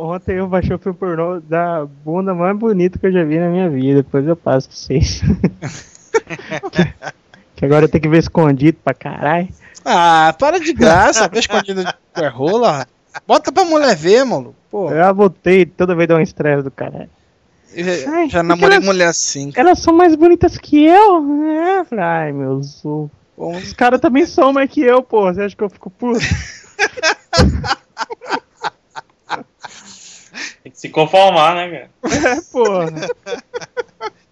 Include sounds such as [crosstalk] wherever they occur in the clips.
Ontem eu baixei o filme pornô da bunda mais bonita que eu já vi na minha vida. Depois eu passo com vocês. que, [laughs] que agora eu tenho que ver escondido pra caralho. Ah, para de graça, ver escondido a rola. Bota pra mulher ver, mano. Pô. Eu já botei, toda vez dá um estresse do caralho. Eu Ai, já namorei elas- mulher assim. Elas são mais bonitas que eu? É, falei, ai meu. Bom, Os caras também são mais que eu, pô. Você acha que eu fico puto? [laughs] Tem que se conformar, né, cara? [laughs] É, porra.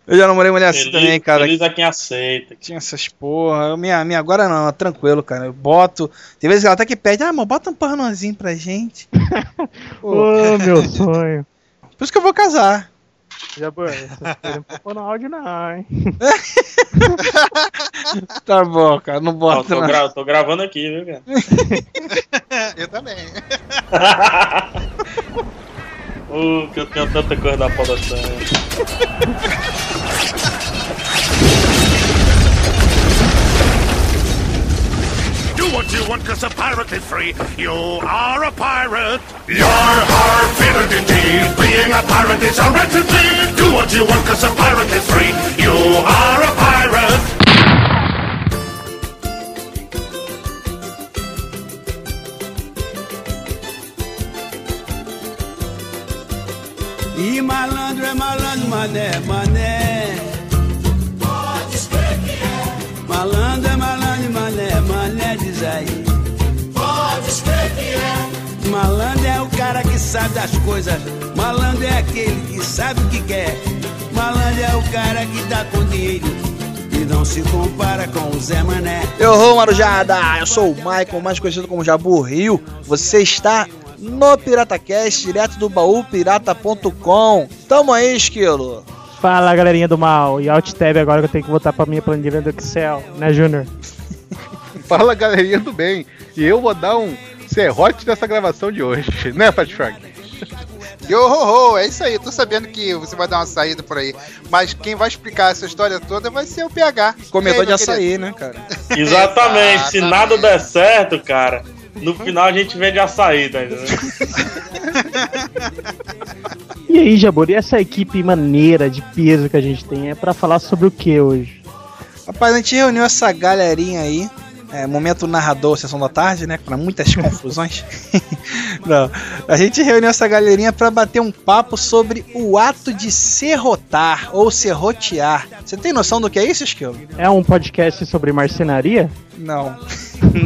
Eu já namorei mulher assim Feliz, também, cara. feliz a quem aceita. Tinha essas porra. Eu, minha, minha agora não, tranquilo, cara. Eu boto. Tem vezes que ela até que pede, ah, mas bota um pornozinho pra gente. [laughs] Ô, meu sonho. por isso que eu vou casar. Já, pô, coisas não vou pôr no áudio não, hein? [laughs] Tá bom, cara, não bota tô, não. gra- tô gravando aqui, viu, cara? Eu também. Uh, que eu tenho tanta coisa da. Do what you want, cause a pirate is free. You are a pirate. You're our favorite indeed. Being a pirate is a right to be. Do what you want, cause a pirate is free. You are a pirate. E malandro é malandro, mané, mané. Pode escrever que é. Malandro é malandro, mané, mané, diz aí. Pode escrever que é. Malandro é o cara que sabe das coisas. Malandro é aquele que sabe o que quer. Malandro é o cara que dá com dinheiro. E não se compara com o Zé Mané. Eu sou Marujada, eu sou o Michael, mais conhecido como Jabu Rio. Você está no PirataCast, direto do baúpirata.com. Tamo aí, Esquilo. Fala, galerinha do mal. E Alt Tab agora que eu tenho que voltar pra minha planilha do Excel, né, Júnior? [laughs] Fala galerinha do bem. E eu vou dar um serrote nessa gravação de hoje, né, Pat Frank? [laughs] Yo ho ho, é isso aí. Tô sabendo que você vai dar uma saída por aí. Mas quem vai explicar essa história toda vai ser o PH. Comedor de aí, meu açaí, né, cara? [laughs] Exatamente, se Exatamente. nada der certo, cara, no final a gente vende açaí, tá entendendo? [laughs] E aí, Jabor, e essa equipe maneira de peso que a gente tem é pra falar sobre o que hoje? Rapaz, a gente reuniu essa galerinha aí. É, momento narrador, sessão da tarde, né? Para muitas [laughs] confusões. [laughs] Não. A gente reuniu essa galerinha para bater um papo sobre o ato de serrotar ou serrotear. Você tem noção do que é isso, Esquilo? É um podcast sobre marcenaria? Não.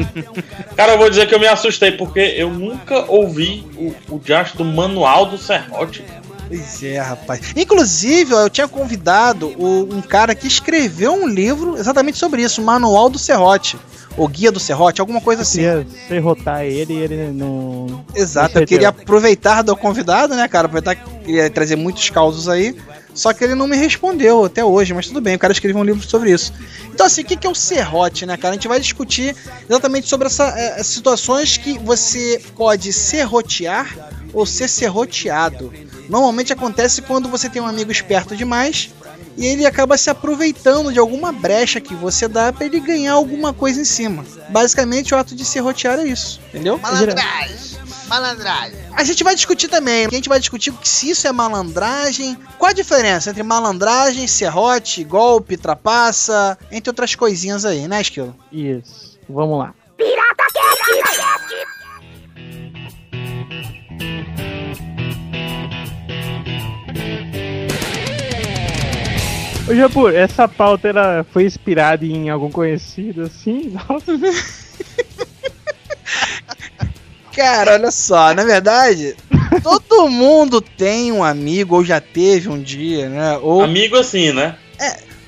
[laughs] Cara, eu vou dizer que eu me assustei, porque eu nunca ouvi o, o diacho do manual do Serrote. Pois é, rapaz. Inclusive, ó, eu tinha convidado o- um cara que escreveu um livro exatamente sobre isso, o Manual do Serrote. Ou Guia do Serrote, alguma coisa Eu assim. queria serrotar ele e ele não. Exato, não eu queria aproveitar do convidado, né, cara? Aproveitar que queria trazer muitos causos aí. Só que ele não me respondeu até hoje, mas tudo bem, o cara escreveu um livro sobre isso. Então, assim, o que é o serrote, né, cara? A gente vai discutir exatamente sobre essa, eh, situações que você pode serrotear ou ser serroteado. Normalmente acontece quando você tem um amigo esperto demais e ele acaba se aproveitando de alguma brecha que você dá pra ele ganhar alguma coisa em cima. Basicamente, o ato de serrotear é isso, entendeu? Malandragem. Malandragem. A gente vai discutir também, a gente vai discutir se isso é malandragem. Qual a diferença entre malandragem, serrote, golpe, trapaça, entre outras coisinhas aí, né, Esquilo? Isso. Vamos lá. Ô Jabur, essa pauta ela foi inspirada em algum conhecido assim? [laughs] Nossa, Cara, olha só, na verdade, todo mundo tem um amigo, ou já teve um dia, né? Ou Amigo assim, né?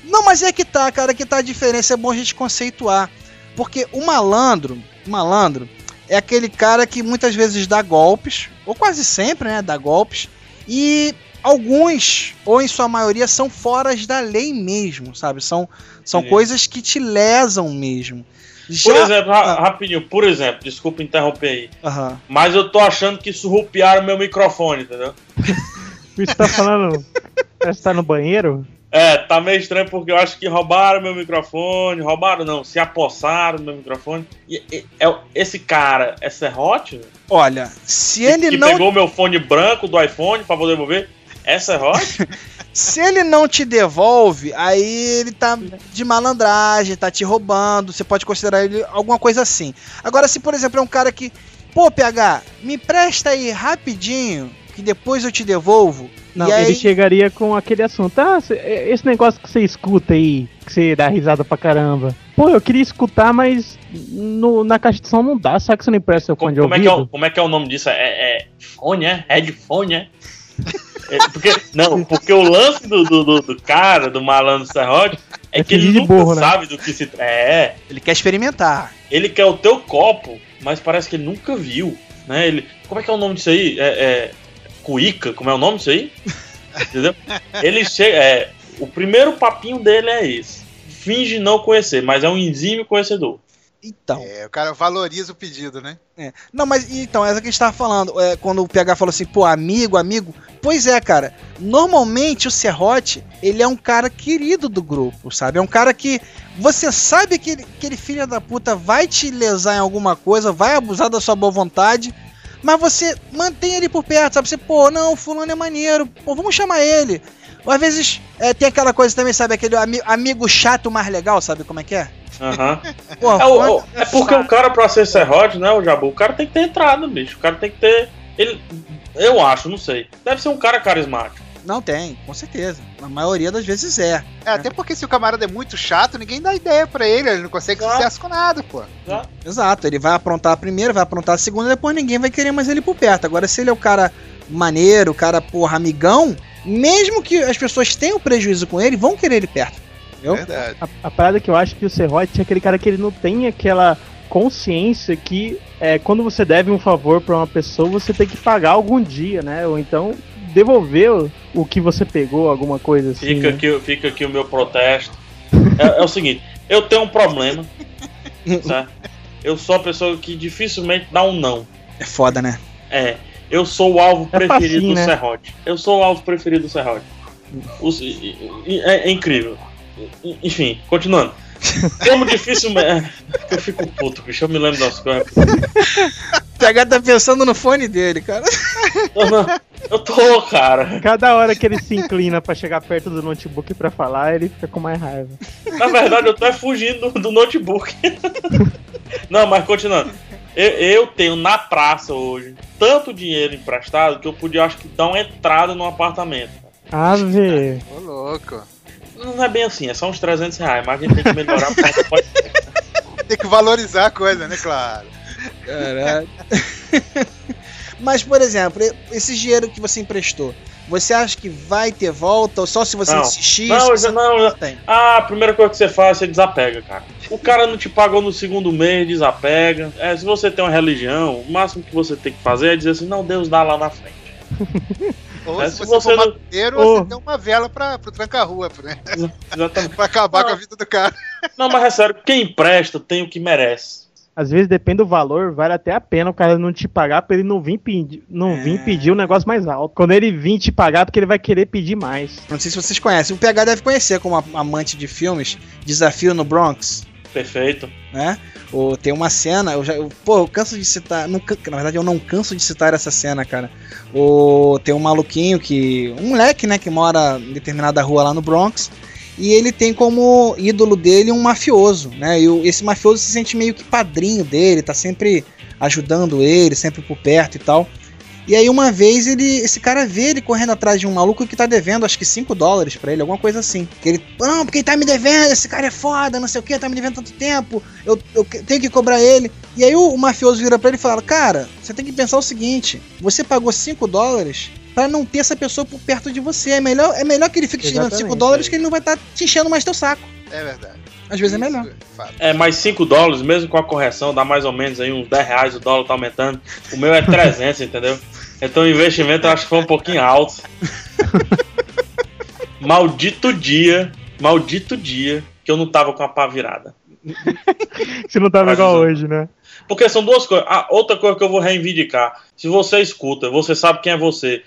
Não, mas é que tá, cara, que tá a diferença, é bom a gente conceituar. Porque o malandro, o malandro, é aquele cara que muitas vezes dá golpes, ou quase sempre, né, dá golpes, e alguns, ou em sua maioria, são fora da lei mesmo, sabe? São, são Sim. coisas que te lesam mesmo. Por Já- exemplo, ra- Ah. rapidinho, por exemplo, desculpa interromper aí. Mas eu tô achando que surrupiaram meu microfone, entendeu? você tá falando. Você tá no banheiro? É, tá meio estranho porque eu acho que roubaram meu microfone. Roubaram não, se apossaram do meu microfone. E, e- é, esse cara é serrote? Olha, se Que- ele que não pegou meu fone branco do iPhone pra poder devolver? É serrote? [laughs] Se ele não te devolve, aí ele tá de malandragem, tá te roubando, você pode considerar ele alguma coisa assim. Agora, se por exemplo é um cara que, pô, PH, me presta aí rapidinho, que depois eu te devolvo. Não, e aí, ele chegaria com aquele assunto. Ah, cê- esse negócio que você escuta aí, que você dá risada pra caramba. Pô, eu queria escutar, mas no- na caixa de som não dá. Sabe que você não empresta seu Como, fone de como é que é, o, ouvido? como é que é o nome disso? É, é fone, é? Headphone, é? É, porque, não, porque o lance do, do, do- do cara, do malandro serrote, é, É que ele nunca burro, né? sabe do que se trata. É, ele quer experimentar. ele quer o teu copo, mas parece que ele nunca viu, né? Ele, como é que é o nome disso aí? É, é cuíca, como é o nome disso aí? Entendeu? Ele chega, é, o primeiro papinho dele é esse. Finge não conhecer, mas é um exímio conhecedor. Então. É, o cara valoriza o pedido, né? Não, mas então, essa que a gente tava falando, é, quando o PH falou assim, pô, amigo, amigo. Pois é, cara. Normalmente o Serrote, ele é um cara querido do grupo, sabe? É um cara que você sabe que ele- aquele filho da puta vai te lesar em alguma coisa, vai abusar da sua boa vontade, mas você mantém ele por perto, sabe? Você, pô, não, fulano é maneiro, pô, vamos chamar ele. Ou às vezes é, tem aquela coisa também, sabe? Aquele ami- amigo chato mais legal, sabe como é que é? Aham. Pô, É, o- fulano o- é porque o cara, pra ser serrote, né, o Jabu, o cara tem que ter entrada, bicho. O cara tem que ter. Ele, eu acho, não sei. Deve ser um cara carismático. Não tem, com certeza. Na maioria das vezes é. É, até porque se o camarada é muito chato, ninguém dá ideia pra ele, ele não consegue Claro. sucesso com nada, pô. Exato, ele vai aprontar a primeira, vai aprontar a segunda, depois ninguém vai querer mais ele por perto. Agora, se ele é o cara maneiro, o cara, porra, amigão, mesmo que as pessoas tenham prejuízo com ele, vão querer ele perto. Entendeu? Verdade. A, a parada que eu acho que o Serrote é aquele cara que ele não tem aquela consciência que é, quando você deve um favor pra uma pessoa, você tem que pagar algum dia, né? Ou então devolver o, o que você pegou, alguma coisa assim. Fica, né? aqui, fica aqui o meu protesto. É, é o seguinte, eu tenho um problema, [laughs] certo? Eu sou a pessoa que dificilmente dá um não. É foda, né? É, eu sou o alvo É preferido facinho, do né? Serrote. Eu sou o alvo preferido do Serrote. Os- é, é incrível. Enfim, continuando. Como dificilmente. Eu fico puto, bicho. Eu me lembro das coisas. O PH tá pensando no fone dele, cara. Eu, não- eu tô, cara. Cada hora que ele se inclina pra chegar perto do notebook pra falar, ele fica com mais raiva. Na verdade, eu tô é fugindo do, do notebook. Não, mas continuando. Eu, eu tenho na praça hoje tanto dinheiro emprestado que eu podia, acho que, dar uma entrada no apartamento. Ave. Ô, louco. Não é bem assim, é só uns 300 reais, mas a gente tem que melhorar pode. Tem que valorizar a coisa, né, claro. Caralho. Mas, por exemplo, esse dinheiro que você emprestou, você acha que vai ter volta ou só se você Não. insistir? Não, já não, já- tem? Ah, a primeira coisa que você faz, você desapega, cara. O cara não te pagou no segundo mês, desapega. É, se você tem uma religião, o máximo que você tem que fazer é dizer assim, não, Deus dá lá na frente. [laughs] Ou É, se se você, você for não- Ô. você tem uma vela pra, pro tranca-rua, né? Exatamente. [laughs] pra acabar Não. com a vida do cara. Não, mas é sério, quem empresta tem o que merece. Às vezes, depende do valor, vale até a pena o cara não te pagar pra ele não vir pedir, não vir pedir um negócio mais alto. Quando ele vir te pagar, porque ele vai querer pedir mais. Não sei se vocês conhecem. O PH deve conhecer como am- amante de filmes, Desafio no Bronx. Perfeito. né? Ou tem uma cena, eu já, eu- pô, eu canso de citar, não na verdade eu não canso de citar essa cena, cara. O tem um maluquinho que, um moleque, né, que mora em determinada rua lá no Bronx, e ele tem como ídolo dele um mafioso, né? E esse mafioso se sente meio que padrinho dele, tá sempre ajudando ele, sempre por perto e tal. E aí uma vez ele, esse cara vê ele correndo atrás de um maluco que tá devendo acho que 5 dólares pra ele, alguma coisa assim. Que ele, não, porque ele tá me devendo, esse cara é foda, não sei o que, tá me devendo tanto tempo, eu, eu tenho que cobrar ele. E aí o, o mafioso vira pra ele e fala, cara, você tem que pensar o seguinte, você pagou 5 dólares pra não ter essa pessoa por perto de você. É melhor, é melhor que ele fique te tirando 5 Exatamente, dólares é. que ele não vai estar te enchendo mais teu saco. É verdade. Às vezes é Isso melhor. fato. É, mais 5 dólares, mesmo com a correção, dá mais ou menos aí uns 10 reais, o dólar tá aumentando. O meu é 300, [laughs] entendeu? Então o investimento eu acho que foi um pouquinho alto. [laughs] Maldito dia, maldito dia que eu não tava com a pá virada. Se não tava igual hoje, né? Porque são duas coisas. Ah, outra coisa que eu vou reivindicar. Se você escuta, você sabe quem é você.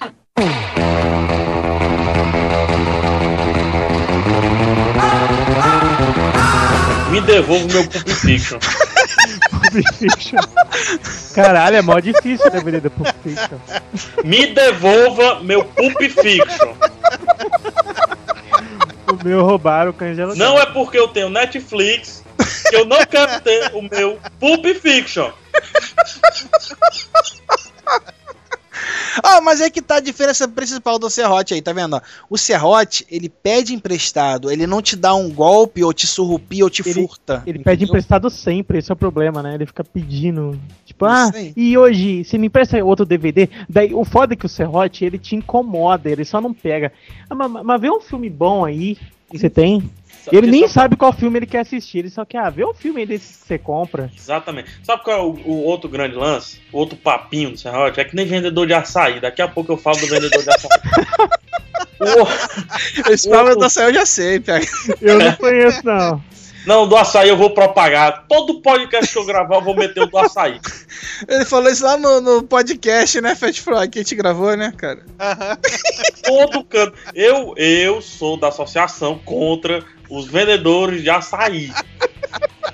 Me devolva meu Pulp Fiction. [laughs] Pulp Fiction. Caralho, é mó difícil né, Avenida Pulp Fiction. Me devolva meu Pulp Fiction. O meu roubaram o Cangelo. Não é porque eu tenho Netflix que eu não quero ter o meu Pulp Fiction. Ah, mas é que tá a diferença principal do serrote aí, tá vendo? O serrote, ele pede emprestado, ele não te dá um golpe, ou te surrupia, ou te Ele- furta. Ele pede entendeu? emprestado sempre, esse é o problema, né? Ele fica pedindo. Tipo, ah, e hoje, se me empresta outro DVD? Daí, o foda é que o Serrote, ele te incomoda, ele só não pega. Ah, mas, mas vê um filme bom aí, que você tem. Ele nem sabe qual filme ele quer assistir, ele só quer, ah, vê um filme aí desse que você compra. Exatamente. Sabe qual é o, o outro grande lance? O outro papinho do serrote? É que nem vendedor de açaí. Daqui a pouco eu falo do vendedor de açaí. [laughs] O- Esse papo do açaí eu já sei, pega. Eu não conheço, não. [laughs] Não, do açaí eu vou propagar. Todo podcast que eu gravar eu vou meter o do açaí. Ele falou isso lá no, no podcast, né, Fat Frog, que a gente gravou, né, cara? Todo canto. Eu, eu sou da associação contra os vendedores de açaí.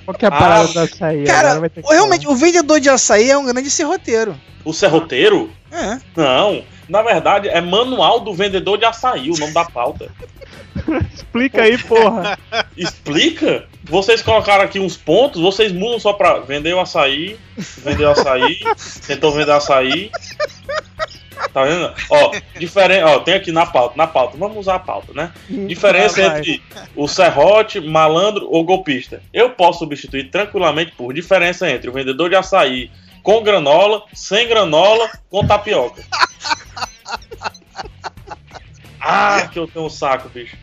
Qual que é a Ah, parada da açaí? Cara, realmente, o vendedor de açaí é um grande serroteiro. O serroteiro? É. Não. Na verdade, é manual do vendedor de açaí, o nome da pauta. falar. [laughs] Explica aí, porra. Explica? Vocês colocaram aqui uns pontos, vocês mudam só pra vender o açaí, vender o açaí, tentou vender açaí. Tá vendo? Ó, diferente, ó, tem aqui na pauta, na pauta, vamos usar a pauta, né? Diferença Ah, entre o serrote, malandro ou golpista. Eu posso substituir tranquilamente por diferença entre o vendedor de açaí com granola, sem granola, com tapioca. Ah, que eu tenho um saco, bicho.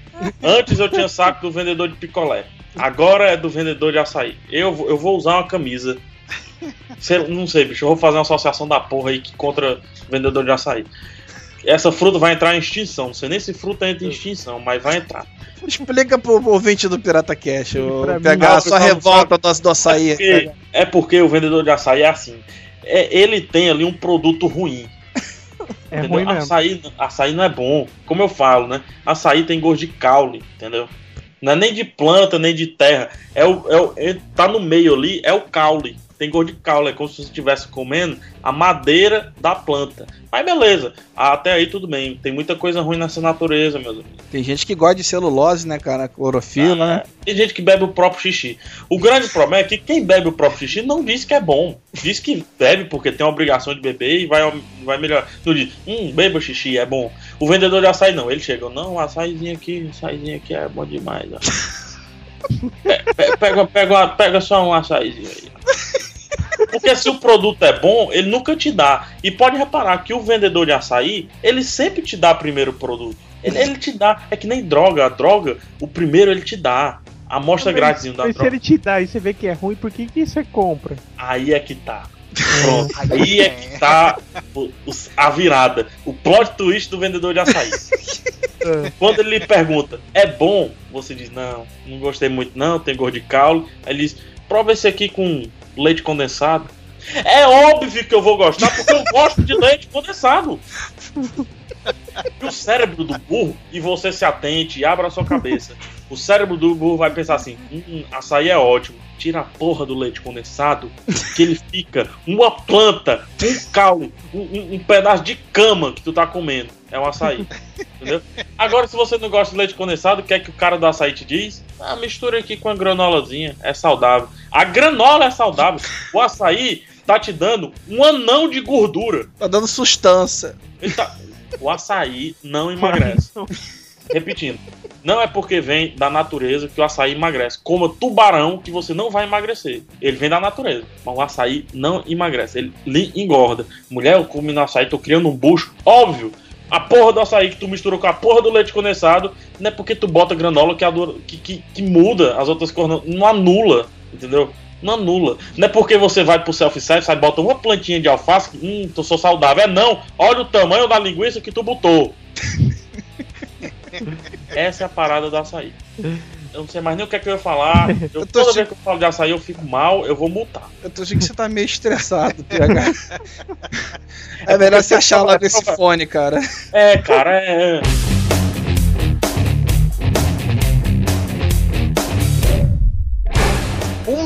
Antes eu tinha saco do vendedor de picolé. Agora é do vendedor de açaí. Eu, eu vou usar uma camisa. Sei- não sei, bicho. Eu vou fazer uma associação da porra aí que contra vendedor de açaí. Essa fruta vai entrar em extinção. Não sei nem se fruta entra em extinção, mas vai entrar. Explica pro ouvinte do Pirata Cash, pegar a sua revolta do, do açaí. É porque, é porque o vendedor de açaí é assim. É, ele tem ali um produto ruim. É entendeu? ruim mesmo. Açaí, açaí não é bom. Como eu falo, né? Açaí tem gosto de caule, entendeu? Não é nem de planta, nem de terra. É o, é o, ele tá no meio ali, é o caule. Tem gosto de caule, é como se você estivesse comendo a madeira da planta. Mas beleza, até aí tudo bem. Tem muita coisa ruim nessa natureza, meus amigos. Tem gente que gosta de celulose, né, cara? Clorofila, né? Tem gente que bebe o próprio xixi. O grande problema é que quem bebe o próprio xixi não diz que é bom. Diz que bebe porque tem a obrigação de beber e vai, vai melhorar. Não diz, hum, beba o xixi, é bom. O vendedor de açaí não. Ele chega, não, o açaizinho aqui, o açaizinho aqui é bom demais. Ó. [laughs] Pe- pe- Pega, pega, pega só um açaizinho aí. Porque se o produto é bom, ele nunca te dá. E pode reparar que o vendedor de açaí, ele sempre te dá primeiro o produto. Ele, ele te dá. É que nem droga. A droga, o primeiro ele te dá. A amostra grátis da Mas se droga. ele te dá e você vê que é ruim, por que, que você compra? Aí é que tá. Pronto. Aí é que tá o- a virada. O plot twist do vendedor de açaí. Ah, Quando ele lhe pergunta, é bom? Você diz, não, não gostei muito não, tem gosto de caule. Aí ele diz, prova esse aqui com leite condensado. É óbvio que eu vou gostar, porque eu gosto de leite condensado. [laughs] E o cérebro do burro, e você se atente e abra a sua cabeça. O cérebro do burro vai pensar assim: hum, açaí é ótimo. Tira a porra do leite condensado, que ele fica uma planta, um caule, um, um- um pedaço de cama que tu tá comendo. É um açaí. Entendeu? Agora, se você não gosta de leite condensado, o que é que o cara do açaí te diz? Ah, mistura aqui com a granolazinha, é saudável. A granola é saudável. O açaí tá te dando um anão de gordura. Tá dando sustância. Tá- O açaí não emagrece. [laughs] Repetindo, não é porque vem da natureza que o açaí emagrece. Coma tubarão que você não vai emagrecer. Ele vem da natureza. Mas o açaí não emagrece. Ele lhe engorda. Mulher, eu comi no açaí, tô criando um bucho. Óbvio. A porra do açaí que tu misturou com a porra do leite condensado, não é porque tu bota granola que, adora- que, que, que muda as outras cores. Não, anula. Entendeu? Não anula. Não é porque você vai pro self-service, aí bota uma plantinha de alface, hum, tu sou saudável. É não. Olha o tamanho da linguiça que tu botou. [laughs] [laughs] Essa é a parada do açaí. Eu não sei mais nem o que é que eu ia falar. [laughs] Eu, Eu tô toda se- vez que eu falo de açaí eu fico mal, eu vou multar. Eu tô achando que você tá meio estressado, PH. [laughs] É melhor você achar logo esse fone, cara. É, cara, é.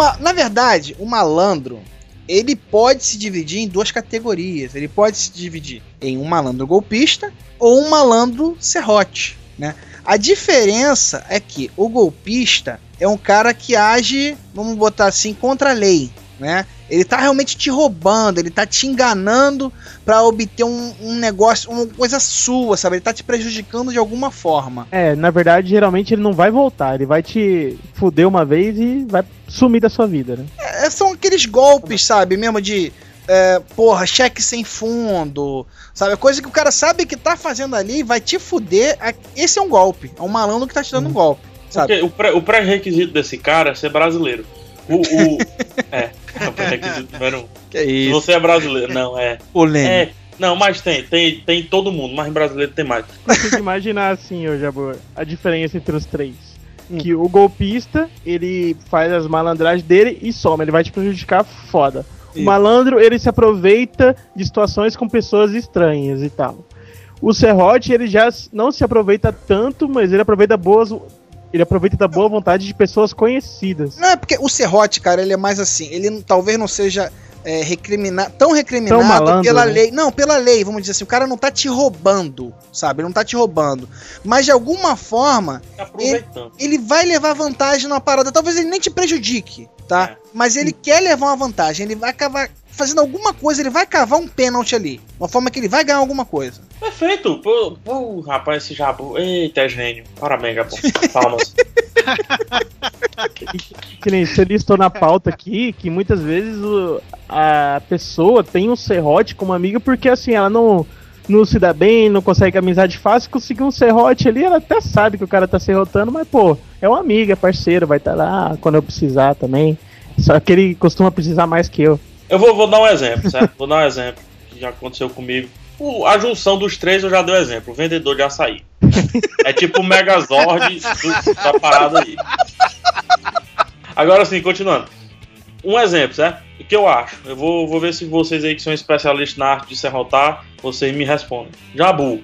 ma- na verdade, o malandro, ele pode se dividir em duas categorias. Ele pode se dividir em um malandro golpista ou um malandro serrote, né? A diferença é que o golpista é um cara que age, vamos botar assim, contra a lei, né? Ele tá realmente te roubando, ele tá te enganando pra obter um, um negócio, uma coisa sua, sabe? Ele tá te prejudicando de alguma forma. É, na verdade, geralmente ele não vai voltar, ele vai te fuder uma vez e vai sumir da sua vida, né? É, são aqueles golpes, sabe? Mesmo de. É, porra, cheque sem fundo. Sabe? Coisa que o cara sabe que tá fazendo ali e vai te fuder. É- Esse é um golpe. É um malandro que tá te dando um golpe. Sabe? Porque o pré- o pré-requisito desse cara é ser brasileiro. O. o- é, [laughs] é o pré-requisito número um. Que Se isso, você é brasileiro. Não, é. polêmico. É. Não, mas tem, tem, tem em todo mundo, mas em brasileiro tem mais. Consigo imaginar assim, ô Jabor, a diferença entre os três. Hum. Que o golpista, ele faz as malandragens dele e soma, ele vai te prejudicar foda. O malandro, ele se aproveita de situações com pessoas estranhas e tal. O serrote, ele já não se aproveita tanto, mas ele aproveita boas. Ele aproveita da boa vontade de pessoas conhecidas. Não é porque o serrote, cara, ele é mais assim. Ele talvez não seja é, recrimina- tão recriminado Tão malandro, pela né? lei. Não, pela lei, vamos dizer assim. O cara não tá te roubando, sabe? Ele não tá te roubando. Mas de alguma forma, Tá aproveitando. ele vai levar vantagem numa parada. Talvez ele nem te prejudique, tá? É. Mas ele quer levar uma vantagem. Ele vai acabar fazendo alguma coisa. Ele vai cavar um pênalti ali. Uma forma que ele vai ganhar alguma coisa. Perfeito. Pô, pô, rapaz, esse jabu. Eita, é gênio. Parabéns, Gabão. Palmas. [laughs] Que nem você listou na pauta aqui que muitas vezes o- a pessoa tem um serrote como amiga porque assim, ela não, não se dá bem, não consegue amizade fácil, conseguir um serrote ali, ela até sabe que o cara tá serrotando, mas pô, é uma amiga, é parceiro, vai estar lá quando eu precisar também. Só que ele costuma precisar mais que eu. Eu vou, vou dar um exemplo, certo? Vou dar um exemplo que já aconteceu comigo. O- a junção dos três eu já dei o exemplo. O vendedor de açaí. É tipo o Megazord do- da parada aí. Agora sim, continuando. Um exemplo, certo? O que eu acho? Eu vou, vou ver se vocês aí que são especialistas na arte de serrotar, vocês me respondem. Jabu.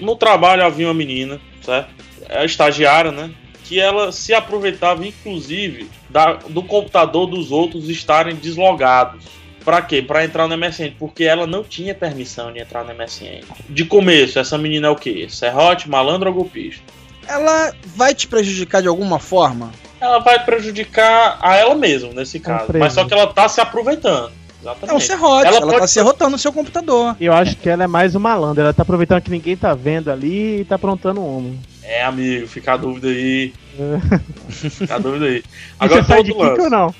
No trabalho havia uma menina, certo? É estagiária, né? Que ela se aproveitava, inclusive, da- do computador dos outros estarem deslogados. Pra quê? Pra entrar no MSN. Porque ela não tinha permissão de entrar no MSN. De começo, essa menina é o quê? Serrote, malandro ou golpista? Ela vai te prejudicar de alguma forma? Ela vai prejudicar a ela mesma, nesse caso. Compreendo. Mas só que ela tá se aproveitando. Exatamente. É um serrote. Ela Ela, pode- tá serrotando o seu computador. Eu acho que ela é mais um malandro, ela tá aproveitando que ninguém tá vendo ali e tá aprontando um. É, amigo, fica a dúvida aí. fica a dúvida aí. [laughs] Agora você tem sai de outro kick ou lance. não?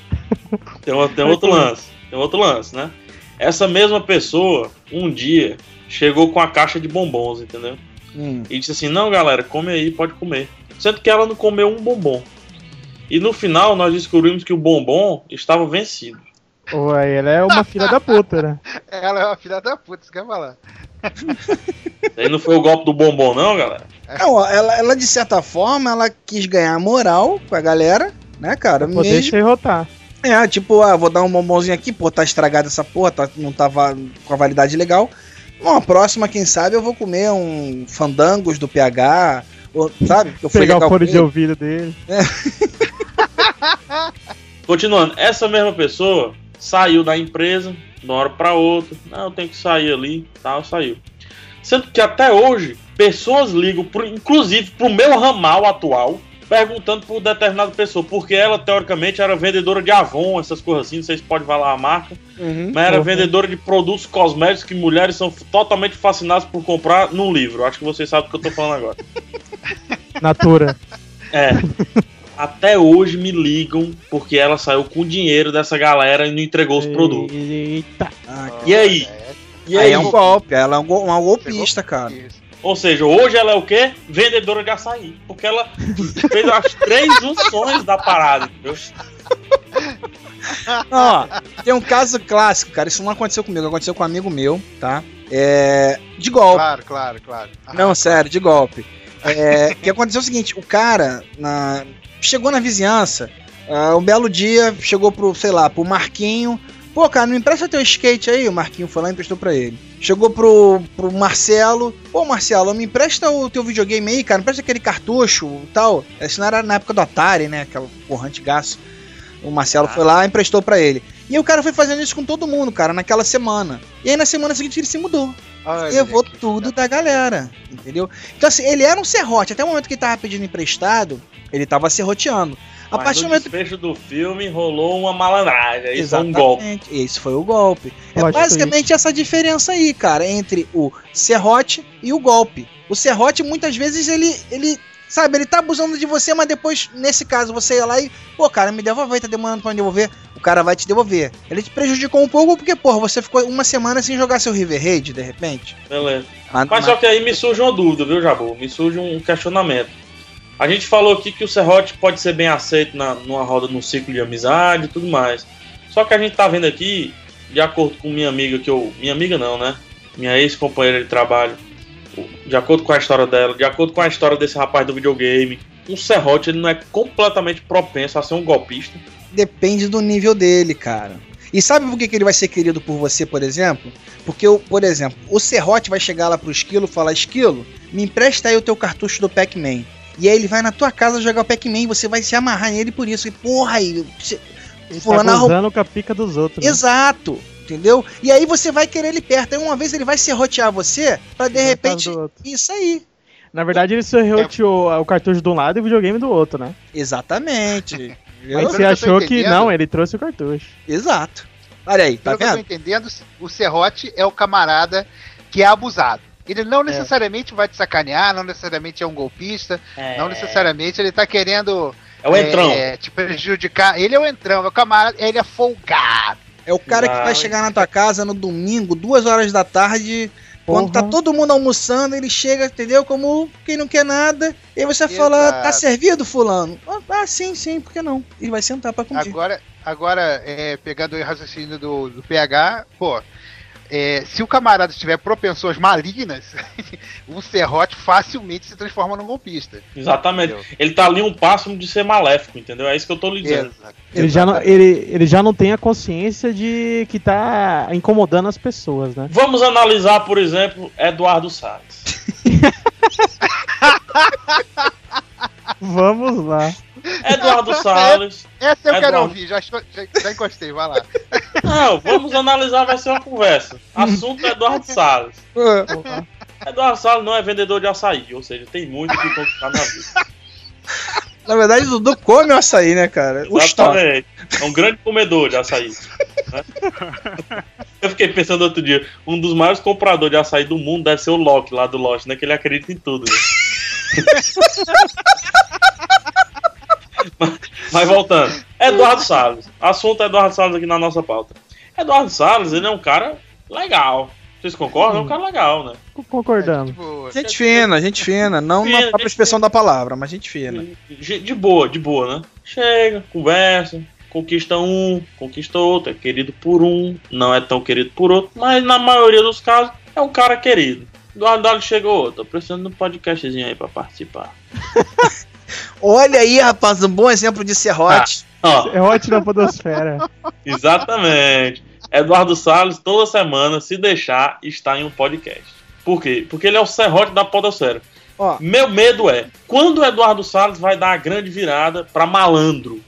Tem, tem outro lance. Tem outro lance, né? Essa mesma pessoa, um dia, chegou com a caixa de bombons, entendeu? Hum. E disse assim: Não, galera, come aí, pode comer. Sendo que ela não comeu um bombom. E no final nós descobrimos que o bombom estava vencido. Ué, ela é uma filha da puta, né? [laughs] Ela é uma filha da puta, isso que eu ia falar. Isso aí não foi o golpe do bombom, não, galera? Não, ela, ela, de certa forma, ela quis ganhar moral com a galera, né, cara? Pra poder Mesmo-. É, tipo, ah, vou dar um bombonzinho aqui, pô, tá estragada essa porra, tá, não tava com a validade legal. Uma próxima, quem sabe, eu vou comer um fandangos do PH, ou, sabe? Eu fui Pegar o fone de ouvido dele. [laughs] Continuando, essa mesma pessoa saiu da empresa de uma hora para outra. Não, eu tenho que sair ali, tal, saiu. Sendo que até hoje, pessoas ligam, pro, inclusive pro meu ramal atual, perguntando por determinada pessoa, porque ela teoricamente era vendedora de Avon, essas coisas assim, não sei se pode falar a marca, Uhum. mas era Uhum. vendedora de produtos cosméticos que mulheres são totalmente fascinadas por comprar num livro. Acho que vocês sabem do que eu tô falando agora. [laughs] Natura. É. Até hoje me ligam porque ela saiu com o dinheiro dessa galera e não entregou os produtos. Eita. Ah, E aí? E aí aí? é um golpe, ela é um uma golpista, cara. Isso. Ou seja, hoje ela é o quê? Vendedora de açaí. Porque ela fez as três junções da parada, entendeu? [laughs] Ó, tem um caso clássico, cara. Isso não aconteceu comigo, aconteceu com um amigo meu, tá? É. De golpe. Claro, claro, claro. Ah, Não, sério, de golpe. É, [laughs] que aconteceu o seguinte, o cara na- chegou na vizinhança, ah, um belo dia, chegou pro, sei lá, pro Marquinho. Pô, cara, me empresta teu skate aí. O Marquinho foi lá e emprestou pra ele. Chegou pro, pro Marcelo. Pô, Marcelo, me empresta o teu videogame aí, cara. Me empresta aquele cartucho e tal. Isso não era na época do Atari, né? Aquela porra antigaço. O Marcelo foi lá e emprestou pra ele. E o cara foi fazendo isso com todo mundo, cara, naquela semana. E aí na semana seguinte ele se mudou. Olha levou tudo da galera, entendeu? Então assim, ele era um serrote. Até o momento que ele tava pedindo emprestado, ele tava serroteando. A Mas partir do no momento desfecho do filme rolou uma malandragem. Isso é um golpe. Exatamente, Esse foi o golpe. É basicamente essa diferença aí, cara, entre o serrote e o golpe. O serrote, muitas vezes, ele, ele sabe, ele tá abusando de você, mas depois, nesse caso, você ia lá e, pô, cara, me devolve, tá demorando pra me devolver. O cara vai te devolver. Ele te prejudicou um pouco porque, porra, você ficou uma semana sem jogar seu River Raid, de repente. Beleza. Mas, Mas só que aí me surge uma dúvida, viu, Jabu? Me surge um questionamento. A gente falou aqui que o serrote pode ser bem aceito na, numa roda, num ciclo de amizade e tudo mais. Só que a gente tá vendo aqui, de acordo com minha amiga, que eu. Minha amiga não, né? Minha ex-companheira de trabalho. De acordo com a história dela, de acordo com a história desse rapaz do videogame, um serrote não é completamente propenso a ser um golpista. Depende do nível dele, cara. E sabe por que, que ele vai ser querido por você, por exemplo? Porque, o- por exemplo, o Serrote vai chegar lá pro Esquilo e falar: Esquilo, me empresta aí o teu cartucho do Pac-Man. E aí ele vai na tua casa jogar o Pac-Man e você vai se amarrar nele por isso. E, porra, aí. você- Ele Fulano tá gozando com a pica dos outros. né? Exato. Entendeu? E aí você vai querer ele perto. Aí uma vez ele vai serrotear você pra de repente. Isso aí. Na verdade, ele serroteou o cartucho de um lado e o videogame do outro, né? Exatamente. [laughs] Mas pelo você achou que não, ele trouxe o cartucho. Exato. Olha aí, tá Pelo que eu tô vendo? entendendo, o serrote é o camarada que é abusado. Ele não necessariamente vai te sacanear, não necessariamente é um golpista, não necessariamente ele tá querendo É o entrão. é, te prejudicar. Ele é o entrão, é o camarada, ele é folgado. É o cara que vai chegar na tua casa no domingo, duas horas da tarde, quando tá Porra. todo mundo almoçando, ele chega, entendeu? Como quem não quer nada. E aí você fala, Exato. tá servido, fulano? Ah, sim, sim, por que não? Ele vai sentar pra comer. Agora, agora é, pegando o raciocínio do, do PH, pô, é, se o camarada tiver propensões malignas, [laughs] o serrote facilmente se transforma num golpista. Exatamente. Entendeu? Ele tá ali um passo de ser maléfico, entendeu? É isso que eu tô lhe dizendo. Exato. Ele já, não, ele, ele já não tem a consciência de que tá incomodando as pessoas, né? Vamos analisar, por exemplo, Eduardo Salles. [laughs] Vamos lá. Eduardo Salles. Essa eu É quero ouvir, já, já, já encostei, vai lá. Não, vamos analisar, vai ser uma conversa. Assunto Eduardo Salles. Eduardo Salles não é vendedor de açaí, ou seja, tem muito que conquistar na vida. Na verdade, o Dudu come o açaí, né, cara? Exatamente. É um grande comedor de açaí. né? Eu fiquei pensando outro dia, um dos maiores compradores de açaí do mundo deve ser o Loki lá do Lost, né? Que ele acredita em tudo. né? [laughs] mas, mas voltando. Eduardo Salles. Assunto Eduardo Salles aqui na nossa pauta. Eduardo Salles, ele é um cara legal. Vocês concordam? É um cara legal, né? Concordando. Tipo, Gente fina, gente fina. Não Fina, na própria expressão da palavra, mas gente fina. De, de boa, de boa, né? Chega, conversa, conquista um, conquista outro, é querido por um, não é tão querido por outro, mas na maioria dos casos é um cara querido. Eduardo Dali chegou, tô precisando de um podcastzinho aí pra participar. [laughs] Olha aí, rapaz, um bom exemplo de serrote. É ótimo na podosfera. [laughs] exatamente. Eduardo Salles, toda semana, se deixar, está em um podcast. Por quê? Porque ele é o serrote da podosfera. Ó. Meu medo é, quando o Eduardo Salles vai dar a grande virada pra malandro?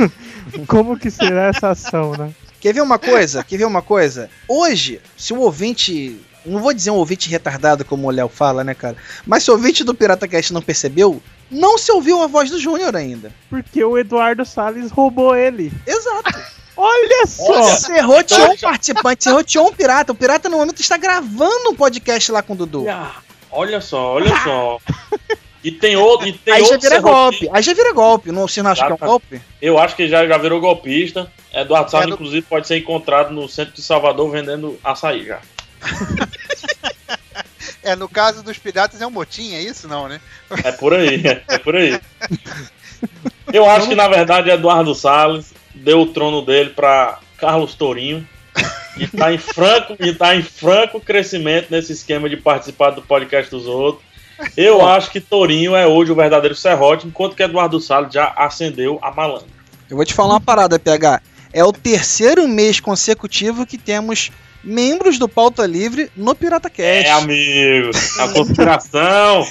[laughs] Como que será essa ação, né? Quer ver uma coisa? Quer ver uma coisa? Hoje, se o ouvinte. Não vou dizer um ouvinte retardado, como o Léo fala, né, cara? Mas se o ouvinte do Pirata Cast não percebeu, não se ouviu a voz do Júnior ainda. Porque o Eduardo Salles roubou ele. Exato. [laughs] Olha só! Você roteou um participante, você roteou um pirata. O pirata, no momento, está gravando um podcast lá com o Dudu. Ah, Olha só, olha só. [laughs] E tem outro. E tem Aí já outro vira serrote- golpe. Aí já vira golpe. Não, você não acha que é um golpe? Eu acho que já, já virou golpista. Eduardo Salles, É, no- inclusive, pode ser encontrado no centro de Salvador vendendo açaí já. [laughs] é, no caso dos piratas é um motim, é isso não, né? É por aí, é por aí. [laughs] Eu acho que, na verdade, Eduardo Salles deu o trono dele para Carlos Tourinho. E tá em franco, e tá em franco crescimento nesse esquema de participar do podcast dos outros. Eu acho que Tourinho é hoje o verdadeiro serrote, enquanto que Eduardo Salles já acendeu a malandra. Eu vou te falar uma parada, PH. É o terceiro mês consecutivo que temos membros do Pauta Livre no Pirata Cast. É, amigo. A conspiração.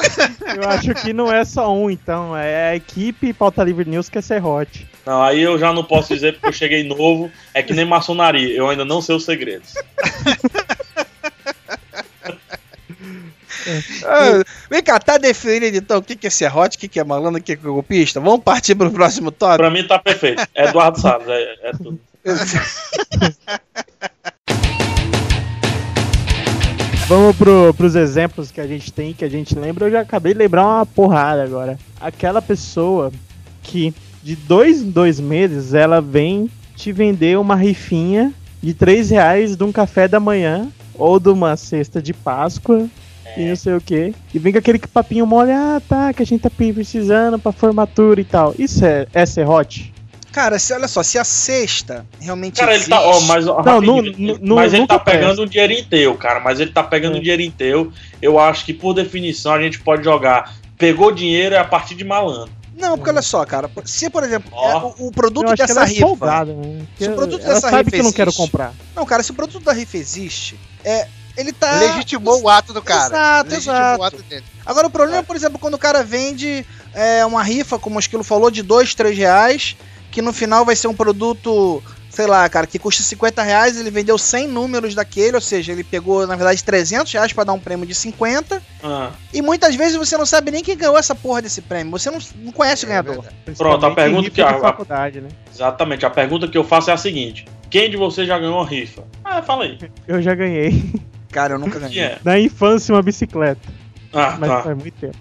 [laughs] Eu acho que não é só um, então. É a equipe Pauta Livre News que é serrote. Não, aí eu já não posso dizer porque eu cheguei novo. É que nem maçonaria. Eu ainda não sei os segredos. [laughs] Ah, vem cá, tá definido então o que, que é serrote, o que, que é malandro, o que, que é golpista? Vamos partir pro próximo tópico? Pra mim tá perfeito. Eduardo Salles, é, é tudo. [laughs] Vamos pro, pros exemplos que a gente tem, que a gente lembra. Eu já acabei de lembrar uma porrada agora. Aquela pessoa que de dois em dois meses ela vem te vender uma rifinha de três reais de um café da manhã ou de uma cesta de Páscoa e não sei o que. E vem com aquele papinho mole, ah tá, que a gente tá precisando pra formatura e tal. Isso é, é serrote? Cara, se, olha só, se a sexta realmente Cara, ele tá. Ó, mas, Não, mas ele tá pegando um dinheirinho teu, cara. Mas ele tá pegando É. um dinheirinho teu. Eu acho que, por definição, a gente pode jogar. Pegou dinheiro é a partir de malandro. Não, porque olha só, cara, se por exemplo, Ó. é, o, o produto dessa ela é rifa. folgada, né? Se o produto ela dessa sabe rifa que eu não quero existe, comprar. Não, cara, se o produto da rifa existe, é. Ele tá. Legitimou o ato do cara. Exato, Legitimou exato. o ato dele. Agora o problema é, por exemplo, quando o cara vende é, uma rifa, como o Esquilo falou, de 2, 3 reais, que no final vai ser um produto, sei lá, cara, que custa 50 reais, ele vendeu 100 números daquele, ou seja, ele pegou, na verdade, 300 reais pra dar um prêmio de 50, Ah, e muitas vezes você não sabe nem quem ganhou essa porra desse prêmio, você não, não conhece o ganhador. Pronto, a pergunta que a- faculdade, né? exatamente. A pergunta que eu faço é a seguinte: quem de vocês já ganhou uma rifa? Ah, fala aí. Eu já ganhei. Cara, eu nunca Que [laughs] ganhei. é? Na infância, uma bicicleta. Ah, Mas tá. faz muito tempo.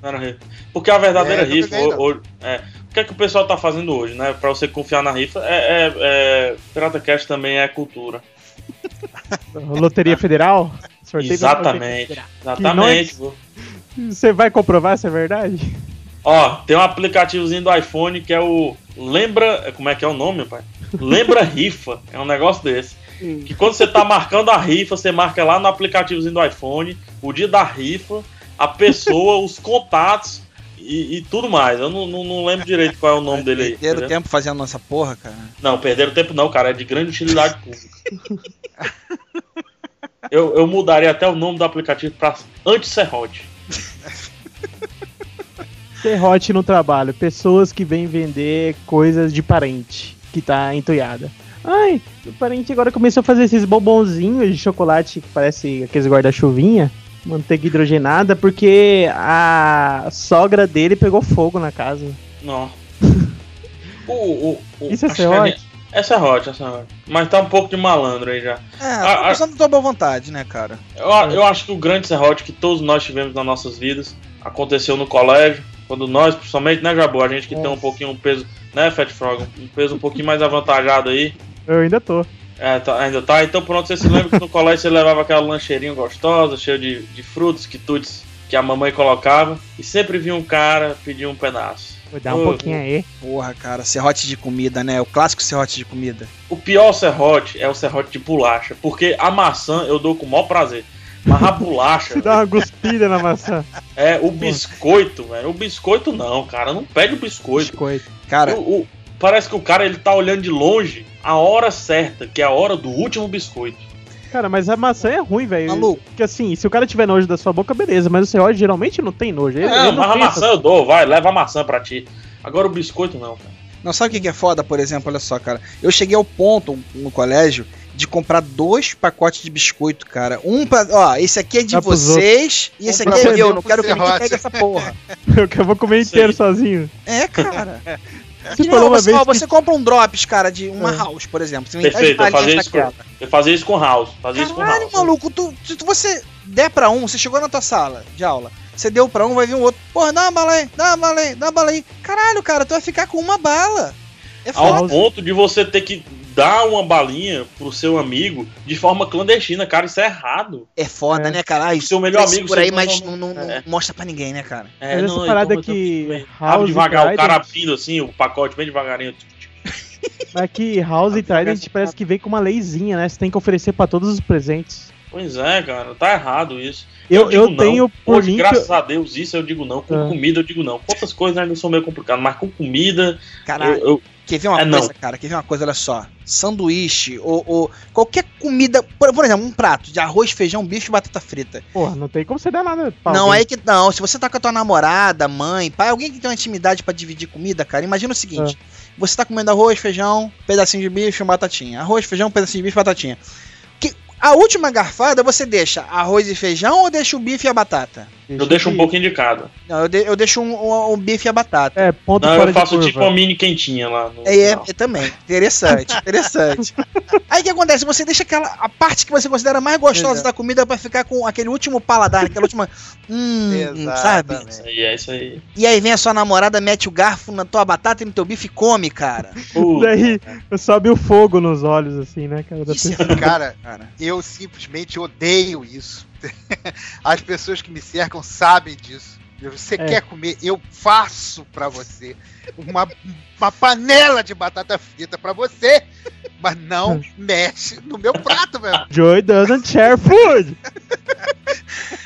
Não era rifa. Porque a verdadeira É, rifa. ganhei, não. ho- ho- é, o que é que o pessoal tá fazendo hoje, né? Pra você confiar na rifa, é. é, é Pirata Cast também é cultura. [laughs] Loteria Federal? Sorteio Exatamente. Federal. Exatamente. Você vai comprovar se é verdade? Ó, tem um aplicativozinho do iPhone que é o Lembra. Como é que é o nome, pai? Lembra Rifa. [laughs] É um negócio desse. Que quando você tá marcando a rifa, você marca lá no aplicativozinho do iPhone, o dia da rifa, a pessoa, [laughs] os contatos e, e tudo mais. Eu não, não, não lembro direito qual é o nome dele aí. Perderam entendeu? tempo fazendo essa porra, cara. Não, perderam tempo não, cara. É de grande utilidade pública. eu, eu mudaria até o nome do aplicativo pra Anti-Serrote. Serrote no trabalho. Pessoas que vêm vender coisas de parente que tá entuiada. Ai, o parente agora começou a fazer esses bombonzinhos de chocolate que parece aqueles guarda-chuvinha. Manteiga hidrogenada, porque a sogra dele pegou fogo na casa. Não. [laughs] O, o, o, Isso é acho que a serrote? gente- É serrote, é serrote. Mas tá um pouco de malandro aí já. É, tô pensando da tua boa vontade, né, cara? Eu, eu acho que o grande serrote que todos nós tivemos nas nossas vidas aconteceu no colégio. Quando nós, principalmente, né, Jabu? A gente que tem um pouquinho um peso, né, Fat Frog? Um peso um pouquinho mais avantajado aí. Eu ainda tô. É, tá- ainda tá. Então pronto, você se lembra que no colégio você levava aquela lancheirinha gostosa, cheia de, de frutos, quitutes que a mamãe colocava. E sempre vinha um cara pedir um pedaço. Vou dar um Ô, pouquinho aí. Porra, cara, serrote de comida, né? O clássico serrote de comida. O pior serrote é o serrote de bolacha. Porque a maçã eu dou com o maior prazer. Mas a bolacha Você [laughs] dá uma guspida na maçã. [laughs] é o biscoito, velho. O biscoito não, cara. Não pede o biscoito. Biscoito. Cara, O- o- parece que o cara ele tá olhando de longe a hora certa, que é a hora do último biscoito. Cara, mas a maçã é ruim, velho. Maluco. Porque assim, se o cara tiver nojo da sua boca, beleza. Mas o serrote geralmente não tem nojo. Ele, Não, ele não mas a maçã eu dou, vai, leva a maçã pra ti. Agora o biscoito não, cara. não sabe o que que é foda, por exemplo? Olha só, cara. Eu cheguei ao ponto no colégio de comprar dois pacotes de biscoito, cara. Um pra. Ó, esse aqui é de pros vocês e esse aqui é meu. Não quero que ninguém pegue essa porra. [laughs] Eu que vou comer inteiro sozinho. É, cara. [laughs] Falou não, uma você, vez ó, que- você compra um drops, cara, de uma É. house, por exemplo. Você Perfeito, eu fazia isso com, eu fazia isso com House. Fazia isso com Caralho, House. maluco, tu, se tu- você der pra um, você chegou na tua sala de aula, você deu pra um, vai vir um outro. Porra, dá uma bala aí, dá uma bala aí, dá uma bala aí. Caralho, cara, tu vai ficar com uma bala. É Ao ponto de você ter que dar uma balinha pro seu amigo de forma clandestina, cara, isso é errado. É foda, É. né, cara? Ai, Seu melhor amigo, por aí, mas não- não, não- é. mostra pra ninguém, né, cara? É, Mas essa não, parada então, que House devagar, o Trident- cara abrindo assim, o pacote bem devagarinho. [laughs] Mas que House e Trident parece que vem com uma leizinha, né? Você tem que oferecer pra todos os presentes. Pois é, cara, tá errado isso. Eu, digo eu não. tenho por Hoje, mim. graças eu- a Deus, isso eu digo não. Com Ah. comida eu digo não. Com outras coisas ainda são meio complicado, mas com comida, Caralho. eu, eu- Quer ver uma É, não. coisa, cara? Quer ver uma coisa? Olha só. Sanduíche ou, ou qualquer comida. Por, por exemplo, um prato de arroz, feijão, bife e batata frita. Porra, não tem como você dar nada pra não, alguém. aí que não. Se você tá com a tua namorada, mãe, pai, alguém que tem uma intimidade pra dividir comida, cara, imagina o seguinte: você tá comendo arroz, feijão, pedacinho de bife e uma batatinha. Arroz, feijão, pedacinho de bife e batatinha. Que, a última garfada você deixa arroz e feijão ou deixa o bife e a batata? Eu deixo um de cada. Não, eu, de- eu deixo um, um- um bife e a batata. É, ponto Não, fora eu faço tipo uma mini quentinha lá no. É, é, é também. Interessante, [laughs] interessante. Aí o que acontece? Você deixa aquela. A parte que você considera mais gostosa Exato. da comida pra ficar com aquele último paladar, aquela última. Hum, sabe? Exatamente. Isso aí, é isso aí. E aí vem a sua namorada, mete o garfo na tua batata e no teu bife e come, cara. Puta, Daí sobe o fogo nos olhos, assim, né, cara? Isso é. Cara, Cara. eu simplesmente odeio isso. [laughs] As pessoas que me cercam sabem disso. Você É. quer comer, eu faço pra você uma, uma panela de batata frita pra você, mas não [laughs] mexe no meu prato, meu. Joy doesn't share food. [laughs]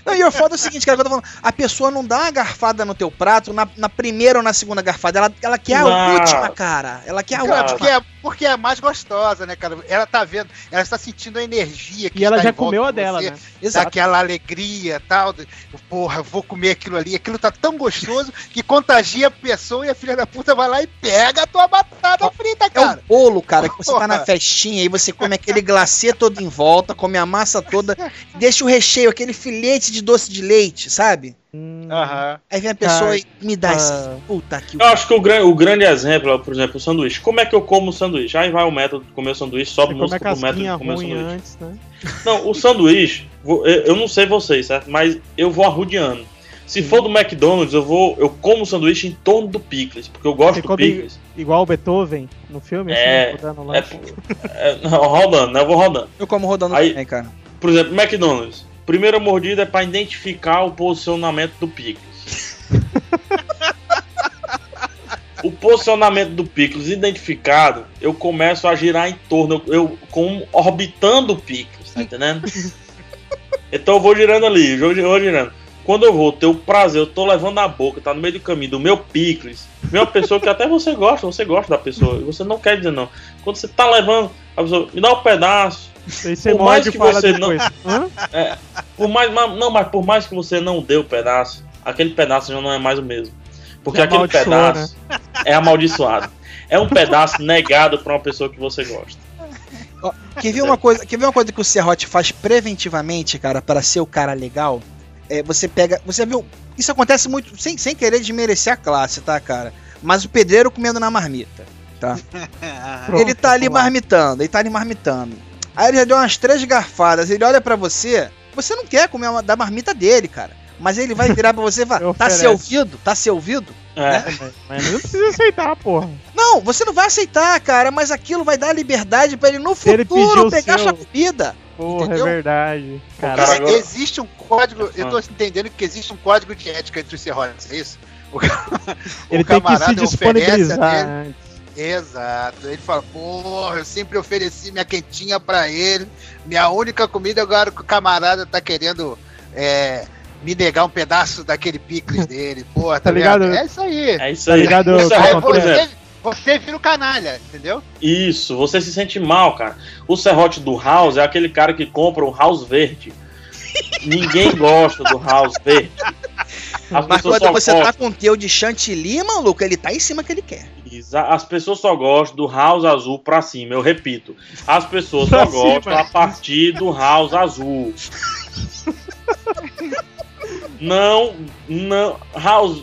Não, e o foda é o seguinte, cara, eu tô falando, a pessoa não dá uma garfada no teu prato na, na primeira ou na segunda garfada, ela, ela quer a Não. última, cara. Ela quer a Cara, última. porque, é, porque é mais gostosa, né, cara? Ela tá vendo, ela está sentindo a energia que E ela já em volta comeu a de dela, você, né? Exato. Daquela alegria e tal. de, Porra, eu vou comer aquilo ali. Aquilo tá tão gostoso que contagia a pessoa e a filha da puta vai lá e pega a tua batata frita, É o cara. bolo, cara, que você tá na festinha e você come aquele glacê todo em volta, come a massa toda, deixa o recheio, aquele filete de doce de leite, sabe? Hum, Aham. Aí vem a pessoa Cara, e me dá esse. ah. Puta que. Eu acho que o, gran, o grande exemplo, é, por exemplo, o sanduíche. Como é que eu como o sanduíche? Aí vai o método de comer o sanduíche, sobe Você come a música pro método de comer o sanduíche. antes, né? Não, o sanduíche, eu não sei vocês, certo? Mas eu vou arrudeando. Se for do McDonald's, eu vou. Eu como o sanduíche em torno do picles, porque eu gosto Você do picles. igual o Beethoven no filme? É, assim, rodando lá. É, é, não, rodando, né? Eu vou rodando. Eu como rodando Aí- também, cara. Por exemplo, McDonald's. Primeira mordida é pra identificar o posicionamento do picles. [laughs] o posicionamento do picles identificado, eu começo a girar em torno, eu, eu como orbitando o picles, tá entendendo? então eu vou girando ali, eu vou girando. Quando eu vou ter o prazer, eu tô levando na boca, tá no meio do caminho do meu picles, uma pessoa que até você gosta, você gosta da pessoa, e você não quer dizer não. Quando você tá levando, a pessoa me dá um pedaço, por mais que você depois. Hã? [laughs] por mais, mas- não, mas por mais que você não dê o pedaço, aquele pedaço já não é mais o mesmo. Porque Já aquele pedaço é amaldiçoado. É um pedaço negado pra uma pessoa que você gosta. Quer ver uma coisa, quer ver uma coisa que o Serrote faz preventivamente, cara, para ser o cara legal? É, você pega, você viu, isso acontece muito sem, sem querer desmerecer a classe, tá, cara? Mas o pedreiro comendo na marmita, tá? [laughs] Pronto, ele tá ali marmitando, ele tá ali marmitando. Aí ele já deu umas três garfadas, ele olha pra você, você não quer comer uma, da marmita dele, cara. Mas ele vai virar pra você e falar, [laughs] tá Oferece. se ouvido? Tá se ouvido? É. Mas não precisa aceitar, porra. Não, você não vai aceitar, cara, mas aquilo vai dar liberdade pra ele no ele futuro o pegar seu- sua comida. Porra, Entendeu? é verdade. cara Existe um código, eu tô entendendo que existe um código de ética entre os serrotes, é isso? O, [laughs] ele o tem que se camarada oferece a disponibilizar dele. Exato. Ele fala, porra, eu sempre ofereci minha quentinha pra ele. Minha única comida agora que o camarada tá querendo é, me negar um pedaço daquele picles dele. Porra, [laughs] tá, Tá ligado? ligado? É isso aí. É isso Tá aí. ligado? O o que Serrote, Aí por exemplo, você, vira o canalha, entendeu? isso, você se sente mal, cara. O serrote do House é aquele cara que compra um House verde. Ninguém [laughs] gosta do House verde. As Mas quando só você gostam. tá com o teu de chantilly, maluco, ele tá em cima que ele quer. As pessoas só gostam do house azul pra cima, eu repito. As pessoas só Pra gostam cima. a partir do house azul. [laughs] Não, não. House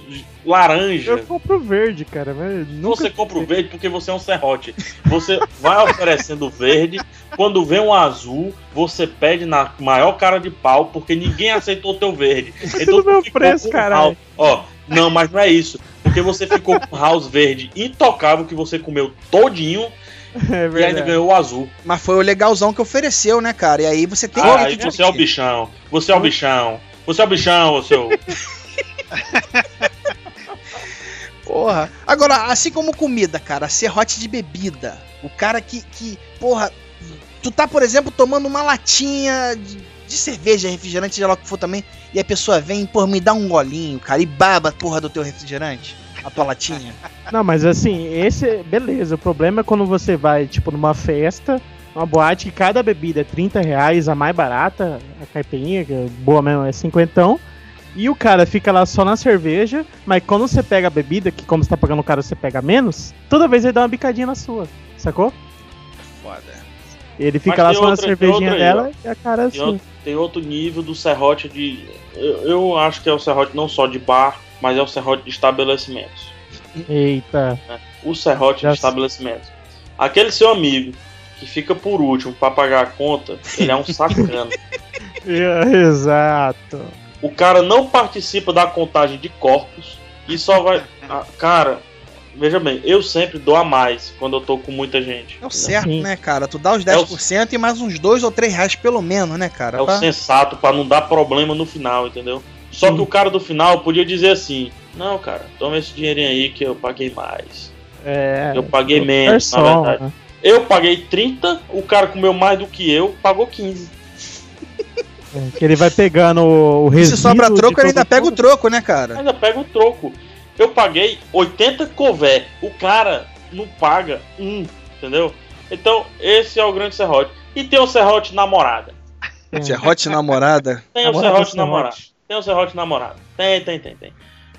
laranja. Eu compro verde, cara. Nunca... Você compra o verde porque você é um serrote. Você vai oferecendo verde. Quando vem um azul, você pede na maior cara de pau porque ninguém aceitou o teu verde. [laughs] Então meu preço, house- Ó, não, mas não é isso. Porque você ficou com o house verde intocável que você comeu todinho [laughs] É e ainda ganhou o azul. Mas foi o legalzão que ofereceu, né, cara? E aí você tem Ah, que aí você é o bichão. Você é o bichão. Você é o bichão, seu. [laughs] Porra. Agora, assim como comida, cara, serrote de bebida. O cara que, que, porra, tu tá, por exemplo, tomando uma latinha de, de cerveja, refrigerante, seja lá o que for também, e a pessoa vem, porra, me dá um golinho, cara, e baba porra do teu refrigerante. A tua latinha. [laughs] Não, mas assim, esse, beleza. O problema é quando você vai, tipo, numa festa, uma boate que cada bebida é 30 reais, a mais barata, a caipirinha, que é boa mesmo, é 50. E o cara fica lá só na cerveja, mas quando você pega a bebida, que como você tá pagando o cara, você pega menos, toda vez ele dá uma bicadinha na sua, sacou? Foda. Ele fica Mas lá tem só na outra- tem cervejinha aí, dela e a cara Tem assim. outro, tem outro nível do serrote de. Eu, eu acho que é o serrote não só de bar, mas é o serrote de estabelecimentos. Eita. O serrote Já de estabelecimentos. Aquele seu amigo que fica por último pra pagar a conta, ele é um [laughs] sacana. [laughs] Exato. O cara não participa da contagem de corpos e só vai. Ah, cara, veja bem, eu sempre dou a mais quando eu tô com muita gente. É o certo, né, cara? Tu dá os É o- 10% e mais uns 2 ou 3 reais pelo menos, né, cara? É o Pra- sensato pra não dar problema no final, entendeu? Só que o cara do final podia dizer assim: Não, cara, toma esse dinheirinho aí que eu paguei mais. É. Eu paguei menos, na verdade. Eu paguei 30, o cara comeu mais do que eu, pagou 15. É, que ele vai pegando o, o resíduo. se sobra troco, ele ainda pega o troco, né, cara? Ainda pega o troco. Eu paguei 80 cové. O cara não paga um, entendeu? Então, esse é o grande serrote. E tem o serrote namorada. É. [laughs] Serrote namorada. Tem o serrote namorado. Tem o serrote namorado. Tem, tem, tem, tem.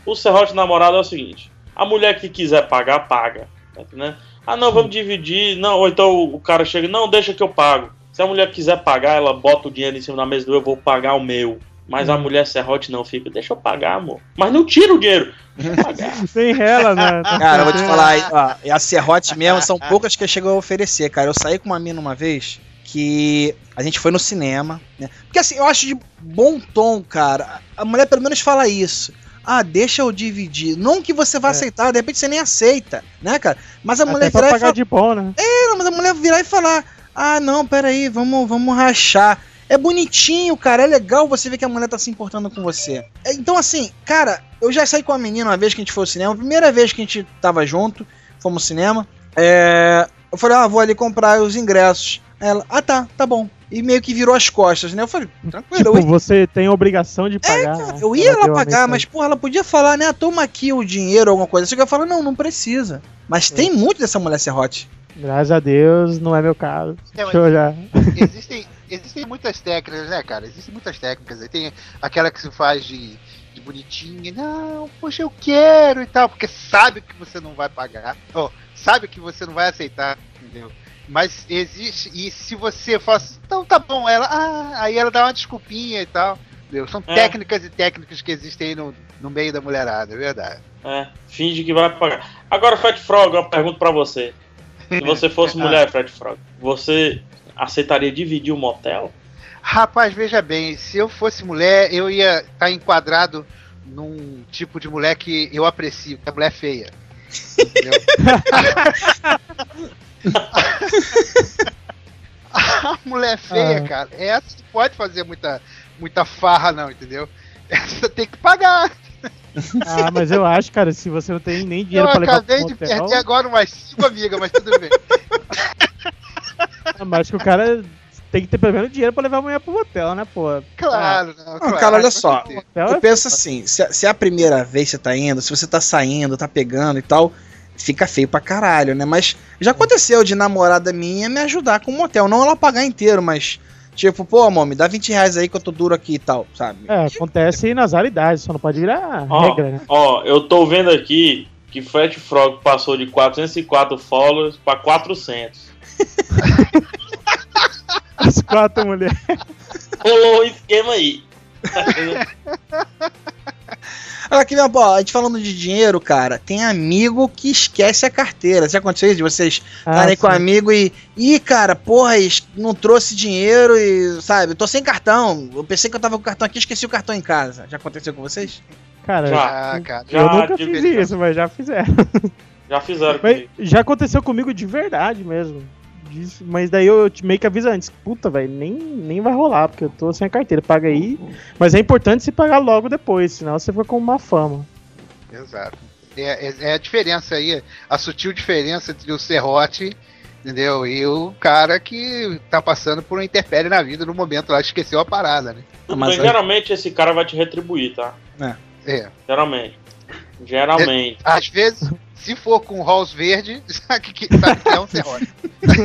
O serrote namorado é o seguinte: a mulher que quiser pagar, paga. Entendendo? Ah, não, vamos dividir. Não, ou então o cara chega, não, deixa que eu pago. Se a mulher quiser pagar, ela bota o dinheiro em cima da mesa do eu vou pagar o meu. Mas a mulher serrote não fica, deixa eu pagar, amor. Mas não tira o dinheiro. [laughs] Sem rela, né? [laughs] Cara, eu vou te falar, ó, e a serrote mesmo são poucas que chegam a oferecer, cara. Eu saí com uma mina uma vez que a gente foi no cinema, né? Porque assim, eu acho de bom tom, cara. A mulher pelo menos fala isso. Ah, deixa eu dividir. Não que você vá É. aceitar, de repente você nem aceita, né, cara? Mas a mulher Até pra virar e pagar falar. de bom, né? Não, mas a mulher virar e falar: Ah, não, peraí, vamos, vamos rachar. É bonitinho, cara. É legal você ver que a mulher tá se importando com você. É, Então, assim, cara, eu já saí com a menina uma vez que a gente foi ao cinema. Primeira vez que a gente tava junto, fomos ao cinema. É, eu falei, ah, vou ali comprar os ingressos. Ela, ah, tá, tá bom. E meio que virou as costas, né? Eu falei, tranquilo, Tipo, você tem obrigação de pagar. né? eu ia Ela lá deu a pagar, mas, porra, ela podia falar, né? Toma aqui o dinheiro, alguma coisa. Você ia falar, não, não precisa. Mas tem muito dessa mulher serrote. Graças a Deus, não é meu caso. É, Deixa eu já. existem, existem muitas técnicas, né, cara? Existem muitas técnicas. Aí Tem aquela que se faz de, de bonitinha, não, poxa, eu quero e tal, porque sabe que você não vai pagar, ó, sabe que você não vai aceitar, entendeu? Mas existe, e se você fala assim, então tá bom, ela, ah, aí ela dá uma desculpinha e tal. Entendeu? São É. técnicas e técnicas que existem aí no, no meio da mulherada, é verdade. É, finge que vai pagar. Agora, Fred Frog, eu pergunto pra você. Se você fosse [laughs] mulher, Fred Frog, você aceitaria dividir o motel? Rapaz, veja bem, se eu fosse mulher, eu ia estar enquadrado num tipo de mulher que eu aprecio, que é a mulher feia. Entendeu? [laughs] [laughs] a mulher feia, Ah. cara, essa não pode fazer muita, muita farra, não, entendeu? Essa tem que pagar. Ah, mas eu acho, cara, se você não tem nem dinheiro eu pra levar pro acabei de motel, perder agora umas cinco amigas, mas tudo bem. ah, mas acho que o cara tem que ter pelo menos dinheiro pra levar a mulher pro motel, né, pô? Claro, não, Não, claro, cara, olha só. Motel Eu é- penso assim, se, se é a primeira vez que você tá indo, se você tá saindo, tá pegando e tal, fica feio pra caralho, né? Mas já aconteceu de namorada minha me ajudar com o motel. Não ela pagar inteiro, mas tipo, pô, amor, me dá 20 reais aí que eu tô duro aqui e tal, sabe? É, acontece nas realidades, só não pode virar Ó, regra, né? ó, eu tô vendo aqui que Fred Frog passou de 404 followers pra 400. [laughs] As quatro mulheres. Rolou um esquema aí. [laughs] Olha aqui, meu, pô, a gente falando de dinheiro, cara, tem amigo que esquece a carteira. Já aconteceu isso de vocês Ah, estarem com sim. amigo e. Ih, cara, porra, não trouxe dinheiro e. Sabe, tô sem cartão. Eu pensei que eu tava com o cartão aqui esqueci o cartão em casa. Já aconteceu com vocês? Cara, Já. Ah, cara. eu Já nunca fiz isso, mas já fizeram. Já fizeram já aconteceu comigo de verdade mesmo. Disso- Mas daí eu te- meio que aviso antes, puta, velho, nem, nem vai rolar, porque eu tô sem a carteira, paga aí. Mas é importante se pagar logo depois, senão você fica com uma fama. Exato. É, é- é a diferença aí, a sutil diferença entre o serrote, entendeu? E o cara que tá passando por uma intempérie na vida no momento lá, esqueceu a parada, né? Mas aí- Geralmente esse cara vai te retribuir, tá? É. Geralmente. Geralmente. Às vezes, se for com Halls verde, [laughs] sabe que, sabe que é um serrote.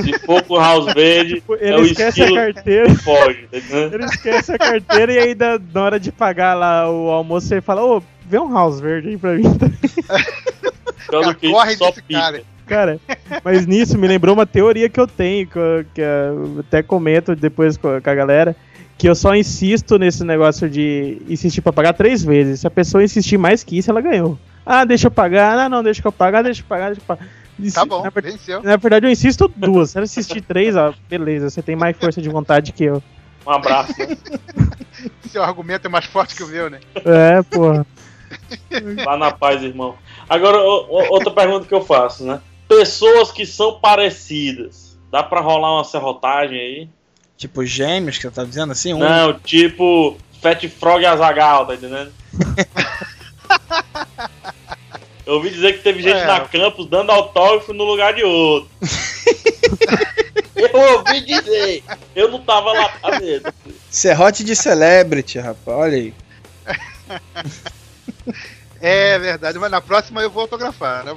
Se for com house verde, Ele é o esquece estilo a carteira. que foge, tá? Ele esquece a carteira e aí da- na hora de pagar lá o almoço ele fala, ô, vê um house verde aí pra mim. [laughs] Corre desse pica. cara. Cara, mas nisso me lembrou uma teoria que eu tenho, que eu, que eu até comento depois com a galera, que eu só insisto nesse negócio de insistir pra pagar três vezes. Se a pessoa insistir mais que isso, ela ganhou. Ah, deixa eu pagar. Ah, não, deixa que eu pagar, deixa eu pagar, deixa eu pagar. Tá bom, Na, venceu. na verdade, eu insisto duas. Se ela insistir três, ó, beleza, você tem mais força de vontade que eu. Um abraço. né? [laughs] Seu argumento é mais forte que o meu, né? É, porra. Vá na paz, irmão. Agora, outra pergunta que eu faço, né? Pessoas que são parecidas. Dá pra rolar uma serrotagem aí? Tipo gêmeos, que você tá dizendo assim? Um... Não, tipo Fat Frog e Azagal, tá entendendo? [laughs] Eu ouvi dizer que teve gente É. na campus dando autógrafo no lugar de outro. [laughs] Eu ouvi dizer. Eu não tava lá pra ver. Serrote de celebrity, rapaz. Olha aí. [laughs] É verdade, mas na próxima eu vou autografar. Né?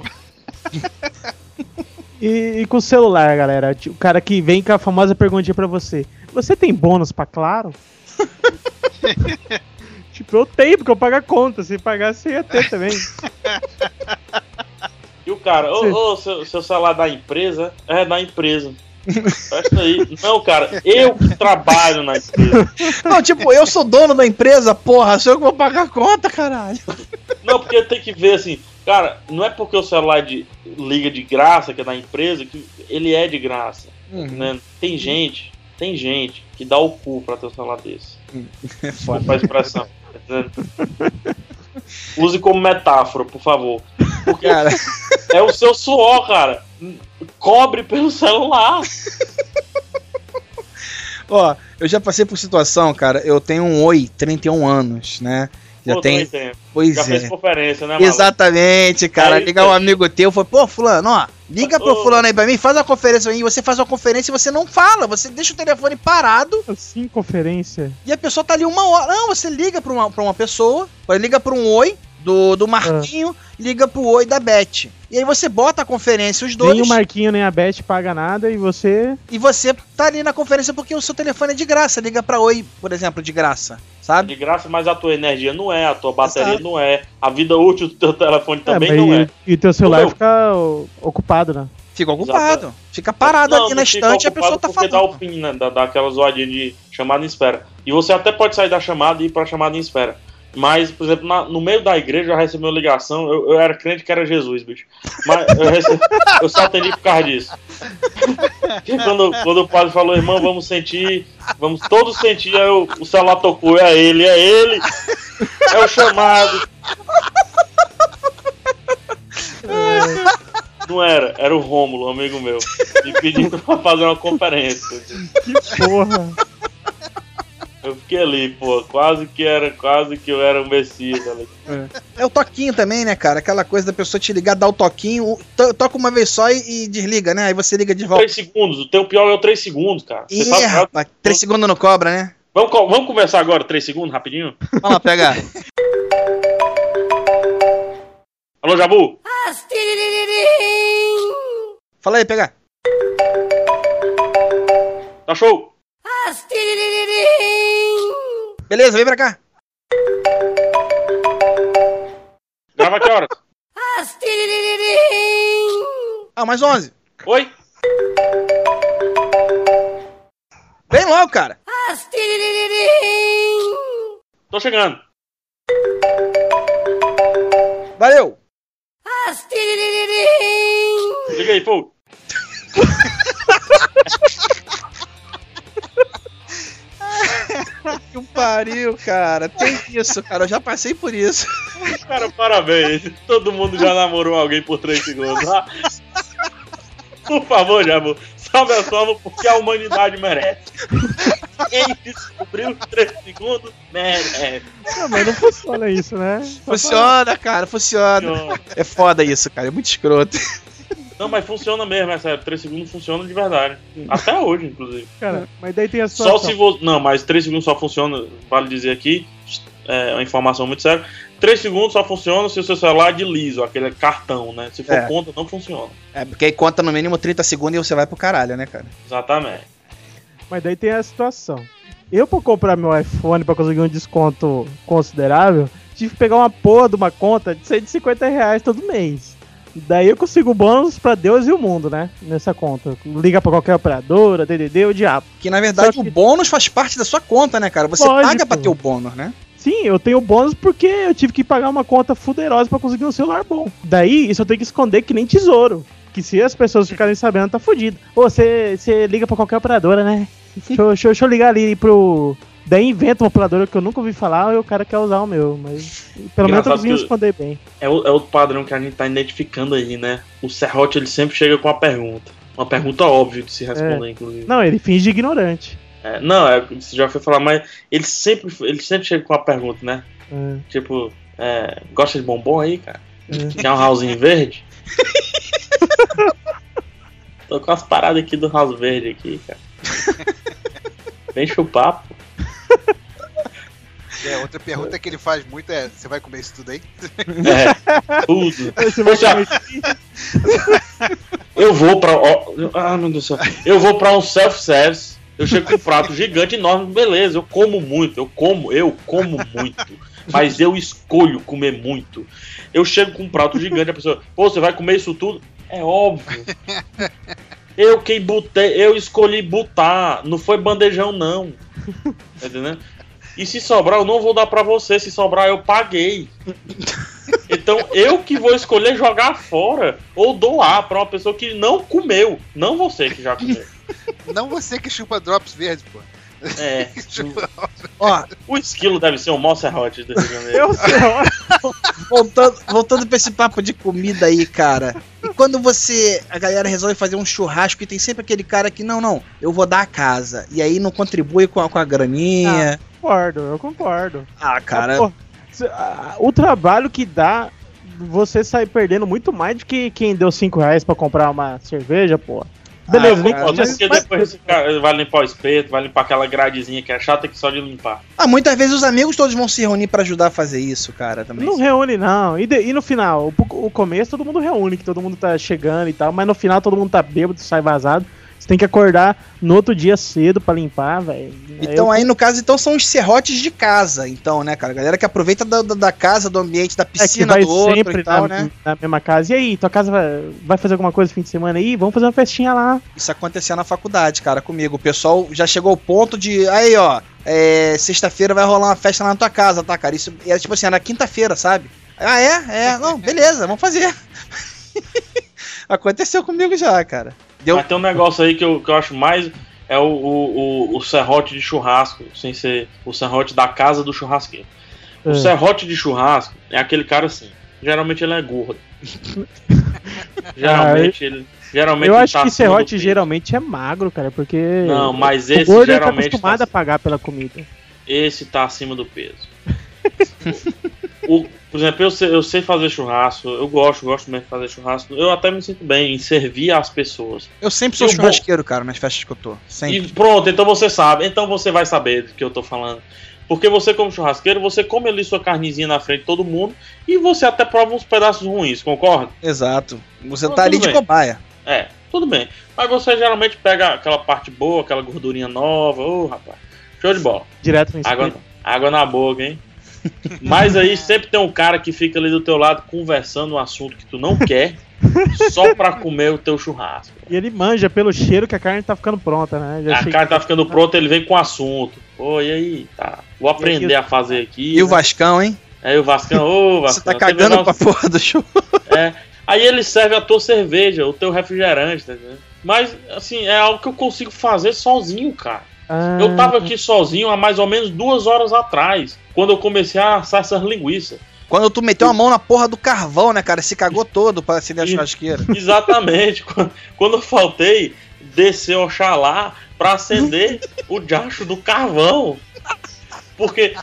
E, e com o celular, galera, o cara que vem com a famosa perguntinha pra você: Você tem bônus pra claro? [laughs] tipo, eu tenho, porque eu pago a conta. Se pagar, você ia ter também. [laughs] E o cara, ô, seu, seu celular da empresa? É, da empresa. Presta aí. Não, cara, eu que trabalho na empresa. Não, tipo, eu sou dono da empresa, porra. Sou eu que vou pagar a conta, caralho. Não, porque tem que ver assim, cara, não é porque o celular de, liga de graça, que é da empresa, que ele é de graça. Uhum. né? Tem gente, tem gente que dá o cu pra ter um celular desse. [laughs] É Desculpa a expressão. entendendo? Use como metáfora, por favor. Porque Cara, é o seu suor, cara. Cobre pelo celular. ó, eu já passei por situação, cara. Eu tenho um Oi, 31 anos, né? Já Pô, tem. Pois Já fez é. conferência, né, maluco? Exatamente, cara. Aí, Ligar um cara. amigo teu, foi, pô, fulano, ó, liga pro Ô. fulano aí pra mim, faz uma conferência aí, você faz uma conferência e você não fala, você deixa o telefone parado Assim, conferência. e a pessoa tá ali uma hora. Não, você liga pra uma, pra uma pessoa, liga pra um oi do, do Marquinho, liga pro oi da Beth. E aí você bota a conferência, os dois, Nem o Marquinho nem a Beth paga nada e você. e você tá ali na conferência porque o seu telefone é de graça. Liga pra oi, por exemplo, de graça, sabe? De graça, mas a tua energia não é, a tua bateria Exato. não é, a vida útil do teu telefone também mas não e, é. e teu celular Entendeu? fica ocupado, né? Fica ocupado. Fica parado Não, ali não na estante e a pessoa tá porque dá o falando. pin, né? Dá, dá aquela zoadinha de chamada em espera. E você até pode sair da chamada e ir pra chamada em espera. Mas, por exemplo, na- no meio da igreja eu recebi uma ligação. Eu, eu era crente que era Jesus, bicho. Mas eu, recebi- [laughs] eu só atendi por causa disso. Quando, quando o padre falou, irmão, vamos sentir, vamos todos sentir, aí o, o celular tocou, é ele, é ele, é o chamado. Não era, era o Rômulo, amigo meu, me pedindo pra fazer uma conferência. Que porra. Eu fiquei ali, pô, quase que era, quase que eu era o Messias ali. [laughs] É o toquinho também, né, cara? Aquela coisa da pessoa te ligar, dar o toquinho, to- toca uma vez só e, e desliga, né? Aí você liga de volta. 3 segundos, o teu pior é o 3 segundos, cara. Você Ih, sabe- rapaz, três segundos não cobra, né? vamos, co- vamos conversar agora, 3 segundos, rapidinho? Vamos lá, pegar. [laughs] Alô, Jabu? Fala aí, pegar. Tá show? Beleza, vem pra cá. Grava que horas? Ah, mais 11. Oi? Vem logo, cara. Tô chegando. Valeu. Liga aí, pô. [laughs] Que pariu, cara. Tem isso, cara. Eu já passei por isso. Cara, parabéns. Todo mundo já namorou alguém por 3 segundos. Ah. Por favor, Jabu, salve a salva porque a humanidade merece. Quem descobriu os 3 segundos merece. Não, mas não funciona isso, né? Funciona, cara. Funciona. É foda isso, cara. É muito escroto. Não, mas funciona mesmo, é sério. 3 segundos funciona de verdade. Até hoje, inclusive. Cara, mas daí tem a Só situação. se você. Não, mas 3 segundos só funciona, vale dizer aqui. É uma informação muito séria. 3 segundos só funciona se o seu celular é de liso, aquele cartão, né? Se for É. conta, não funciona. É, porque aí conta no mínimo 30 segundos e você vai pro caralho, né, cara? Exatamente. Mas daí tem a situação. Eu, pra comprar meu iPhone pra conseguir um desconto considerável, tive que pegar uma porra de uma conta de 150 reais todo mês. Daí eu consigo bônus pra Deus e o mundo, né? Nessa conta. Liga pra qualquer operadora, DDD, o diabo. Que na verdade que- o bônus faz parte da sua conta, né, cara? Você Lógico. paga pra ter o bônus, né? Sim, eu tenho bônus porque eu tive que pagar uma conta fuderosa pra conseguir um celular bom. Daí, isso eu tenho que esconder que nem tesouro. Que se as pessoas ficarem sabendo, tá fudido. Ô, você liga pra qualquer operadora, né? [laughs] Deixa eu ligar ali pro. Daí inventa uma operadora que eu nunca ouvi falar e o cara quer usar o meu. Mas pelo menos eu consegui que- esconder bem. É o, é o padrão que a gente tá identificando aí, né? O Serrote, ele sempre chega com uma pergunta. Uma pergunta óbvia de se responder, inclusive. Não, ele finge de ignorante. É, não, é, você já foi falar, mas ele sempre, ele sempre chega com uma pergunta, né? É, Tipo, é, gosta de bombom aí, cara? é. [laughs] Quer um housezinho verde? [laughs] Tô com as paradas aqui do house verde aqui, cara. [laughs] Vem chupar, pô. É, outra pergunta que ele faz muito é: você vai comer isso tudo aí? É, tudo. [laughs] Você vai Poxa, comer? Eu vou pra. ó, ah, meu Deus do céu. Eu vou pra um self-service. Eu chego com um prato gigante, enorme, beleza. Eu como muito. Eu como, eu como muito. Mas eu escolho comer muito. Eu chego com um prato gigante, a pessoa, pô, você vai comer isso tudo? É óbvio. Eu que botei, eu escolhi botar. Não foi bandejão, não. Tá entendendo? E se sobrar, eu não vou dar pra você. Se sobrar, eu paguei. [laughs] Então eu que vou escolher jogar fora ou doar pra uma pessoa que não comeu. Não você que já comeu. Não você que chupa drops verdes, pô. É. [laughs] Chupa- Ó, O esquilo deve ser um mó serrote do Rio de Janeiro. Eu sei, voltando, voltando pra esse papo de comida aí, cara. E quando você. A galera resolve fazer um churrasco e tem sempre aquele cara que, não, não, eu vou dar a casa. E aí não contribui com a, com a graninha. Concordo, eu concordo. Ah, cara. Ah, pô, cê- ah, o trabalho que dá, você sai perdendo muito mais do que quem deu 5 reais pra comprar uma cerveja, pô. Beleza, Ah, nem cara, mas- depois [laughs] vai limpar o espeto, vai limpar aquela gradezinha que é chata que só de limpar. Ah, muitas vezes os amigos todos vão se reunir pra ajudar a fazer isso, cara, também. Não reúne, não. E, de- e no final? O, o começo todo mundo reúne, que todo mundo tá chegando e tal, mas no final todo mundo tá bêbado, sai vazado. Você tem que acordar no outro dia cedo pra limpar, velho. Então aí, no caso, então são os serrotes de casa, então, né, cara? Galera que aproveita da, da- casa, do ambiente, da É piscina vai do outro sempre e tal, na, né? na mesma casa. E aí, tua casa vai, vai fazer alguma coisa no fim de semana aí? Vamos fazer uma festinha lá. Isso acontecia na faculdade, cara, comigo. O pessoal já chegou ao ponto de. Aí, ó, é, sexta-feira vai rolar uma festa lá na tua casa, tá, cara? Isso era tipo assim, era quinta-feira, sabe? Ah, é? É, não, beleza, vamos fazer. [laughs] Aconteceu comigo já, cara. Deu. Mas tem um negócio aí que eu, que eu acho mais. É o, o, o, o serrote de churrasco, sem ser o serrote da casa do churrasqueiro. O É. serrote de churrasco é aquele cara assim. Geralmente ele é gordo. [laughs] geralmente ele. Geralmente Eu acho tá que serrote geralmente é magro, cara, porque. Não, mas o esse gordo ele tá geralmente acostumado tá- a pagar pela comida. Esse tá acima do peso. [laughs] O- por exemplo, eu sei, eu sei fazer churrasco, eu gosto, gosto mesmo de fazer churrasco. Eu até me sinto bem em servir às pessoas. Eu sempre sou E o churrasqueiro, cara, nas festas que eu tô. Sempre. E pronto, então você sabe. Então você vai saber do que eu tô falando. Porque você, como churrasqueiro, você come ali sua carnezinha na frente de todo mundo e você até prova uns pedaços ruins, concorda? Exato. Você Não, tá ali tudo de bem. cobaia. É, tudo bem. Mas você geralmente pega aquela parte boa, aquela gordurinha nova. Ô, rapaz, show de bola. Direto no Água, espelho. água na boca, hein? Mas aí sempre tem um cara que fica ali do teu lado conversando um assunto que tu não quer, só pra comer o teu churrasco. E ele manja pelo cheiro que a carne tá ficando pronta, né? Já A cara tá ficando pronta, ele vem com o assunto. Pô, e aí? Tá. Vou aprender a fazer aqui. E o né? Vascão, hein? Aí o Vascão, ô [laughs] Você Vascão. tá você cagando vai pra porra do show. [laughs] um- É. Aí ele serve a tua cerveja, o teu refrigerante, tá entendendo? Mas, assim, é algo que eu consigo fazer sozinho, cara. Ah, Eu tava aqui sozinho há mais ou menos duas horas atrás, quando eu comecei a assar essas linguiças. Quando tu meteu a mão na porra do carvão, né, cara? Se cagou todo pra acender a churrasqueira. [laughs] Exatamente. Quando- eu faltei descer Oxalá pra acender o diacho do carvão. Porque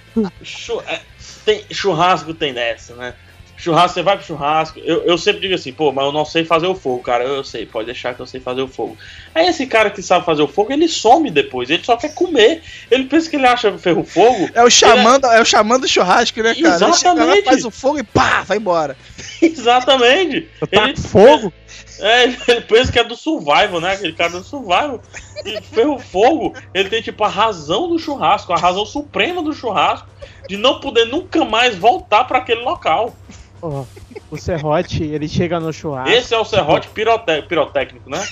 é, tem, churrasco tem dessa, né? Churrasco, você vai pro churrasco. Eu, eu sempre digo assim, pô, mas eu não sei fazer o fogo, cara. Eu, sei, pode deixar que eu sei fazer o fogo. Aí esse cara que sabe fazer o fogo, ele some depois, ele só quer comer. Ele pensa que ele acha ferro fogo. É o xamã, do- é o xamã do churrasco, né, cara? Ele chega lá, Exatamente. faz o fogo e pá, vai embora. [laughs] Exatamente. Eu taco Ele- fogo. [laughs] É, ele pensa que é do survival, né? Aquele cara do survival. E ferro fogo, ele tem tipo a razão do churrasco, a razão suprema do churrasco, de não poder nunca mais voltar pra aquele local. Ó, o Serrote, ele chega no churrasco. Esse é o serrote pirote- pirotécnico, né?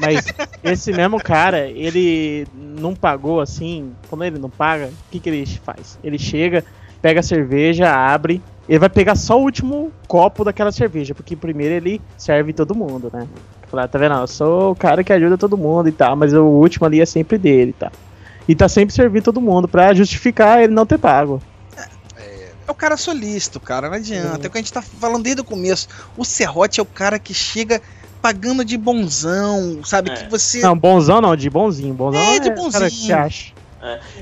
Mas esse mesmo cara, ele não pagou assim. Como ele não paga, o que, que ele faz? Ele chega, pega a cerveja, abre. Ele vai pegar só o último copo daquela cerveja, porque primeiro ele serve todo mundo, né? Falar, tá vendo? Eu sou o cara que ajuda todo mundo e tal, mas o último ali é sempre dele tal. E tá sempre servindo todo mundo pra justificar ele não ter pago. É o cara solícito, cara, não adianta. É o que a gente tá falando desde o começo. O Serrote é o cara que chega pagando de bonzão, sabe? É. Que você. Não, bonzão não, de bonzinho. Bonzão É, é, de o cara bonzinho. que acha.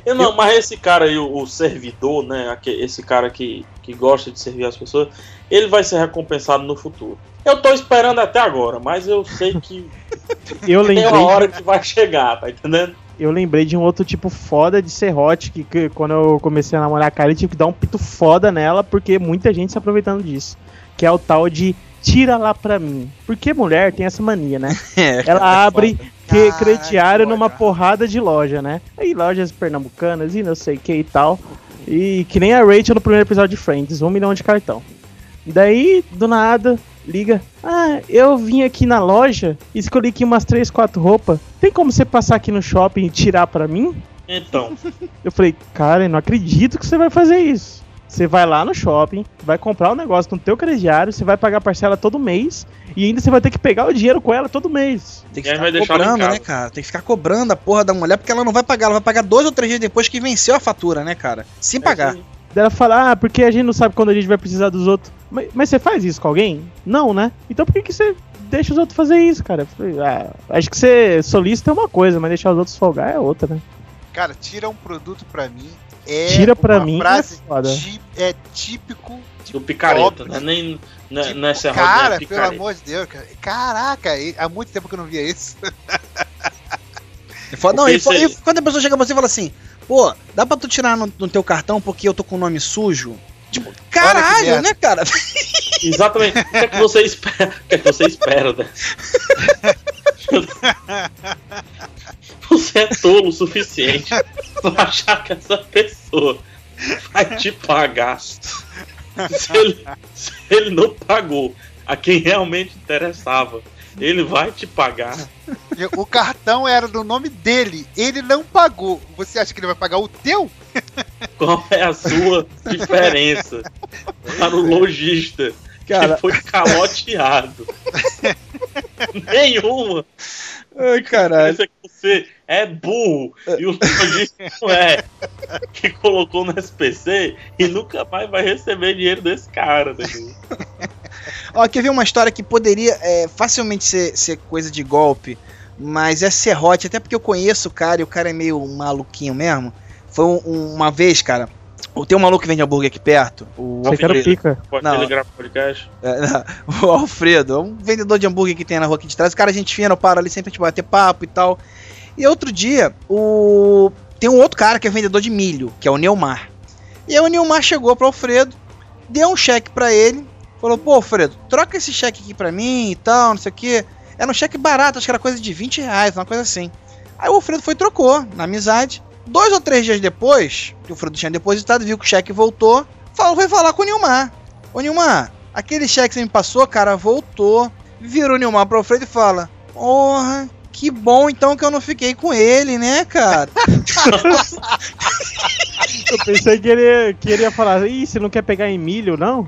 Eu não, mas esse cara aí, o, o servidor, né? Esse cara que, que gosta de servir as pessoas, ele vai ser recompensado no futuro. Eu tô esperando até agora, mas eu sei que [laughs] Eu tem lembrei. uma hora que vai chegar, tá entendendo? eu lembrei de um outro tipo foda de serrote que, que quando eu comecei a namorar a cara, eu tive que dar um pito foda nela, porque muita gente se aproveitando disso. Que é o tal de tira lá pra mim. Porque mulher tem essa mania, né? [laughs] É, Ela abre que crediário numa porrada de loja, né? Aí lojas pernambucanas e não sei o que e tal. E que nem a Rachel no primeiro episódio de Friends, um milhão de cartão. Daí, do nada, liga. Ah, eu vim aqui na loja, escolhi aqui umas 3, 4 roupas. Tem como você passar aqui no shopping e tirar pra mim? Então, Eu falei, cara, eu não acredito que você vai fazer isso. Você vai lá no shopping, vai comprar o negócio no teu crediário, você vai pagar a parcela todo mês e ainda você vai ter que pegar o dinheiro com ela todo mês. Tem que E ficar cobrando, né, cara? Tem que ficar cobrando a porra da mulher porque ela não vai pagar. Ela vai pagar dois ou três dias depois que venceu a fatura, né, cara? Sem pagar. é Daí ela fala, ah, porque a gente não sabe quando a gente vai precisar dos outros. Mas, mas você faz isso com alguém? Não, né? Então por que, que você deixa os outros fazer isso, cara? Ah, acho que ser solista é uma coisa, mas deixar os outros folgar é outra, né? Cara, tira um produto pra mim. É Tira pra mim, frase é foda. tí- é típico do picareta, Óbvio. né? Nem não é- Tipo, não é cara, é pelo amor de Deus, cara. Caraca, há muito tempo que eu não via isso. E fala- não, e, e quando a pessoa chega pra você e fala assim, pô, dá pra tu tirar no, no teu cartão porque eu tô com o nome sujo? Tipo, caralho, né, cara? Exatamente. O que é que você [laughs] espera? O que é que você espera, né? [laughs] [laughs] Você é tolo o suficiente pra achar que essa pessoa vai te pagar. Se ele, se ele não pagou a quem realmente interessava, ele vai te pagar. O cartão era do nome dele, ele não pagou. Você acha que ele vai pagar o teu? Qual é a sua diferença para o lojista Cara, que foi caloteado? [laughs] Nenhuma. Ai, caralho. Que você é burro e o lojista [laughs] não é. Que colocou no SPC e nunca mais vai receber dinheiro desse cara. ligado? [laughs] Ó, quer ver uma história que poderia é, facilmente ser, ser coisa de golpe, mas é serrote, até porque eu conheço o cara e o cara é meio maluquinho mesmo. Foi um- um- uma vez, cara, tem um maluco que vende hambúrguer aqui perto, o você quer o Alfredo. pica. Pode Não. podcast. [laughs] É, não, o Alfredo, é um vendedor de hambúrguer que tem na rua aqui de trás. O cara, a gente fina, eu paro ali sempre a gente bater papo e tal. E outro dia, o tem um outro cara que é vendedor de milho, que é o Neumar. E aí o Neumar chegou pro Alfredo, deu um cheque pra ele, falou: pô, Alfredo, troca esse cheque aqui pra mim e tal, não sei o quê. Era um cheque barato, acho que era coisa de 20 reais, uma coisa assim. Aí o Alfredo foi trocou, na amizade. Dois ou três dias depois, que o Alfredo tinha depositado, viu que o cheque voltou, falou, foi falar com o Nilmar. Ô Nilmar, aquele cheque que você me passou, cara, voltou. Vira o Nilmar pro Alfredo e fala: Porra, que bom então que eu não fiquei com ele, né, cara? Eu pensei que ele, que ele ia falar, ih, você não quer pegar em milho, não?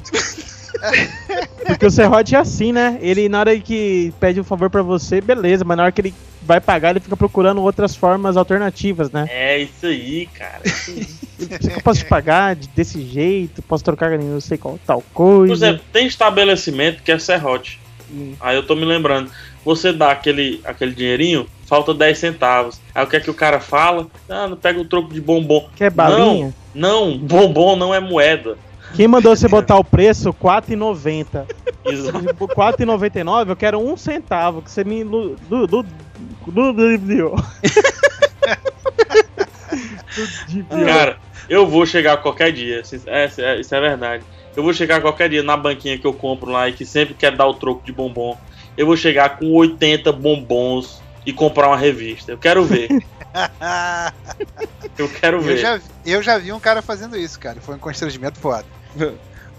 Porque o serrote é assim, né? Ele, na hora que pede um favor pra você, beleza, mas na hora que ele vai pagar, ele fica procurando outras formas alternativas, né? É isso aí, cara. Isso aí. Você que eu posso te pagar de- desse jeito, posso trocar em não sei qual tal Por coisa. exemplo, tem estabelecimento que é serrote. Hum. Aí eu tô me lembrando. Você dá aquele, aquele dinheirinho, falta 10 centavos. Aí o que é que o cara fala? Ah, não pega o troco de bombom. Quer balinha? Não, bombom não é moeda. Quem mandou você botar o preço? R$4,90. [laughs] Exato. Por R$4,99 eu quero um centavo que você me. lu- [laughs] Cara, eu vou chegar qualquer dia. Isso é, isso é- isso é verdade. Eu vou chegar qualquer dia na banquinha que eu compro lá e que sempre quer dar o troco de bombom. Eu vou chegar com 80 bombons e comprar uma revista. Eu quero ver. [laughs] Eu quero Eu ver. já, eu já vi um cara fazendo isso, cara. Foi um constrangimento foda.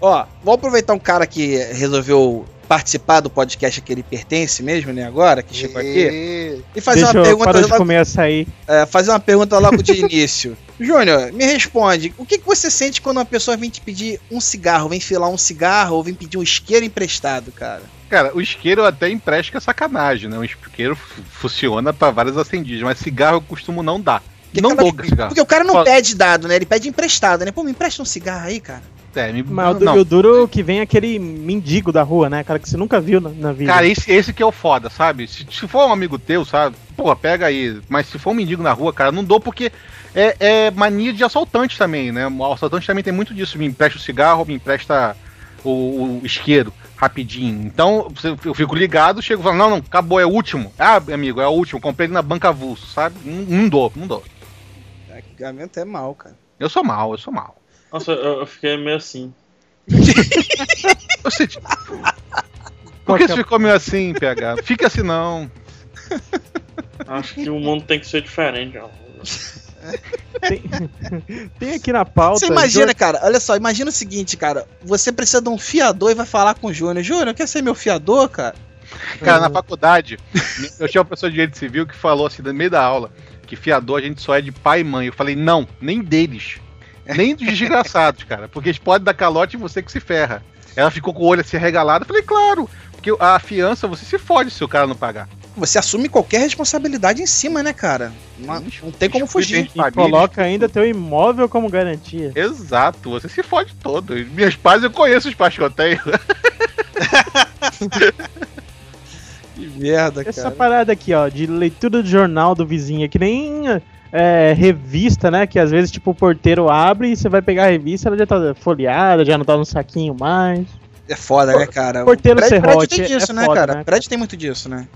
Ó, vou aproveitar um cara que resolveu participar do podcast que ele pertence mesmo, né, agora, que chegou aqui, E- e fazer Deixa uma eu pergunta de logo, é, fazer uma pergunta logo de [laughs] início. Júnior, me responde, o que, que você sente quando uma pessoa vem te pedir um cigarro, vem filar um cigarro ou vem pedir um isqueiro emprestado, cara? Cara, o isqueiro eu até empresto que é sacanagem, né? O isqueiro fu- funciona pra várias acendidas, mas cigarro eu costumo não dar. Porque não cada- dou cigarro. Porque o cara não Fala- pede dado, né? Ele pede emprestado, né? Pô, me empresta um cigarro aí, cara. É, me- Mas o du- não. o duro que vem é aquele mendigo da rua, né? Cara que você nunca viu na, na vida. Cara, esse, esse que é o foda, sabe? Se, se for um amigo teu, sabe? Pô, pega aí. Mas se for um mendigo na rua, cara, não dou porque é, é mania de assaltante também, né? O assaltante também tem muito disso. Me empresta o cigarro, me empresta o, o isqueiro rapidinho. Então eu fico ligado, chego e falo, não, não, acabou, é o último. Ah, amigo, é o último. Comprei ele na banca avulso, sabe? Não, não dou, não dou. Carregamento é mal, cara. Eu sou mal, eu sou mal. Nossa, eu, eu fiquei meio assim. [laughs] Por que você ficou meio assim, PH? Fica assim não. Acho que o mundo tem que ser diferente. ó. Tem, tem aqui na pauta. Você imagina, cara, olha só, imagina o seguinte, cara. Você precisa de um fiador e vai falar com o Júnior. Júnior, quer ser meu fiador, cara? Cara, na faculdade, eu tinha uma pessoa de direito civil que falou assim, no meio da aula, que fiador a gente só é de pai e mãe. Eu falei, não, nem deles. Nem dos desgraçados, cara. Porque eles podem dar calote e você que se ferra. Ela ficou com o olho assim regalado. Eu falei, claro, porque a fiança você se fode se o cara não pagar. Você assume qualquer responsabilidade em cima, né, cara? Não, não tem como fugir. E coloca ainda teu imóvel como garantia. Exato, você se fode todo. Meus pais, eu conheço os pais que eu tenho. [laughs] Que merda, Essa cara. parada aqui, ó, de leitura do jornal do vizinho, é que nem é, revista, né? Que às vezes, tipo, o porteiro abre e você vai pegar a revista, ela já tá folheada, já não tá no saquinho mais. É foda, né, cara? O Porteiro prédio, serrote prédio tem é disso, né, foda, cara? né? Prédio tem muito disso, né?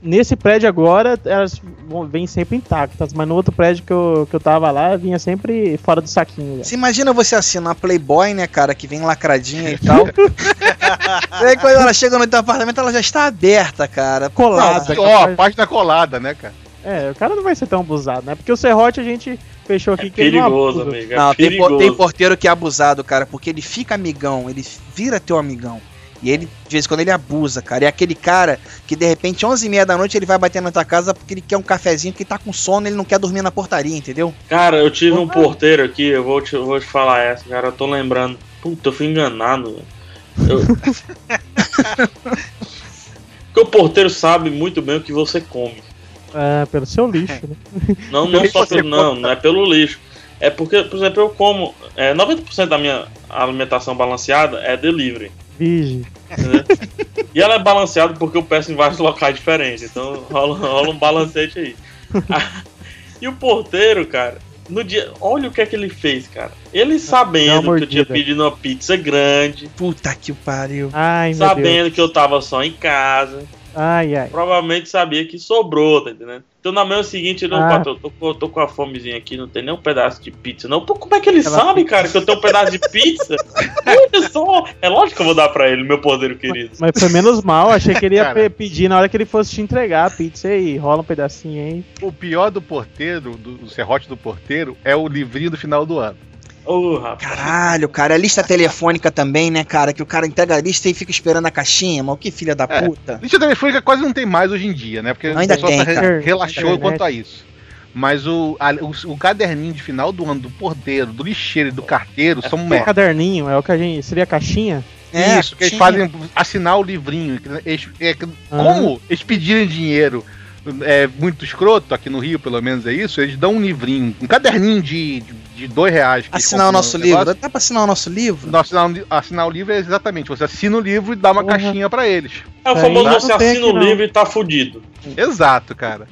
Nesse prédio agora, elas vêm sempre intactas, mas no outro prédio que eu, que eu tava lá, vinha sempre fora do saquinho. já. Você imagina você assinar Playboy, né, cara, que vem lacradinha e tal. e [laughs] aí quando ela chega no teu apartamento, ela já está aberta, cara. Colada. Não, Ó, a página colada, né, cara? É, o cara não vai ser tão abusado, né? Porque o serrote a gente fechou aqui É que ele não perigoso, abusa. amigo. É Não, tem, perigoso. tem porteiro que é abusado, cara, porque ele fica amigão, ele vira teu amigão. E ele, de vez em quando, ele abusa, cara. É aquele cara que, de repente, 11h30 da noite, ele vai bater na tua casa porque ele quer um cafezinho, porque tá com sono, ele não quer dormir na portaria, entendeu? Cara, eu tive um porteiro aqui, eu vou te, vou te falar essa, cara. Eu tô lembrando. Puta, eu fui enganado. velho. Eu... [laughs] Porque o porteiro sabe muito bem o que você come. É, pelo seu lixo, né? [laughs] Não, não só pelo, não, não é pelo lixo. É porque, por exemplo, eu como. É, 90% da minha alimentação balanceada é delivery. Vige. e ela é balanceada porque eu peço em vários [laughs] locais diferentes. Então rola, rola um balancete aí. Ah, [laughs] e o porteiro, cara, no dia. Olha o que é que ele fez, cara. Ele sabendo que eu tinha pedido uma pizza grande, Puta que pariu. Ai, meu Deus. sabendo que eu tava só em casa, Ai, ai. provavelmente sabia que sobrou, tá entendendo? Então na manhã seguinte, ele, Ah. tô, tô, com- tô com a fomezinha aqui, não tem nem um pedaço de pizza, não. Pô, como é que ele Aquela sabe, cara, que eu tenho um pedaço de pizza? [laughs] Olha só! É lógico que eu vou dar pra ele, meu porteiro querido. Mas foi menos mal, achei que ele ia Cara. pe- pedir na hora que ele fosse te entregar a pizza aí, rola um pedacinho aí. O pior do porteiro, do, do serrote do porteiro, é o livrinho do final do ano. Rapaz. Caralho, cara, a lista telefônica também, né, cara? Que o cara entrega a lista e fica esperando a caixinha, mas que filha da É. puta. Lista telefônica quase não tem mais hoje em dia, né? Porque Ainda pessoal tem, tá cara. relaxou quanto a isso. Mas o, a- o, o caderninho de final do ano do porteiro, do lixeiro e do carteiro são É merda. caderninho, é o que a gente. Seria a caixinha? É, Isso, que eles fazem assinar o livrinho. Eles, é, Ah. Como eles pedirem dinheiro é muito escroto, aqui no Rio pelo menos é isso, eles dão um livrinho, um caderninho de, de, de dois reais. Assinar o nosso no livro. negócio. Dá pra assinar o nosso livro? Não, assinar, assinar o livro é exatamente, você assina o livro e dá uma Porra. caixinha pra eles. É o famoso você assina o livro e tá fudido. Exato, cara.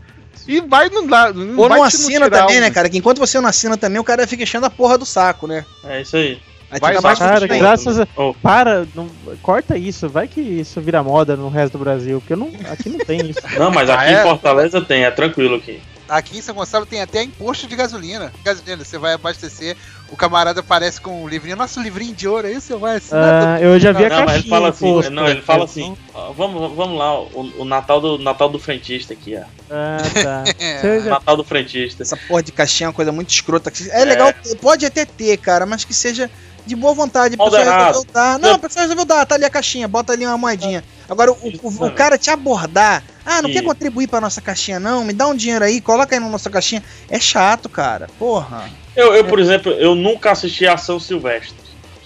E vai no lá. Ou não assina também, um- né, cara? Que enquanto você não assina também, o cara fica enchendo a porra do saco, né? É isso aí. Aí Vai mais Cara, Continua. graças a. Oh. Para, não... corta isso. Vai que isso vira moda no resto do Brasil. Porque eu não... aqui não tem isso. Não, mas Ah, aqui é? em Fortaleza tem, é tranquilo aqui. Aqui em São Gonçalo tem até imposto de gasolina. Gasolina, você vai abastecer, o camarada aparece com um livrinho. Nosso livrinho de ouro aí, você vai assinar. Ah, eu já vi a Não, mas caixinha. ele fala assim, posto, não, ele fala assim, ó, vamos, vamos lá, o, o Natal do Natal do frentista aqui, ó. Ah, tá. [laughs] É. Natal do frentista. Essa porra de caixinha é uma coisa muito escrota. É, legal, pode até ter, cara, mas que seja de boa vontade. A pessoa resolveu dar. Não, a pessoa resolveu dar, tá ali a caixinha, bota ali uma moedinha. Agora, o, o- o cara te abordar, ah, não quer contribuir pra nossa caixinha, não? Me dá um dinheiro aí, coloca aí na nossa caixinha. É chato, cara. Porra. Eu, eu, por exemplo, eu nunca assisti a Ação Silvestre,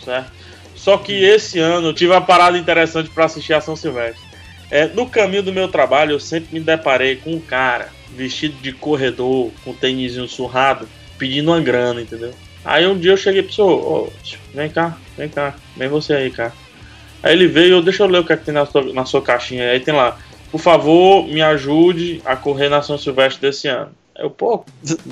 certo? Só que esse ano eu tive uma parada interessante pra assistir a Ação Silvestre. É, no caminho do meu trabalho, eu sempre me deparei com um cara vestido de corredor, com tênisinho surrado, pedindo uma grana, entendeu? Aí um dia eu cheguei pro senhor, ô, vem cá, vem cá, vem você aí, cara. Aí ele veio, deixa eu ler o que, é que tem na sua, na sua caixinha. Aí tem lá, por favor, me ajude a correr na São Silvestre desse ano. Eu, pô,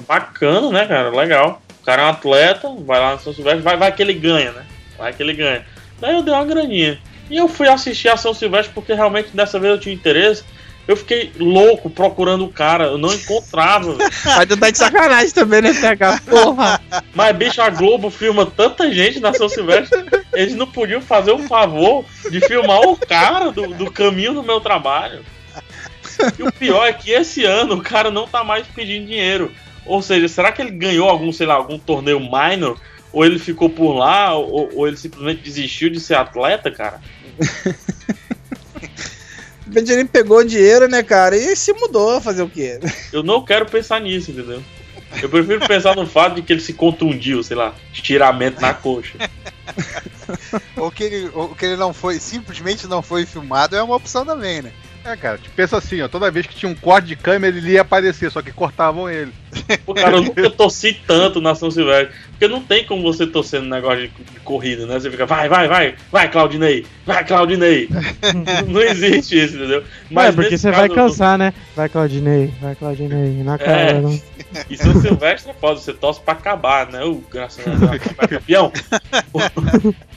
bacana, né, cara? Legal. O cara é um atleta, vai lá na São Silvestre, vai, vai que ele ganha, né? Vai que ele ganha. Daí eu dei uma graninha. E eu fui assistir a São Silvestre porque realmente dessa vez eu tinha interesse. Eu fiquei louco procurando o cara, eu não encontrava. [laughs] Mas tu tá de sacanagem também, né, PH? Porra. Mas, bicho, a Globo filma tanta gente na São Silvestre, eles não podiam fazer o favor de filmar o cara do, do caminho do meu trabalho. E o pior é que esse ano o cara não tá mais pedindo dinheiro. Ou seja, será que ele ganhou algum, sei lá, algum torneio minor? Ou ele ficou por lá? Ou, ou ele simplesmente desistiu de ser atleta, cara? [laughs] O Benjamin pegou o dinheiro, né, cara? E se mudou, fazer o quê? Eu não quero pensar nisso, entendeu? Eu prefiro pensar no fato de que ele se contundiu, sei lá, estiramento na coxa. [laughs] Ou que, ele, ou que ele não foi, simplesmente não foi filmado, é uma opção também, né? É, cara, tipo, pensa assim, ó, toda vez que tinha um corte de câmera, ele ia aparecer, só que cortavam ele. Pô, cara, eu [laughs] nunca torci tanto na São Silvestre. Porque não tem como você torcer no negócio de, de corrida, né? Você fica, vai, vai, vai, vai, Claudinei, vai, Claudinei. [laughs] não existe isso, entendeu? Mas é, porque você vai cansar, né? Vai, Claudinei, vai, Claudinei, na cara. É. não. E São Silvestre é foda, você torce pra acabar, né? O graças a Deus, vai campeão. [laughs]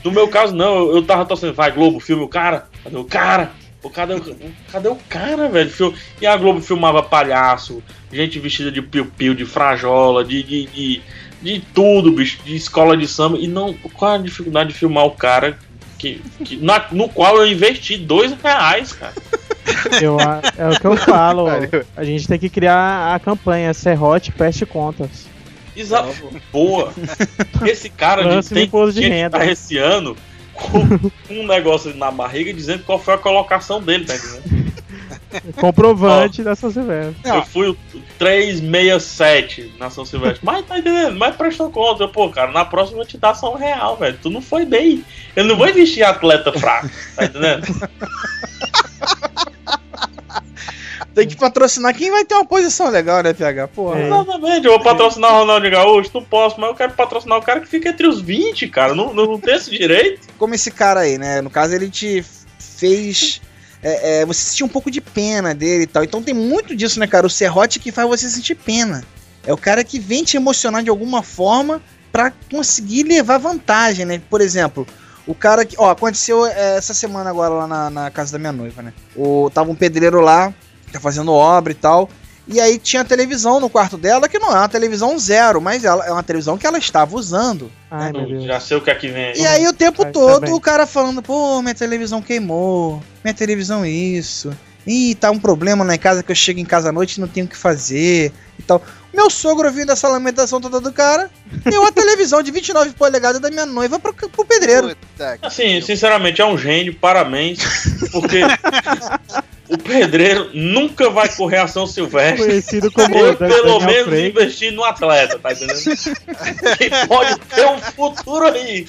No meu caso, não, eu, eu tava torcendo, vai, Globo, filme o cara, cadê o cara? Pô, cadê, o, cadê o cara, velho? E a Globo filmava palhaço, gente vestida de piu-piu, de frajola, de, de, de, de tudo, bicho, de escola de samba. E não, qual a dificuldade de filmar o cara que, que, na- no qual eu investi dois reais, cara? [laughs] Eu, é o que eu falo. A gente tem que criar a campanha Serrote Peste Contas. Exato. Boa. [laughs] Esse cara Lance de, tem, de que renda. esse ano [laughs] um negócio na barriga dizendo qual foi a colocação dele, tá entendendo? Comprovante da São Silvestre. Eu fui o 367 na São Silvestre. Mas tá entendendo? Mas prestou conta. Eu, Pô, cara, na próxima eu vou te dar só um real, velho. Tu não foi bem. Eu não vou investir em atleta fraco, tá entendendo? [laughs] Tem que patrocinar quem vai ter uma posição legal, né, PH? Porra. É. Exatamente, eu vou patrocinar o Ronaldo Gaúcho, não posso, mas eu quero patrocinar o cara que fica entre os 20, cara. Não, não, não tem esse direito. [laughs] Como esse cara aí, né? No caso, ele te fez. é, é, você sentir um pouco de pena dele e tal. Então tem muito disso, né, cara? O serrote que faz você sentir pena. É o cara que vem te emocionar de alguma forma pra conseguir levar vantagem, né? Por exemplo, o cara que. Ó, aconteceu é, essa semana agora lá na, na casa da minha noiva, né? O, tava um pedreiro lá, tá fazendo obra e tal. E aí tinha televisão no quarto dela, que não é uma televisão zero, mas ela, é uma televisão que ela estava usando. Ai, Deus. Já sei o que é que vem. E aí o tempo Vai, todo tá o cara falando, pô, minha televisão queimou, minha televisão isso. Ih, tá um problema lá em casa que eu chego em casa à noite e não tenho o que fazer e tal. Meu sogro ouvindo essa lamentação toda do cara, deu a televisão de 29 polegadas da minha noiva pro, pro pedreiro. Puta Assim, sinceramente, é um gênio, parabéns. Porque [laughs] o pedreiro nunca vai correr a São Silvestre. Conhecido como Eu, Daniel pelo menos, Craig. investir no atleta, tá entendendo? que pode ter um futuro aí.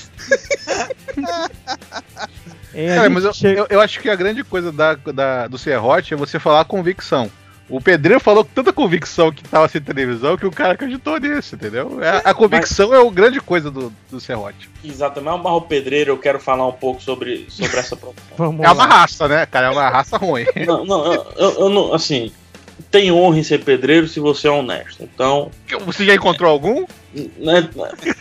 É, Cara, mas eu, eu, eu acho que a grande coisa da, da- do serrote é você falar convicção. O pedreiro falou com tanta convicção que tava sem televisão que o cara acreditou nisso, entendeu? É- A, convicção é a grande coisa do, do serrote. Exatamente, um barro pedreiro, eu quero falar um pouco sobre, sobre essa [laughs] profissão. Vamos É uma raça, né, cara? É uma raça ruim. [laughs] Não, não, eu, eu- eu não, assim, tem honra em ser pedreiro se você é honesto. Então, Você já encontrou algum? Né,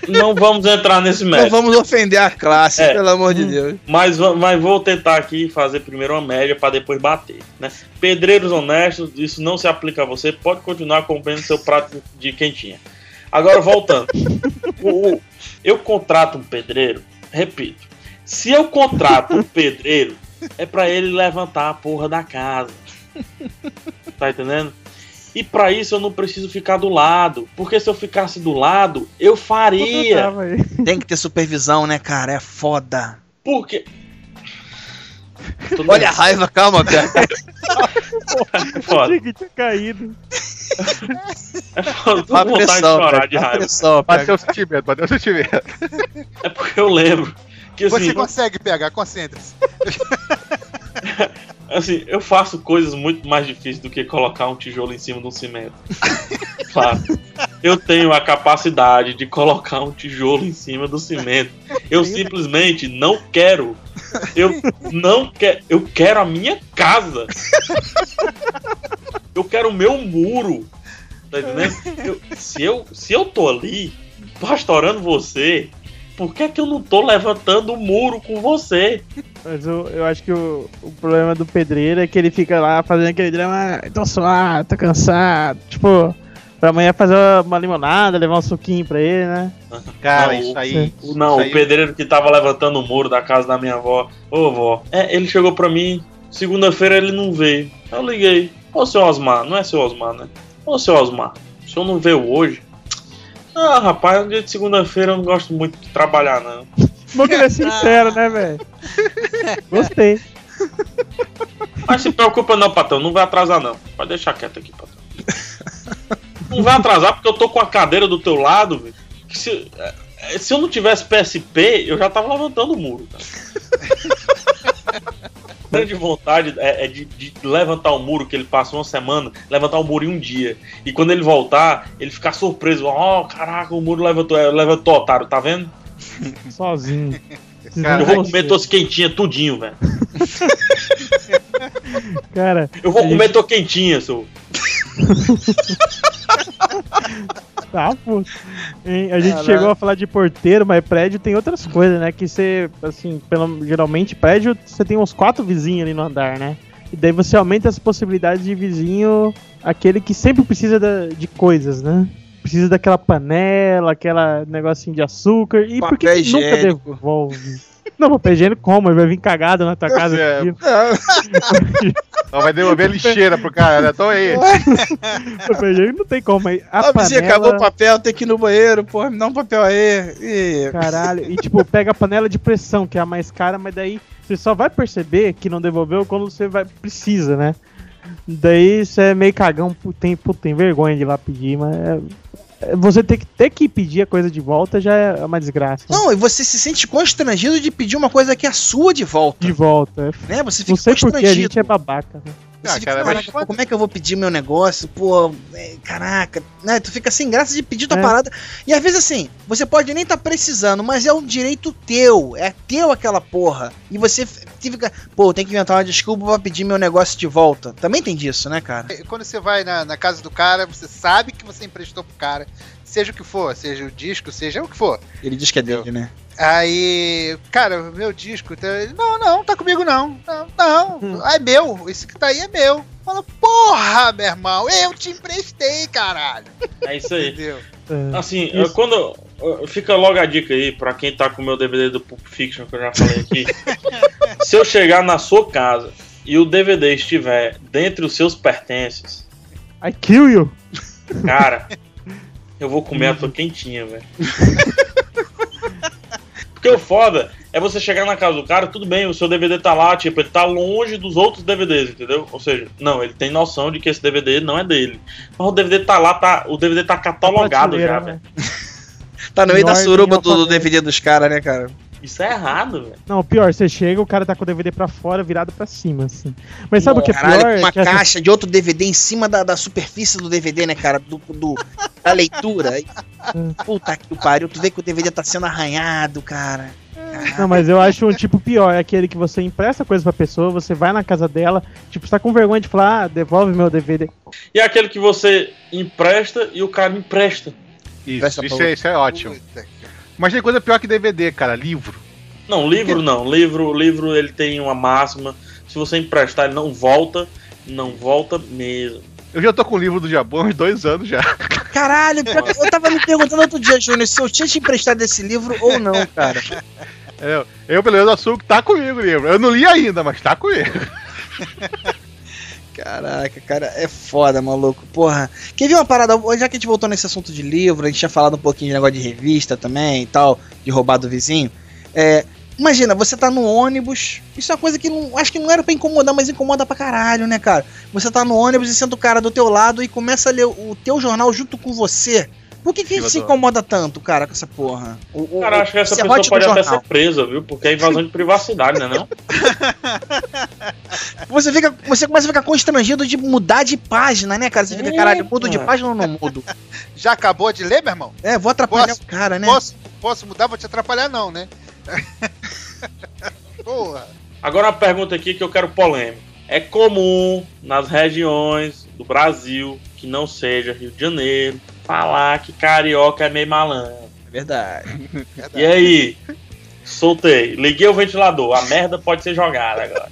não vamos entrar nesse Não mérito. vamos ofender a classe, É. pelo amor de Deus. Mas, mas vou tentar aqui fazer primeiro uma média para depois bater. Né? Pedreiros honestos, isso não se aplica a você. Pode continuar comprando seu prato de quentinha. Agora voltando. [laughs] O- eu contrato um pedreiro, repito. Se eu contrato um pedreiro, é para ele levantar a porra da casa. Tá entendendo? E para isso eu não preciso ficar do lado. Porque se eu ficasse do lado, eu faria. [laughs] Tem que ter supervisão, né, cara? É foda. Porque. Olha a raiva, calma, cara. [laughs] É foda. Achei que tinha caído. É foda. Tô com vontade de pressão, chorar cara. de raiva. pressão, Bateu pega. o sentimento, bateu o sentimento. É porque eu lembro que assim, Você consegue pegar, concentre-se. [laughs] assim, eu faço coisas muito mais difíceis do que colocar um tijolo em cima de um cimento. [laughs] Claro. Eu tenho a capacidade de colocar um tijolo em cima do cimento. Eu simplesmente não quero. Eu não quero. Eu quero a minha casa. Eu quero o meu muro. Tá entendendo? Eu- se, eu, se eu tô ali pastorando você, por que, que eu não tô levantando o muro com você? Mas eu, eu acho que o, o problema do pedreiro é que ele fica lá fazendo aquele drama, "Ah, tô suado, tô cansado. Tipo, pra amanhã fazer uma limonada, levar um suquinho pra ele, né? [laughs] Cara, Não, isso aí. O- Não, isso o aí- pedreiro que tava levantando o muro da casa da minha avó. Ô, vó. É, ele chegou pra mim, segunda-feira ele não veio. Eu liguei. Ô, seu Osmar, não é seu Osmar, né? Ô, seu Osmar, o senhor não veio hoje? Ah, rapaz, um dia de segunda-feira eu não gosto muito de trabalhar, não. Bom que ele é sincero, né, velho? [laughs] Gostei. Mas se preocupa não, patrão, não vai atrasar não. Pode deixar quieto aqui, patrão. Não vai atrasar porque eu tô com a cadeira do teu lado, velho. Se, é, se eu não tivesse PSP, eu já tava levantando o muro, cara. [laughs] grande vontade é, é de, de levantar o muro que ele passa uma semana, levantar o muro em um dia. E quando ele voltar, ele ficar surpreso. Ó, caraca, o muro levantou. É, levantou, otário, tá vendo? [laughs] Sozinho. [laughs] Cara, Eu vou comer tuas quentinhas tudinho, velho. Cara, Eu vou comer gente- tua quentinha, seu. [laughs] Tá, pô. Hein, A gente chegou a falar de porteiro, mas prédio tem outras coisas, né? Que você, assim, pelo, geralmente prédio você tem uns quatro vizinhos ali no andar, né? E daí você aumenta as possibilidades de vizinho, aquele que sempre precisa da- de coisas, né? Precisa daquela panela, aquela negocinho de açúcar. E por que, Papel que nunca higiênico. devolve? Não, papel higiênico como? Ele vai vir cagado na tua casa. [laughs] É. Então [laughs] vai devolver a lixeira pro cara, né? Então aí. [laughs] papel higiênico não tem como. Aí A A vizinha panela... acabou o papel, tem que ir no banheiro, porra, me dá um papel aí. E... Caralho, e tipo, pega a panela de pressão, que é a mais cara, mas daí você só vai perceber que não devolveu quando você vai precisa, né? Daí você é meio cagão, tem, tem vergonha de ir lá pedir, mas é- você ter que, ter que pedir a coisa de volta já é uma desgraça. Não, e você se sente constrangido de pedir uma coisa que é sua de volta. De volta. é- Né? Você fica Não sei porque a constrangido. gente é babaca. né? Você Ah, fica, cara, "Caraca, mas- pô, como é que eu vou pedir meu negócio? Pô, é, caraca, né? Tu fica sem graça de pedir tua É. parada. E às vezes assim, você pode nem estar precisando, mas é um direito teu. É teu aquela porra. E você f- fica, pô, tem que inventar uma desculpa pra pedir meu negócio de volta. Também tem disso, né, cara? Quando você vai na, na casa do cara, você sabe que você emprestou pro cara, seja o que for, seja o disco, seja o que for. Ele diz que é dele, né? Aí, cara, meu disco, então, ele, não, não, tá comigo não. Não, não, é meu, esse que tá aí é meu. Fala, porra, meu irmão, eu te emprestei, caralho. É isso aí. Entendeu? É. Assim, Isso. quando. Fica logo a dica aí pra quem tá com o meu DVD do Pulp Fiction, que eu já falei aqui. [laughs] Se eu chegar na sua casa e o DVD estiver dentre os seus pertences, I kill you! cara, [laughs] eu vou comer a tua quentinha, velho. [laughs] Porque o foda é você chegar na casa do cara, tudo bem, o seu DVD tá lá, tipo, ele tá longe dos outros DVDs, entendeu? Ou seja, não, ele tem noção de que esse DVD não é dele. Mas o DVD tá lá, tá, o DVD tá catalogado já, né? velho. Tá no meio da suruba do, do. DVD dos caras, né, cara? Isso é errado, velho. Não, pior, você chega, o cara tá com o DVD pra fora, virado pra cima, assim. Mas sabe o que é Caralho, pior? uma Que essa- caixa de outro DVD em cima da, da superfície do DVD, né, cara? Do, do- da leitura. Puta que pariu, tu vê que o DVD tá sendo arranhado, cara. Não, mas eu acho um tipo pior, é aquele que você empresta coisa pra pessoa, você vai na casa dela, tipo, você tá com vergonha de falar, ah, devolve meu DVD. E é aquele que você empresta e o cara empresta. Isso, isso é, isso é ótimo. Mas tem coisa pior que DVD, cara, livro. Não, livro não. Livro, livro ele tem uma máxima. Se você emprestar, ele não volta. Não volta mesmo. Eu já tô com o livro do Jabô há uns dois anos já. [laughs] Caralho, pior que eu tava me perguntando outro dia, Júnior, se eu tinha te emprestado esse livro ou não, cara. [laughs] Eu, eu pelo menos assumo que tá comigo o livro. Eu não li ainda, mas tá comigo. [laughs] Caraca, cara, é foda, maluco. Porra. Quer ver uma parada? Já que a gente voltou nesse assunto de livro, a gente tinha falado um pouquinho de negócio de revista também e tal, de roubar do vizinho. É. Imagina, você tá no ônibus. Isso é uma coisa que não. Acho que não era pra incomodar, mas incomoda pra caralho, né, cara? Você tá no ônibus e senta o cara do teu lado e começa a ler o teu jornal junto com você. Por que, que a gente se incomoda tanto, cara, com essa porra? O, o- Cara, acho que essa pessoa pode até ser presa, viu? Porque é invasão de privacidade, né? Não? [laughs] Você, fica, você começa a ficar constrangido de mudar de página, né, cara? Você fica, caralho, mudo de página ou não mudo? [laughs] Já acabou de ler, meu irmão? É, vou atrapalhar Posso- o cara, né? Posso, posso mudar? Vou te atrapalhar, não, né? [laughs] Porra. Agora uma pergunta aqui que eu quero polêmica. É comum nas regiões do Brasil, que não seja Rio de Janeiro, falar que carioca é meio malandro. [laughs] É verdade. E aí? Soltei. Liguei o ventilador. A merda pode ser jogada agora.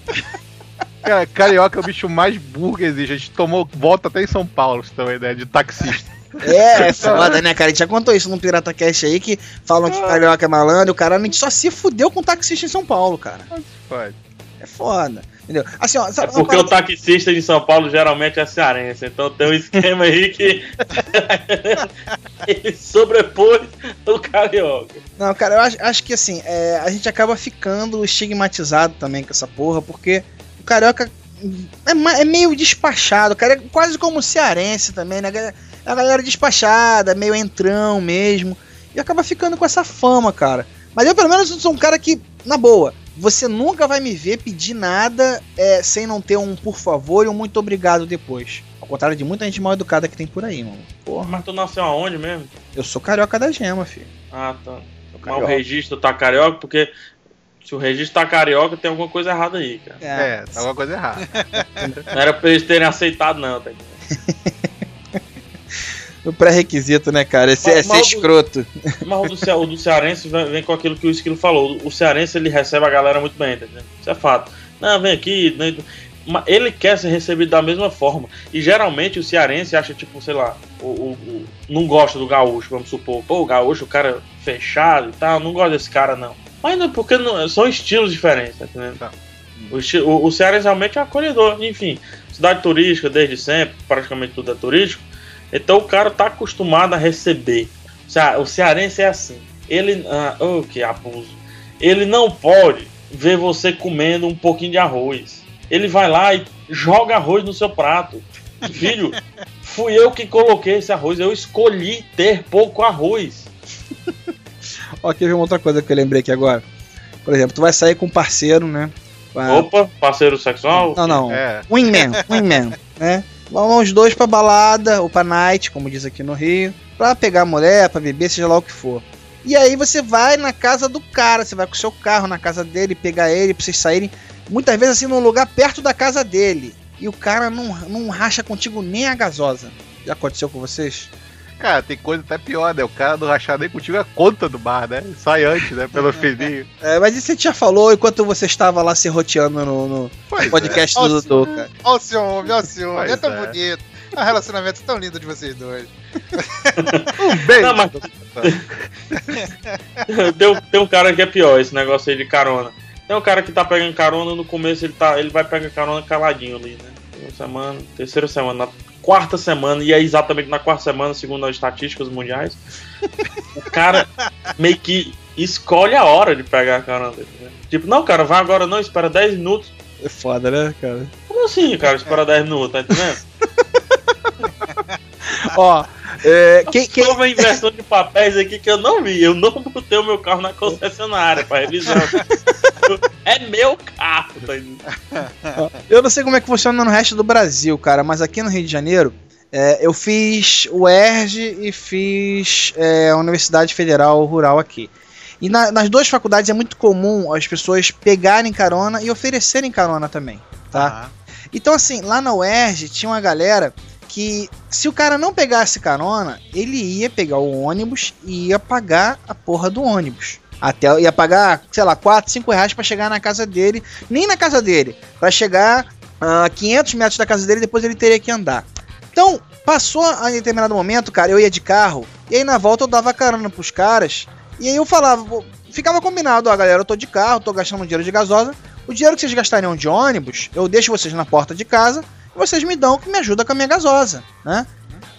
Cara, carioca é o bicho mais burro que existe. A gente tomou volta até em São Paulo, você tem uma ideia, de taxista. É, é foda, né, cara? A gente já contou isso num Pirata Cast aí que falam que carioca é malandro, o cara a gente só se fudeu com taxista em São Paulo, cara. Pode. É foda. Entendeu? Assim, ó, É porque o taxista de São Paulo geralmente é cearense. Então tem um esquema aí que. [laughs] ele sobrepôs o carioca. Não, cara, eu acho, acho que assim, é, a gente acaba ficando estigmatizado também com essa porra, porque o carioca é, é meio despachado, cara. É quase como o cearense também, né? É a galera despachada, meio entrão mesmo. E acaba ficando com essa fama, cara. Mas eu, pelo menos, sou um cara que, na boa, você nunca vai me ver pedir nada é, sem não ter um por favor e um muito obrigado depois. Ao contrário de muita gente mal educada que tem por aí, mano. Porra, Mas tu nasceu aonde mesmo? eu sou carioca da gema, filho. Ah, tá. Mas o registro tá carioca, porque se o registro tá carioca, tem alguma coisa errada aí, cara. É, tá alguma coisa errada. Não era pra eles terem aceitado, não, tá? [laughs] O pré-requisito, né, cara? Esse é Mas- ser mas o- escroto. Mas o do, Ce- o do cearense vem, vem com aquilo que o Esquilo falou. O cearense ele recebe a galera muito bem, tá entendendo? Isso é fato. Não, vem aqui. né? Mas ele quer ser recebido da mesma forma. E geralmente o cearense acha, tipo, sei lá, o, o- o- não gosta do gaúcho, vamos supor. Pô, o gaúcho, o cara fechado e tal, não gosta desse cara, não. Mas não, porque não- são estilos diferentes, tá entendendo? Tá. O, o cearense realmente é acolhedor. Enfim, cidade turística desde sempre, praticamente tudo é turístico. Então o cara tá acostumado a receber. O cea- O cearense é assim. Ele. Ah, oh, que abuso. Ele não pode ver você comendo um pouquinho de arroz. Ele vai lá e joga arroz no seu prato. Filho, [laughs] fui eu que coloquei esse arroz. Eu escolhi ter pouco arroz. [laughs] Ó, quer ver uma outra coisa que eu lembrei aqui agora? Por exemplo, tu vai sair com um parceiro, né? Opa, parceiro sexual? Não, não. É. Wingman, wingman, [laughs] né? Vão os dois pra balada, ou pra night, como diz aqui no Rio, pra pegar a mulher, pra beber, seja lá o que for. E aí você vai na casa do cara, você vai com o seu carro na casa dele, pegar ele, pra vocês saírem, muitas vezes assim, num lugar perto da casa dele. E o cara não, não racha contigo nem a gasosa. Já aconteceu com vocês? Cara, tem coisa até pior, né? O cara do rachado nem contigo é a conta do bar, né? Sai antes, né? Pelo [laughs] fininho. É, mas isso a gente já falou enquanto você estava lá se roteando no, no Pois podcast é. do Dudu, cara. Olha o ciúme, olha o ciúme. É tão é. bonito. É um relacionamento tão lindo de vocês dois. é. [laughs] Um beijo. Não, mas- [laughs] tem, um- tem um cara que é pior, esse negócio aí de carona. Tem um cara que tá pegando carona, no começo ele, tá, ele vai pegar carona caladinho ali, né? Uma semana, terceira semana, na quarta semana, e é exatamente na quarta semana, segundo as estatísticas mundiais, o cara meio que escolhe a hora de pegar a carona dele, né? Tipo, não, cara, vai agora não, espera 10 minutos. É foda, né, cara? Como assim, cara, espera 10 minutos, tá entendendo? [laughs] Ó, é, quem, quem, Tem uma inversão de papéis aqui que eu não vi. Eu não botei o meu carro na concessionária pra revisão. é meu carro, tá? Eu não sei como é que funciona no resto do Brasil, cara, mas aqui no Rio de Janeiro, é, eu fiz o ERJ e fiz é, a Universidade Federal Rural aqui. E na- nas duas faculdades é muito comum as pessoas pegarem carona e oferecerem carona também, tá? Então, assim, lá na UERJ tinha uma galera que se o cara não pegasse carona, ele ia pegar o ônibus e ia pagar a porra do ônibus. Até ia pagar, sei lá, 4, 5 reais pra chegar na casa dele. Nem na casa dele. Pra chegar a 500 metros da casa dele, depois ele teria que andar. Então, passou a determinado momento, cara, eu ia de carro. E aí na volta eu dava carona pros caras. E aí eu falava, ficava combinado, ó, galera, eu tô de carro, tô gastando dinheiro de gasosa. O dinheiro que vocês gastariam de ônibus, eu deixo vocês na porta de casa e vocês me dão que me ajuda com a minha gasosa, né?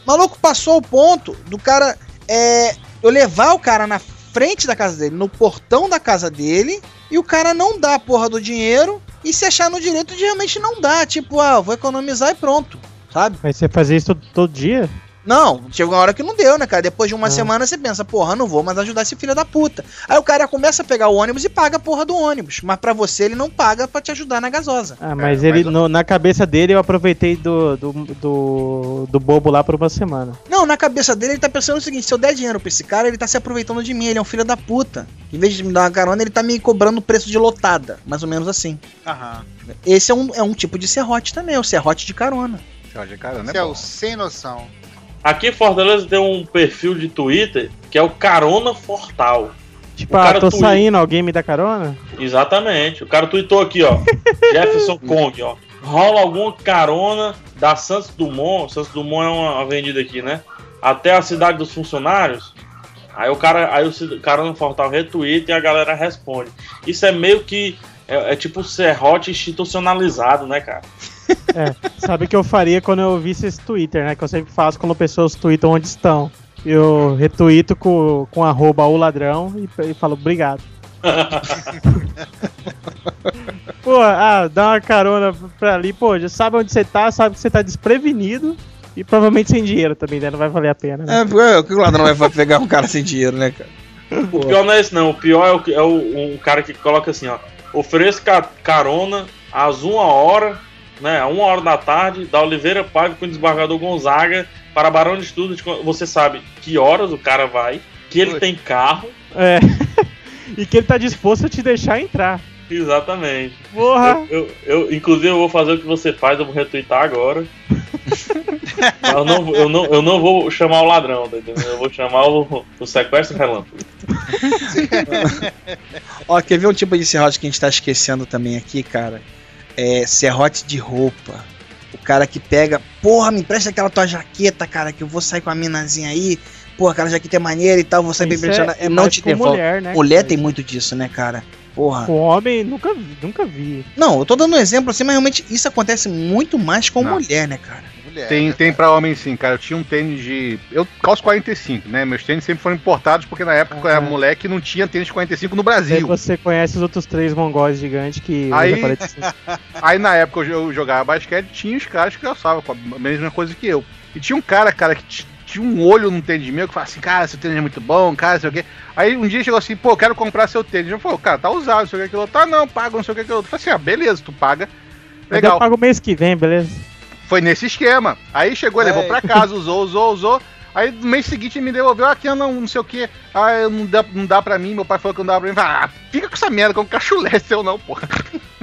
Maluco passou o ponto do cara é, eu levar o cara na frente da casa dele, no portão da casa dele, e o cara não dá a porra do dinheiro e se achar no direito de realmente não dar. Tipo, ah, vou economizar e pronto, sabe? Mas você fazia isso todo, todo dia? Não, chegou uma hora que não deu, né, cara? Depois de uma Ah. semana você pensa, porra, não vou mais ajudar esse filho da puta. Aí o cara começa a pegar o ônibus e paga a porra do ônibus. Mas pra você ele não paga pra te ajudar na gasosa. Ah, mas É, ele, mas- no- na cabeça dele eu aproveitei do, do, do, do bobo lá por uma semana. Não, na cabeça dele ele tá pensando o seguinte: se eu der dinheiro pra esse cara, ele tá se aproveitando de mim, ele é um filho da puta. Em vez de me dar uma carona, ele tá me cobrando preço de lotada. Mais ou menos assim. Aham. Esse é um, é um tipo de serrote também, é o serrote de carona. Olha, cara, né? Esse é o sem noção. Aqui em Fortaleza tem um perfil de Twitter que é o Carona Fortal. Tipo, ah, tô tweet- saindo, alguém me dá carona? Exatamente. O cara tweetou aqui, ó. [laughs] Jefferson Kong, ó. Rola alguma carona da Santos Dumont. Santos Dumont é uma avenida aqui, né? Até a cidade dos funcionários. Aí o cara, aí o Carona Fortal retweeta e a galera responde. Isso é meio que é, é tipo serrote institucionalizado, né, cara? É, sabe o que eu faria quando eu visse esse Twitter, né? Que eu sempre faço quando pessoas tweetam onde estão. Eu retuito com, com arroba o ladrão e, e falo obrigado. [laughs] pô, ah, dá uma carona pra ali, pô, já sabe onde você tá, sabe que você tá desprevenido e provavelmente sem dinheiro também, né? Não vai valer a pena, né? É, porque que o ladrão vai pegar um cara sem dinheiro, né, cara? O pior não é esse, não. O pior é, o, é o, um cara que coloca assim, ó. Ofereço ca- carona às uma hora, né? A uma hora da tarde, da Oliveira Paiva com o desembargador Gonzaga para Barão de Estudos. Você sabe que horas o cara vai, que ele Ui. tem carro. É. [laughs] e que ele tá disposto a te deixar entrar. Exatamente. Porra! Eu, eu, eu- inclusive, eu vou fazer o que você faz, eu vou retweetar agora. [laughs] Eu, não, eu, não, eu não vou chamar o ladrão, tá entendendo? Eu vou chamar o, o sequestro relâmpago. [laughs] Ó, quer ver um tipo de serrote que a gente tá esquecendo também aqui, cara? É serrote de roupa. O cara que pega, porra, me empresta aquela tua jaqueta, cara, que eu vou sair com a minazinha aí. Porra, aquela jaqueta é maneira e tal, vou sair bem impressionado. É, não mais te devolve. mulher, né? Mulher tem muito disso, né, cara? Porra. Com homem, nunca vi, nunca vi. Não, eu tô dando um exemplo assim, mas realmente isso acontece muito mais com Não. mulher, né, cara? Mulher, Tem, né, tem pra homem sim, cara. Eu tinha um tênis de. Eu calço 45, né? Meus tênis sempre foram importados porque na época eu era moleque e não tinha tênis 45 no Aí Brasil. você conhece os outros três mongóis gigantes que Aí- aparecem. [laughs] Aí na época eu jo- eu jogava basquete, tinha os caras que calçavam com a mesma coisa que eu. E tinha um cara, cara, que tinha um olho no tênis meu que falava assim, cara, seu tênis é muito bom, cara, sei o quê. Aí um dia chegou assim, pô, quero comprar seu tênis. Eu falei, cara, tá usado, não sei o que aquilo. Tá, não, paga, não sei o que aquilo. Eu falei assim, ah, beleza, tu paga. Legal. Eu pago mês que vem, beleza? Foi nesse esquema. Aí chegou, levou Ai. pra casa, usou, usou, usou. Aí no mês seguinte me devolveu, aqui eu não, não sei o que. Ah, não dá, não dá pra mim, meu pai falou que não dá pra mim. Ah, fica com essa merda, com cachulé seu não, porra.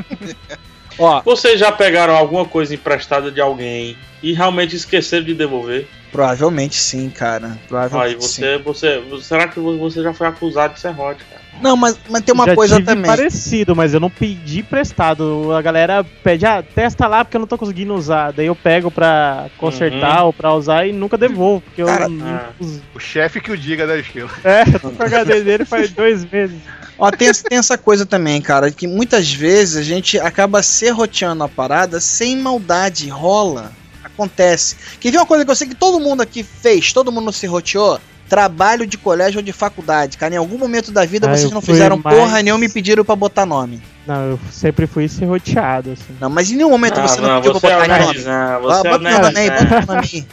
[laughs] Ó, Vocês já pegaram alguma coisa emprestada de alguém e realmente esqueceram de devolver? provavelmente sim, cara. Aí Provavelmente sim. você, você. Será que você já foi acusado de serrote, cara? Não, mas, mas tem uma Já coisa tive também. parecido, mas eu não pedi prestado. A galera pede, ah, testa lá porque eu não tô conseguindo usar. Daí eu pego pra consertar ou pra usar e nunca devolvo, porque Cara, eu não ah. uso. O chefe que o diga da esquila. É, eu [laughs] tô com a HD dele faz dois meses. Ó, tem, tem essa coisa também, cara, que muitas vezes a gente acaba serroteando a parada sem maldade, rola, acontece. Quer ver uma coisa que eu sei que todo mundo aqui fez, todo mundo serroteou? Trabalho de colégio ou de faculdade, cara. Em algum momento da vida Ah, vocês não fizeram mais- porra nenhuma e me pediram pra botar nome. Não, eu sempre fui serroteado, assim. Não, mas em nenhum momento você não, pediu você pra é o botar nome. nerdzão, Bota você é o nome aí, nerdzão. bota meu nome aí.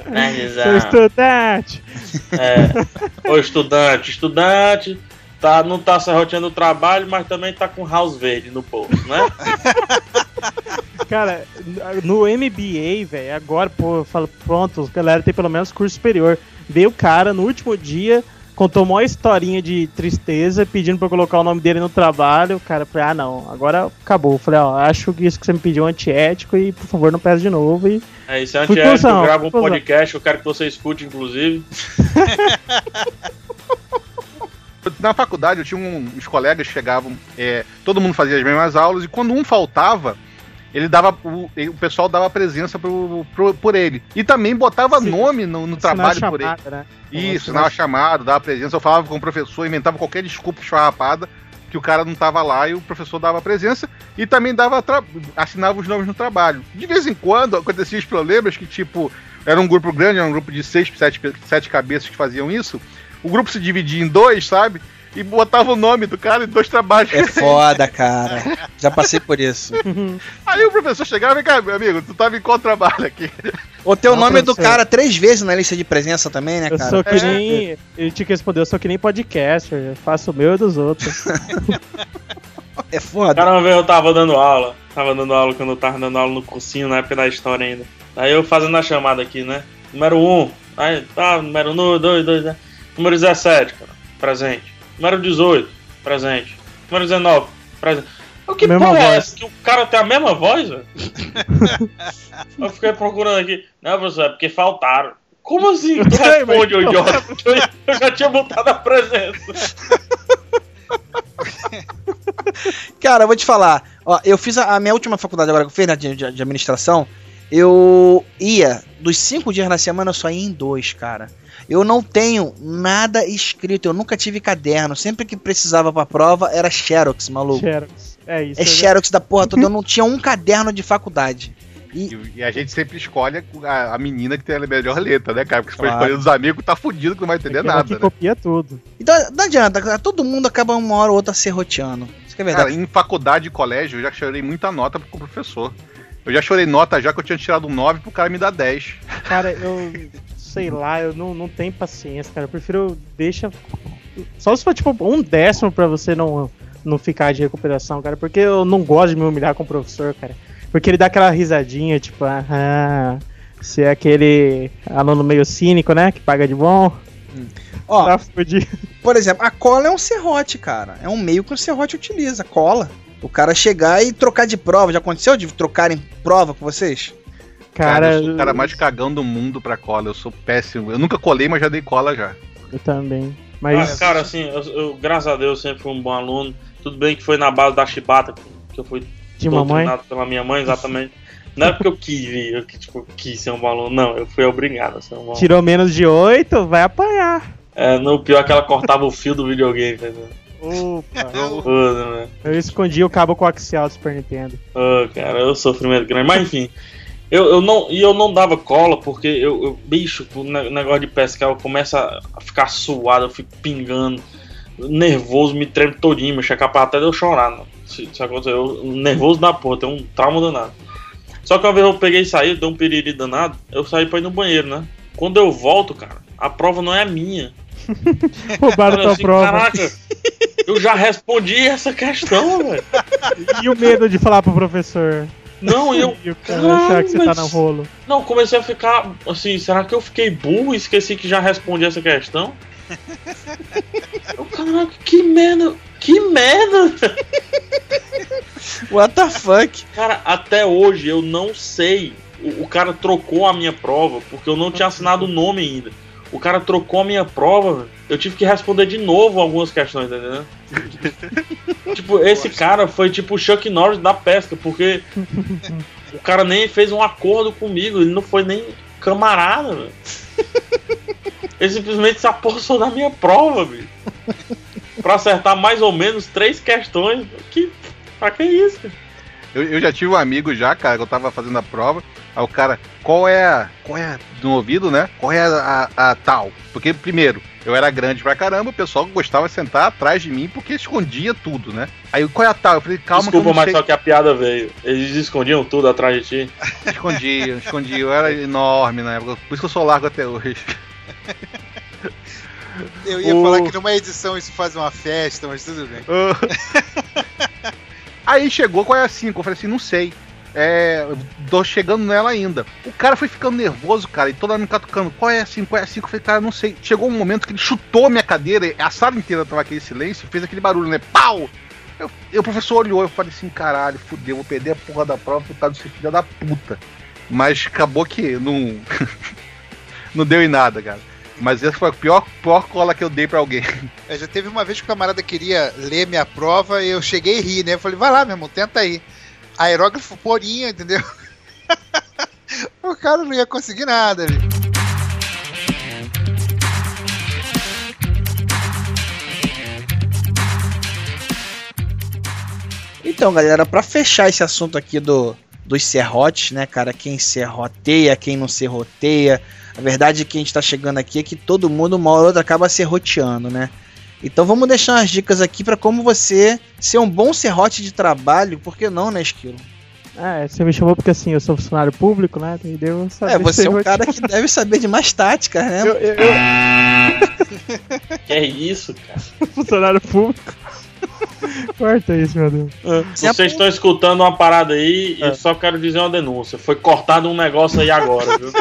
[laughs] Sou estudante! É. Ô estudante, estudante, tá, não tá serroteando o trabalho, mas também tá com house verde no bolso, né? [laughs] Cara, no MBA, velho, agora, pô, eu falo, pronto, os galera tem pelo menos curso superior. Veio o cara no último dia, contou uma historinha de tristeza, pedindo pra eu colocar o nome dele no trabalho. O cara falei, ah não, agora acabou. Eu falei, ó, acho que isso que você me pediu é antiético e por favor não peça de novo. E É isso, é antiético, eu gravo um podcast, eu quero que você escute, inclusive. [laughs] Na faculdade eu tinha um, uns colegas que chegavam, é, todo mundo fazia as mesmas aulas, e quando um faltava, ele dava. O, o pessoal dava presença pro, pro- por ele. E também botava Sim. nome no, no trabalho a por ele. chamada, né? Isso, assinava chamado, dava presença, eu falava com o professor, inventava qualquer desculpa esfarrapada que o cara não tava lá e o professor dava presença e também dava assinava os nomes no trabalho. De vez em quando aconteciam os problemas que, tipo, era um grupo grande, era um grupo de seis, sete, sete cabeças que faziam isso. O grupo se dividia em dois, sabe? E botava o nome do cara em dois trabalhos. É foda, [laughs] cara. Já passei por isso. Aí o professor chegava e cá, meu amigo, tu tava em qual trabalho aqui? Ou ter o Não, nome do professor. cara três vezes na lista de presença também, né, Eu cara? sou que nem. Ele tinha que responder, eu sou que nem podcaster, eu faço o meu e dos outros. [laughs] É foda. Cara, uma vez eu tava dando aula, tava dando aula quando eu tava dando aula no cursinho, na época da história ainda. Aí eu fazendo a chamada aqui, né? Número 1, aí tá, número 2, 2, né? Número 17, cara, presente. Número 18, presente. Número 19, presente. O que Mesma porra é voz. essa? Que o cara tem a mesma voz, velho? [laughs] eu fiquei procurando aqui. Não, professor, é porque faltaram. Como assim? Tu [laughs] responde, ô idiota. Eu já tinha botado a presença. [laughs] Cara, eu vou te falar. Ó, eu fiz a, a minha última faculdade agora que eu fiz, né, de, de- de administração. Eu ia, dos cinco dias na semana, eu só ia em dois, cara. Eu não tenho nada escrito, eu nunca tive caderno. Sempre que precisava pra prova, era Xerox, maluco. Xerox. É isso. É já- Xerox da porra toda, eu não tinha um caderno de faculdade. E, E, a gente sempre escolhe a, a menina que tem a melhor letra, né, cara? Porque se for Claro. escolher dos amigos, tá fudido que não vai entender aquela nada, que né? copia tudo. então, não adianta, todo mundo acaba uma hora ou outra serroteando. Isso que é verdade. Cara, em faculdade e colégio, eu já chorei muita nota com o professor. Eu já chorei nota já que eu tinha tirado um 9 pro cara me dar 10. Cara, eu sei lá, eu não, não tenho paciência, cara. Eu prefiro deixa. Só se for tipo um décimo pra você não, não ficar de recuperação, cara. Porque eu não gosto de me humilhar com o professor, cara. Porque ele dá aquela risadinha, tipo, ah, você é aquele aluno meio cínico, né? Que paga de bom. Ó, Tá. Por exemplo, a cola é um serrote, cara. É um meio que o serrote utiliza, cola. O cara chegar e trocar de prova. Já aconteceu de trocarem prova com vocês? Cara, Cara, eu sou o cara mais cagão do mundo pra cola. Eu sou péssimo. Eu nunca colei, mas já dei cola já. eu também. Ah, Mas. cara, assim, eu, eu, graças a Deus, sempre fui um bom aluno. Tudo bem que foi na base da chibata que eu fui de mamãe. pela minha mãe, exatamente. Não é porque eu quis eu que, tipo, quis ser um bom aluno. Não, eu fui obrigado a ser um bom aluno. Tirou menos de 8, vai apanhar. É, no pior é que ela cortava o fio do videogame, entendeu? Opa. [laughs] Né? Eu escondi o cabo coaxial do Super Nintendo. Ô, cara, eu sofrimento grande. Mas enfim, eu, eu não, e eu não dava cola porque eu, eu bicho, o ne- negócio de pescar, eu começo a ficar suado, eu fico pingando, nervoso, me tremo todinho, me checar pra até de eu chorar, não. Se, se acontecer, eu, nervoso da porra, tem um trauma danado. Só que uma vez eu peguei e saí, deu um piriri danado, eu saí pra ir no banheiro, né? Quando eu volto, cara, a prova não é minha. [laughs] Roubaram tua assim, prova. Caraca, eu já respondi essa questão, velho. [laughs] E o medo de falar pro professor. Não, [laughs] eu. E o cara achar que você tá no rolo. Não, comecei a ficar assim, será que eu fiquei burro e esqueci que já respondi essa questão? [laughs] Eu, Caraca, que merda! Que merda! [laughs] What the fuck? Cara, até hoje eu não sei. O, o cara trocou a minha prova porque eu não tinha assinado o nome ainda. O cara trocou a minha prova, eu tive que responder de novo algumas questões, tá entendendo? [laughs] tipo, esse cara foi tipo o Chuck Norris da pesca, porque [laughs] o cara nem fez um acordo comigo, ele não foi nem camarada, velho. Ele simplesmente se apossou da minha prova, bicho. Pra acertar mais ou menos três questões. Que, pra que isso? cara? Eu, eu já tive um amigo já, cara, que eu tava fazendo a prova. Aí o cara, qual é a. Qual é a, no ouvido, né? Qual é a, a- a tal? Porque, primeiro, eu era grande pra caramba, o pessoal gostava de sentar atrás de mim porque escondia tudo, né? Aí qual é a tal? Eu falei, calma Desculpa, que eu não mas sei. só que a piada veio. Eles escondiam tudo atrás de ti. [laughs] Escondia, escondia. Eu era enorme na época. Por isso que eu sou largo até hoje. Eu ia O- falar que numa edição isso faz uma festa, mas tudo bem. [laughs] Aí chegou, qual é a 5? Eu falei assim, não sei. É, tô chegando nela ainda. O cara foi ficando nervoso, cara, e toda hora me catucando. Qual é assim? Qual é assim? Eu falei, cara, não sei. Chegou um momento que ele chutou a minha cadeira, a sala inteira tava aquele silêncio, fez aquele barulho, né? Pau! E o professor olhou, eu falei assim, caralho, fudeu, vou perder a porra da prova por causa desse filho da puta. Mas acabou que não. [laughs] não deu em nada, cara. Mas essa foi a pior, pior cola que eu dei pra alguém. [laughs] É, já teve uma vez que o camarada queria ler minha prova e eu cheguei e ri, né? Eu falei, vai lá, meu irmão, tenta aí. Aerógrafo porinho, entendeu? [laughs] o cara não ia conseguir nada. ali. Então, galera, pra fechar esse assunto aqui do, dos serrotes, né, cara? Quem serroteia, quem não serroteia. A verdade é que a gente tá chegando aqui é que todo mundo, uma hora ou outra, acaba serroteando, né? Então vamos deixar umas dicas aqui pra como você ser um bom serrote de trabalho, por que não, né, Esquilo? É, você me chamou porque assim, eu sou funcionário público, né? Entendeu? Eu sabia É, você é um cara que deve saber de mais táticas, né? Eu, eu, eu- [laughs] Que é isso, cara? [laughs] funcionário público. Corta isso, meu Deus. Você Vocês estão escutando uma parada aí e eu só quero dizer uma denúncia. Foi cortado um negócio aí agora, viu? [laughs]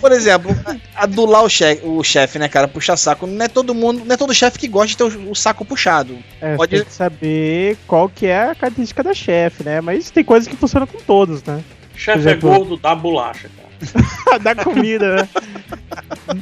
Por exemplo, adular o chefe, o chefe, né, cara, puxar saco. Não é todo mundo, não é todo chefe que gosta de ter o, o saco puxado. É, Pode- tem que saber qual que é a característica da chefe, né? Mas tem coisas que funcionam com todos, né? Chefe é gordo da bolacha, cara. [laughs] da comida, né?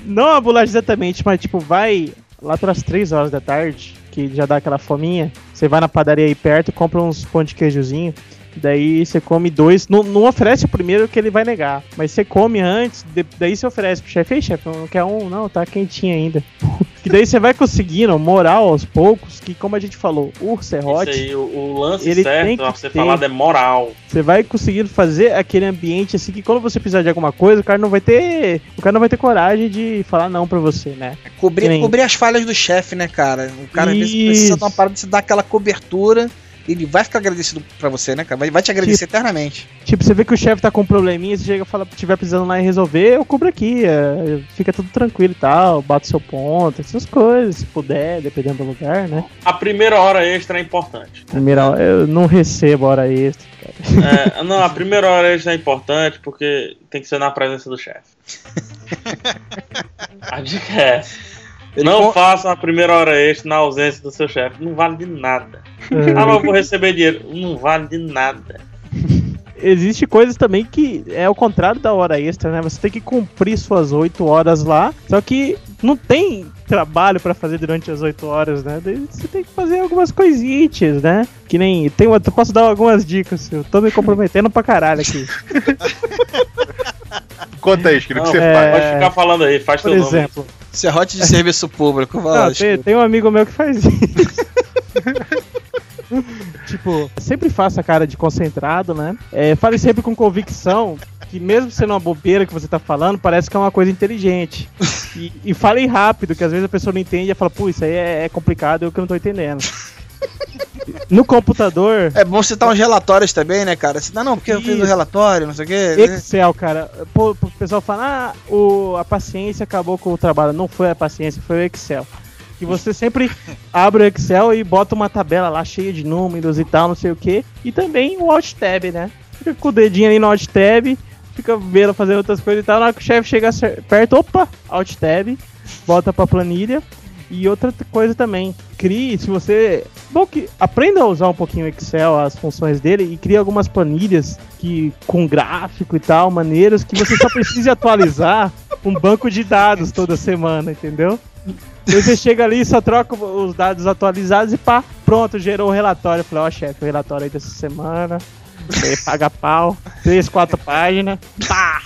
Não a bolacha exatamente, mas tipo, vai lá pelas 3 horas da tarde, que já dá aquela fominha, você vai na padaria aí perto, compra uns pão de queijozinho, daí você come dois, não, não oferece o primeiro que ele vai negar, mas você come antes, de- daí você oferece pro chefe, ei chefe, não quer um? Não, tá quentinho ainda. [laughs] Que daí você vai conseguindo moral aos poucos, que como a gente falou, o Isso serrote, aí, o, o lance ele tem certo que a ser ter- falado é moral. você vai conseguindo fazer aquele ambiente assim que quando você precisar de alguma coisa, o cara não vai ter, o cara não vai ter coragem de falar não pra você, né? Cobrir, Que nem- cobrir as falhas do chefe, né, cara? O cara às vezes precisa Isso. de uma parada de você dar aquela cobertura. Ele vai ficar agradecido pra você, né, cara? Vai, vai te agradecer eternamente. Tipo, você vê que o chefe tá com um probleminha, você chega e fala, tiver precisando lá e resolver, eu cubro aqui, é, fica tudo tranquilo e tal, bato seu ponto, essas coisas, se puder, dependendo do lugar, né? A primeira hora extra é importante. Primeira, eu não recebo hora extra, cara. É, não, a primeira hora extra é importante porque tem que ser na presença do chefe. [laughs] A dica é essa. Ele não com- faça a primeira hora extra na ausência do seu chefe. Não vale de nada. Ah, mas eu vou receber dinheiro. Não vale de nada. [laughs] Existe coisas também que é o contrário da hora extra, né? Você tem que cumprir suas 8 horas lá, só que não tem trabalho pra fazer durante as 8 horas, né? Você tem que fazer algumas coisinhas, né? Que nem. Tem uma, eu posso dar algumas dicas, eu tô me comprometendo pra caralho aqui. [laughs] Conta aí, Esquilo, o que você é- faz? Pode ficar falando aí, faz Por teu nome. Serrote de serviço público. Vai lá, Não, tem, tem um amigo meu que faz isso. [laughs] tipo, sempre faça cara de concentrado, né? É, fale sempre com convicção, que mesmo sendo uma bobeira que você tá falando, parece que é uma coisa inteligente. E, e fale rápido, que às vezes a pessoa não entende e fala, pô, isso aí é, é complicado, eu que não tô entendendo. No computador, É bom citar uns relatórios também, né, cara? Não, não, porque eu fiz o Isso. relatório, não sei o quê. Excel, cara. Pô, o pessoal fala, ah, o, a paciência acabou com o trabalho. Não foi a paciência, foi o Excel. Que você sempre [laughs] abre o Excel e bota uma tabela lá cheia de números e tal, não sei o que. E também o Alt Tab, né? Fica com o dedinho ali no Alt Tab, fica vendo fazer outras coisas e tal. Na hora que o chefe chega perto, opa, Alt Tab, bota pra planilha. E outra coisa também, crie, se você. Bom, que aprenda a usar um pouquinho o Excel, as funções dele, e crie algumas planilhas que com gráfico e tal, maneiras, que você só precise atualizar [laughs] um banco de dados toda semana, entendeu? Daí você chega ali, só troca os dados atualizados e pá, pronto, gerou o relatório. Eu falei, ó, chefe, o relatório aí dessa semana. Paga pau, três, quatro páginas. Pá!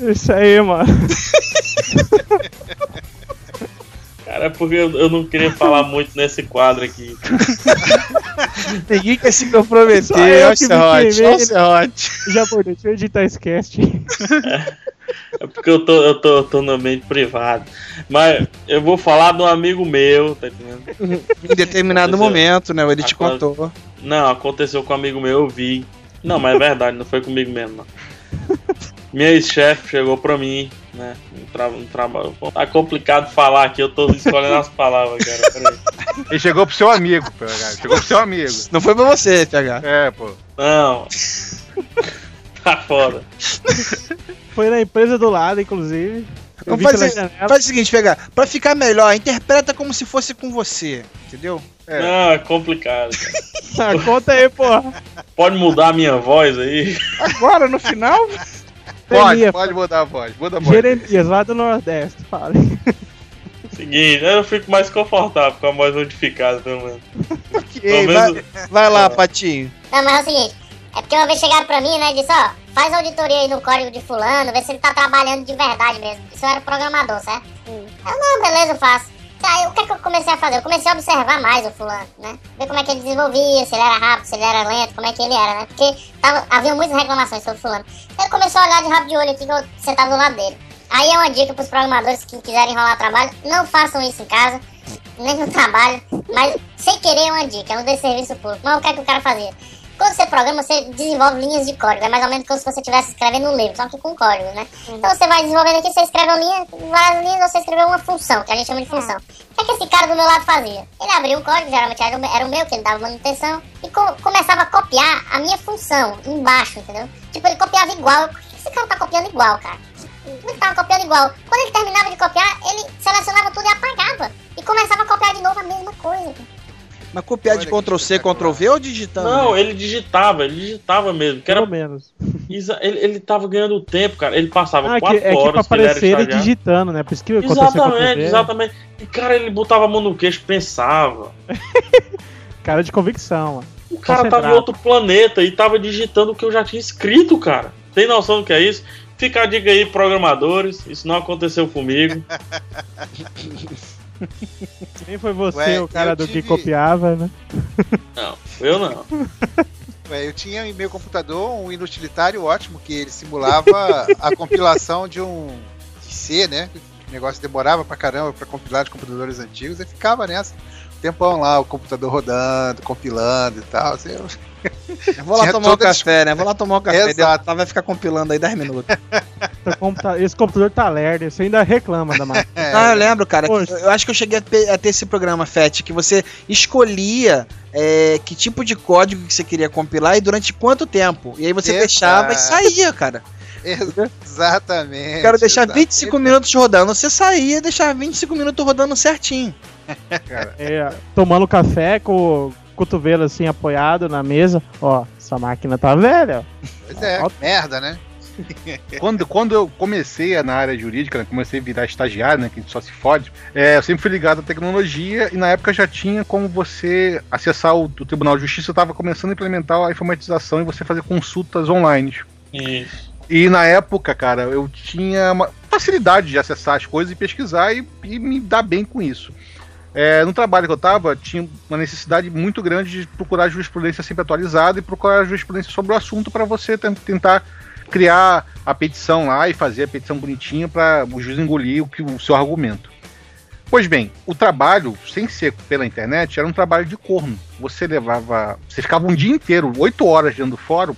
Isso aí, mano. [laughs] Cara, é porque eu, eu não queria falar muito nesse quadro aqui. [laughs] Ninguém quer se comprometer. Olha o serrote, olha o serrote. Já vou, deixa eu editar esse cast. É porque eu tô, eu tô, eu tô no ambiente privado. Mas eu vou falar de um amigo meu, tá entendendo? Em determinado Aconteceu. momento, né? Ele te contou. Não, aconteceu com um amigo meu, eu vi. Não, mas é verdade, não foi comigo mesmo, não. Minha ex-chefe chegou pra mim né? Um, tra um trabalho. Tá complicado falar aqui, eu tô escolhendo as palavras, cara. Peraí. [laughs] Ele chegou pro seu amigo, PH. Chegou pro seu amigo. Não foi pra você, PH. É, pô. Não. [laughs] tá foda. Foi na empresa do lado, inclusive. Fazer, janela. faz o seguinte, PH. Pra ficar melhor, interpreta como se fosse com você. Entendeu? É. Não, é complicado. cara. [laughs] Ah, conta aí, porra. Pode mudar a minha voz aí? Agora, no final. Pode, Jeremias, pode mudar a voz. Muda a voz. Jeremias, lá do Nordeste, fala. [laughs] Seguinte, eu fico mais confortável com a voz modificada, pelo menos. [laughs] Ok, Pelo vai, menos- vai lá, Patinho. Não, mas é o seguinte, é porque uma vez chegaram pra mim, né, e disse, ó, faz auditoria aí no código de fulano, vê se ele tá trabalhando de verdade mesmo. Isso eu era programador, certo? Eu, não, beleza, eu faço. Aí o que é que eu comecei a fazer? Eu comecei a observar mais o fulano, né? Ver como é que ele desenvolvia, se ele era rápido, se ele era lento, como é que ele era, né? Porque tava, havia muitas reclamações sobre o fulano. Ele começou a olhar de rabo de olho aqui que eu sentado do lado dele. Aí é uma dica pros programadores que quiserem enrolar trabalho, não façam isso em casa, nem no [laughs] trabalho, mas sem querer é uma dica, é um desserviço público. Mas o que é que o cara fazia? Quando você programa, você desenvolve linhas de código. É mais ou menos como se você estivesse escrevendo um livro, só que com código, né? Então você vai desenvolvendo aqui, você escreve uma linha, várias linhas, você escreveu uma função, que a gente chama de função. O que é que esse cara do meu lado fazia? Ele abria um código, geralmente era o meu, era o meu que ele dava manutenção, e co- começava a copiar a minha função embaixo, entendeu? Tipo, ele copiava igual. Por que esse cara tá copiando igual, cara? Ele tava copiando igual. Quando ele terminava de copiar, ele selecionava tudo e apagava. E começava a copiar de novo a mesma coisa. cara. Mas copiar de Olha que Ctrl C. Ctrl V ou digitando? Não, ele digitava, ele digitava mesmo. Que era, Pelo menos. [laughs] ele, ele tava ganhando tempo, cara. Ele passava Ah, é que, quatro é que pra horas que ele era aparecer ele digitando, né? Por isso que Exatamente, exatamente. E cara, ele botava a mão no queixo, pensava. [laughs] Cara de convicção, mano. O cara tava em outro planeta e tava digitando o que eu já tinha escrito, cara. Tem noção do que é isso? Fica a dica aí, programadores. Isso não aconteceu comigo. [laughs] [laughs] Nem foi você Ué, o cara eu do que tive- copiava, né? Não, eu não. [laughs] Ué, eu tinha em meu computador um inutilitário ótimo que ele simulava [laughs] a compilação de um de C, né? O negócio demorava pra caramba pra compilar de computadores antigos e ficava nessa. Tempão lá, o computador rodando, compilando e tal. Assim, eu- Eu vou lá Tinha tomar um café, né? Vou lá tomar um café. Exato. Vai ficar compilando aí 10 minutos. Esse computador tá lerdo, você ainda reclama da máquina. [laughs] Não, eu lembro, cara. Poxa. eu acho que eu cheguei a ter, esse programa, FET, que você escolhia é, que tipo de código que você queria compilar e durante quanto tempo. E aí você Exato. deixava e saía, cara. [laughs] Exatamente. Quero deixar exato. 25 minutos rodando. Você saía e deixava 25 minutos rodando certinho. É, tomando café com o cotovelo assim apoiado na mesa. Ó, essa máquina tá velha. Pois é, merda, né? [laughs] Quando, quando eu comecei na área jurídica, né, comecei a virar estagiário, né, que a gente só se fode, é, eu sempre fui ligado à tecnologia e na época já tinha como você acessar o, o Tribunal de Justiça, estava começando a implementar a informatização e você fazer consultas online. Isso. E na época, cara, eu tinha facilidade de acessar as coisas e pesquisar e, e me dar bem com isso. É, no trabalho que eu estava, tinha uma necessidade muito grande de procurar jurisprudência sempre atualizada e procurar jurisprudência sobre o assunto para você ten- tentar criar a petição lá e fazer a petição bonitinha para o juiz engolir o, que, o seu argumento. Pois bem, o trabalho, sem ser pela internet, era um trabalho de corno. Você levava. Você ficava um dia inteiro, oito horas dentro do fórum,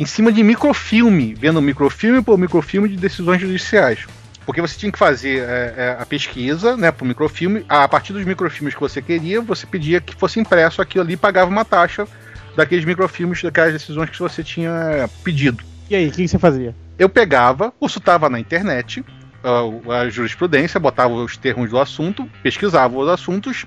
em cima de microfilme, vendo microfilme por microfilme de decisões judiciais. Porque você tinha que fazer é, é, a pesquisa né, para o microfilme. A partir dos microfilmes que você queria, você pedia que fosse impresso aquilo ali e pagava uma taxa daqueles microfilmes, daquelas decisões que você tinha pedido. E aí, o que, você fazia? Eu pegava, consultava na internet a, a jurisprudência, botava os termos do assunto, pesquisava os assuntos,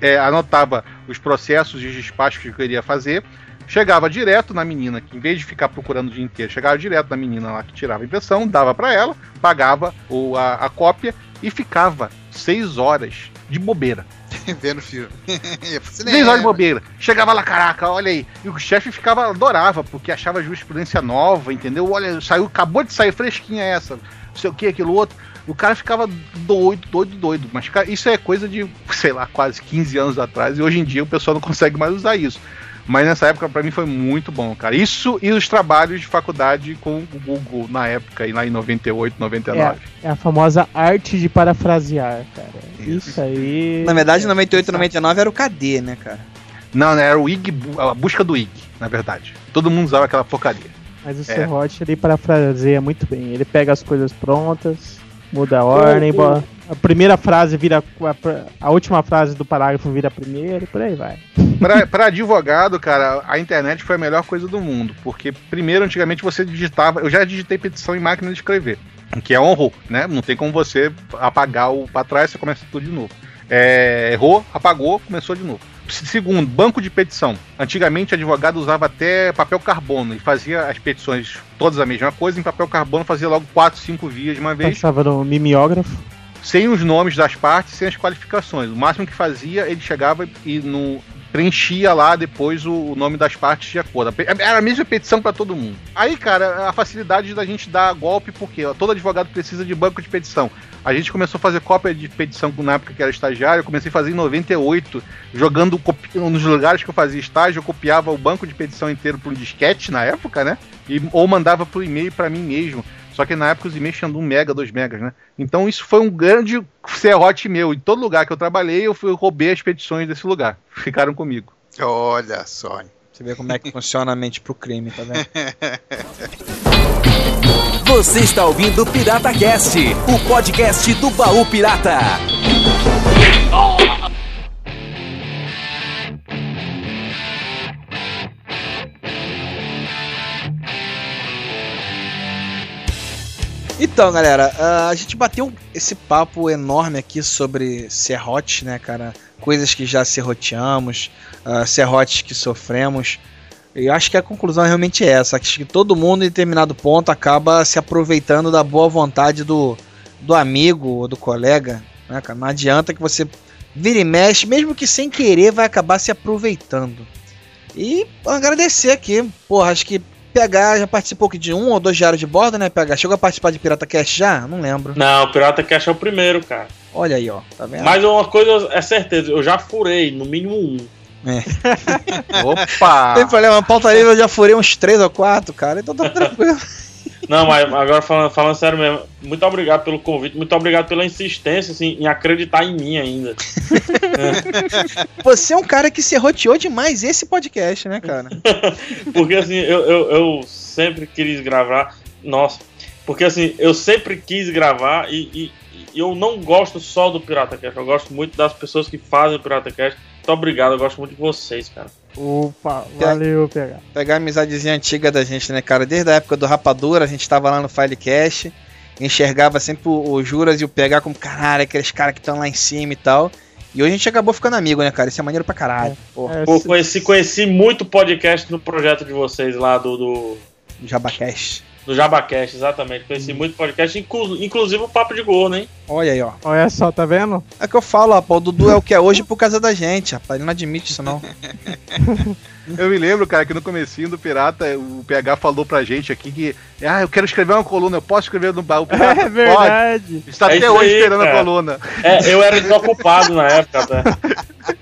é, anotava os processos e os despachos que eu queria fazer, chegava direto na menina, que em vez de ficar procurando o dia inteiro, chegava direto na menina lá que tirava a impressão, dava para ela, pagava o, a, a cópia e ficava seis horas de bobeira. [laughs] Vendo filme. [laughs] Seis horas de bobeira. Chegava lá, caraca, olha aí. E o chefe ficava, adorava, porque achava a jurisprudência nova, entendeu? Olha, saiu, acabou de sair fresquinha essa, não sei o que, aquilo outro. O cara ficava doido, doido, doido. Mas cara, isso é coisa de, [laughs] sei lá, quase 15 anos atrás. E hoje em dia o pessoal não consegue mais usar isso. Mas nessa época, pra mim, foi muito bom, cara. Isso e os trabalhos de faculdade com o Google na época, lá em 98, 99. É a famosa arte de parafrasear, cara. Isso, aí. Na verdade, 98 e 99 era o KD, né, cara? Não, né, era o IG, a busca do IG, na verdade. Todo mundo usava aquela porcaria. Mas o É. Serrote ele parafraseia muito bem. Ele pega as coisas prontas, muda a ordem, o- bo- a primeira frase vira a, a última frase do parágrafo vira a primeira e por aí vai. Pra, pra advogado, cara, a internet foi a melhor coisa do mundo. Porque, primeiro, antigamente você digitava. Eu já digitei petição em máquina de escrever. Que é horror, né? Não tem como você apagar o pra trás, você começa tudo de novo. É, errou, apagou, começou de novo. Segundo, banco de petição. Antigamente, o advogado usava até papel carbono e fazia as petições todas a mesma coisa. Em papel carbono, fazia logo 4, 5 vias de uma vez Passava no mimeógrafo. Sem os nomes das partes, sem as qualificações. O máximo que fazia, ele chegava e no, preenchia lá depois o, nome das partes de acordo. Pe- Era a mesma petição para todo mundo. Aí, cara, a facilidade da gente dar golpe, porque todo advogado precisa de banco de petição. A gente começou a fazer cópia de petição na época que era estagiário, eu comecei a fazer em 98, jogando nos lugares que eu fazia estágio, eu copiava o banco de petição inteiro para um disquete na época, né? E, ou mandava por e-mail para mim mesmo. Só que na época os e-mails tinham 1 mega, 2 megas, né? Então isso foi um grande serrote meu. Em todo lugar que eu trabalhei, eu, fui, eu roubei as petições desse lugar. [laughs] Ficaram comigo. Olha só. Você vê como é que funciona a mente pro crime, tá vendo? [laughs] Você está ouvindo o Pirata Cast, o podcast do baú pirata. Então, galera, ah, a gente bateu esse papo enorme aqui sobre serrotes, né, cara? Coisas que já serroteamos, uh, serrotes que sofremos. E acho que a conclusão realmente é essa: acho que todo mundo, em determinado ponto, acaba se aproveitando da boa vontade do, do amigo ou do colega. Né, cara? Não adianta que você vira e mexe, mesmo que sem querer, vai acabar se aproveitando. E agradecer aqui, porra, acho que PH já participou aqui de um ou dois diários de bordo, né, PH? Chegou a participar de Pirata Cast já? Não lembro. Não, o Pirata Cash é o primeiro, cara. Olha aí, ó. Tá vendo? Mas uma coisa é certeza, eu já furei, no mínimo um. [laughs] Opa! Tem problema, pauta livre eu já furei uns três ou quatro, cara, então tá [laughs] tranquilo. Não, mas agora falando, falando sério mesmo, muito obrigado pelo convite, muito obrigado pela insistência assim, em acreditar em mim ainda. [laughs] Você é um cara que se roteou demais esse podcast, né, cara? [laughs] Porque assim, eu, eu, eu sempre quis gravar. Nossa, porque assim, eu sempre quis gravar e, e- e eu não gosto só do Pirata Cast, eu gosto muito das pessoas que fazem o Pirata Cast. Muito obrigado, eu gosto muito de vocês, cara. Opa, valeu, PH. Pegar a amizadezinha antiga da gente, né, cara? Desde a época do Rapadura, a gente tava lá no Filecast, enxergava sempre o, o Juras e o PH como, caralho, aqueles caras que estão lá em cima e tal. E hoje a gente acabou ficando amigo, né, cara? Isso é maneiro pra caralho. Porra, É, Pô, se- conheci, conheci muito podcast no projeto de vocês lá do, do, Jabacast. Do Jabacast, exatamente. Conheci muito podcast, inclu- inclusive o Papo de Gordo, hein? Olha aí, ó. Olha só, tá vendo? É que eu falo, rapaz, o Dudu é o que é hoje por causa da gente, rapaz. Ele não admite isso, não. [laughs] Eu me lembro, cara, que no comecinho do Pirata, o PH falou pra gente aqui que ah, eu quero escrever uma coluna, eu posso escrever no baú Pirata? [laughs] É verdade. Pode. Está É até hoje aí, esperando a cara. coluna. É, eu era desocupado na época até. [laughs]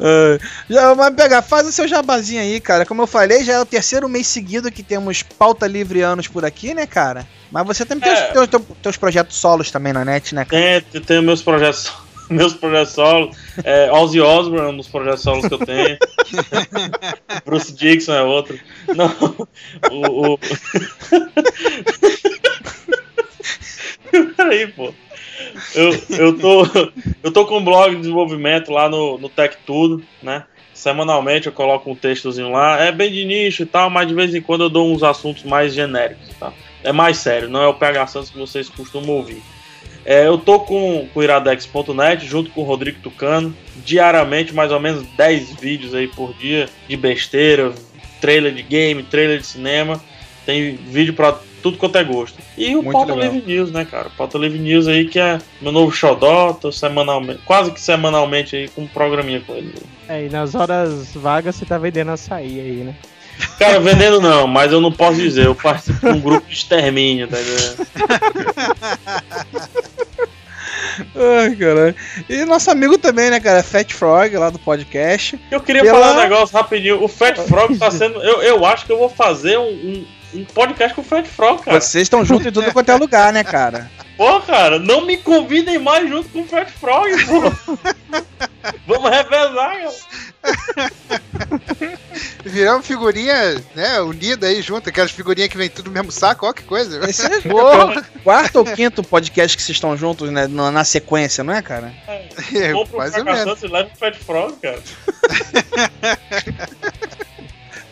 Ah, já, mas pegar, faz o seu jabazinho aí, cara. Como eu falei, já é o terceiro mês seguido que temos pauta livre anos por aqui, né, cara? Mas você também tem É. os teus, teus- teus projetos solos também na net, né, cara? Tem, tem meus projetos, [laughs] meus projetos solos. É, Ozzy Osbourne é um dos projetos solos que eu tenho. [laughs] Bruce Dixon é outro. Não, o. o... [laughs] Peraí, pô. Eu, eu, tô, eu tô com um blog de desenvolvimento lá no, no Tech Tudo, né? Semanalmente eu coloco um textozinho lá. É bem de nicho e tal, mas de vez em quando eu dou uns assuntos mais genéricos, tá? É mais sério, não é o PH Santos que vocês costumam ouvir. É, eu tô com, com o iradex.net junto com o Rodrigo Tucano. Diariamente, mais ou menos 10 vídeos aí por dia de besteira, trailer de game, trailer de cinema. Tem vídeo pra tudo quanto é gosto. E o Muito Pauta legal. Livre News, né, cara? Pauta Livre News aí que é meu novo xodó, tô semanalmente, quase que semanalmente aí com um programinha com ele. É, e nas horas vagas você tá vendendo açaí aí, né? Cara, vendendo não, mas eu não posso dizer, eu participo de um grupo de extermínio, tá entendendo? [laughs] Ai, caralho. E nosso amigo também, né, cara? Fat Frog, lá do podcast. Eu queria Pela- falar um negócio rapidinho. O Fat Frog tá sendo. Eu, eu acho que eu vou fazer um, um, um podcast com o Fat Frog, cara. Vocês estão juntos em tudo quanto é lugar, né, cara? Pô, cara, não me convidem mais junto com o Fat Frog, pô. Vamos revezar, cara. viramos figurinha, né, unida aí junto, aquelas figurinhas que vem tudo no mesmo saco, ó que coisa. Esse é [laughs] o quarto ou quinto podcast que vocês estão juntos, né? Na, na sequência, não é, cara? É, mais ou menos. Fracassantes e leva o Fat Frog, cara. [laughs]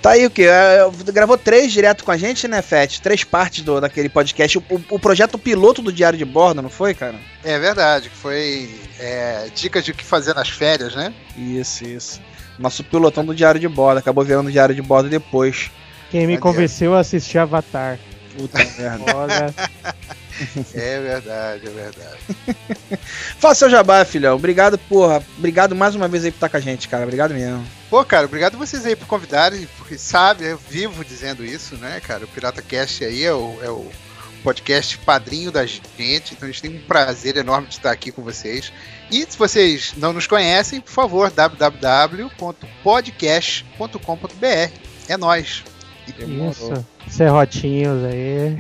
Tá aí o quê? É, Gravou três direto com a gente, né, Fett? Três partes do, daquele podcast. O, o- o projeto piloto do Diário de Bordo, não foi, cara? É verdade, que foi é, dicas de o que fazer nas férias, né? Isso, isso. Nosso pilotão do Diário de Bordo. Acabou virando Diário de Bordo depois. Quem me convenceu a assistir Avatar. Puta merda. [laughs] É verdade, é verdade. [laughs] Fala seu jabá, filhão. Obrigado, porra. Obrigado mais uma vez aí por estar com a gente, cara. Obrigado mesmo. Pô, cara, obrigado vocês aí por convidarem, porque sabe, eu vivo dizendo isso, né, cara? O Pirata Cast aí é o, é o podcast padrinho da gente, então a gente tem um prazer enorme de estar aqui com vocês. E se vocês não nos conhecem, por favor, www.podcast.com.br. É nóis. isso. Serrotinhos aí.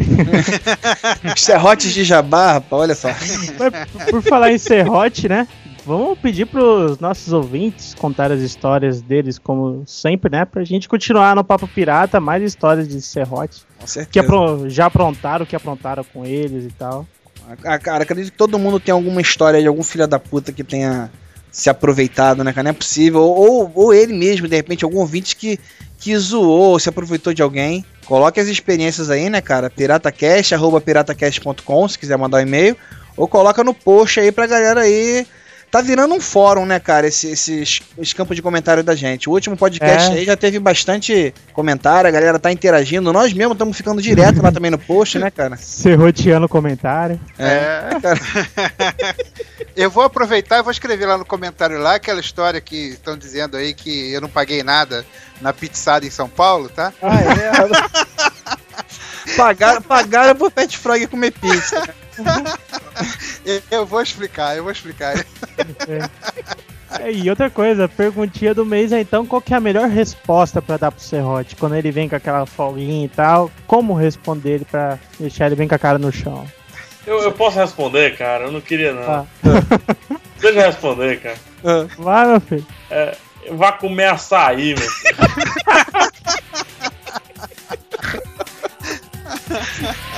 [laughs] Serrotes de jabá, rapaz, olha só. Mas, por falar em serrote, né? Vamos pedir pros nossos ouvintes contar as histórias deles, como sempre, né? Pra gente continuar no Papo Pirata, mais histórias de serrote. Com Que certeza. apro- já aprontaram, o que aprontaram com eles e tal. Ah, cara, acredito que todo mundo tem alguma história de algum filho da puta que tenha se aproveitado, né, cara? Não é possível. Ou, ou ele mesmo, de repente, algum ouvinte que, que zoou, se aproveitou de alguém. Coloque as experiências aí, né, cara? Piratacast.com, se quiser mandar um e-mail. Ou coloca no post aí pra galera aí. Tá virando um fórum, né, cara, esse, esses, esse campo de comentário da gente. O último podcast É. aí já teve bastante comentário, a galera tá interagindo. Nós mesmos estamos ficando direto lá também no post, né, cara? Serroteando o comentário. É, cara. [laughs] Eu vou aproveitar e vou escrever lá no comentário lá aquela história que estão dizendo aí que eu não paguei nada na pizzada em São Paulo, tá? Ah, é? [laughs] pagaram, pagaram pro Pet Frog comer pizza. Eu- vou explicar, eu vou explicar. É, e outra coisa, perguntinha do mês é então qual que é a melhor resposta pra dar pro Serrote? Quando ele vem com aquela folguinha e tal, como responder ele pra deixar ele bem com a cara no chão? Eu, eu posso responder, cara? Eu não queria, não. Ah. [laughs] Deixa eu responder, cara. Vai, meu filho. É, vá comer açaí, meu filho. [laughs]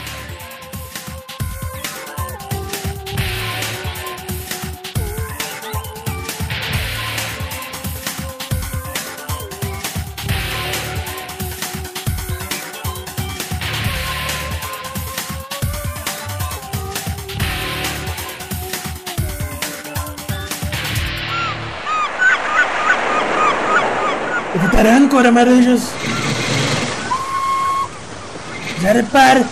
Parando, marujos? Já repare!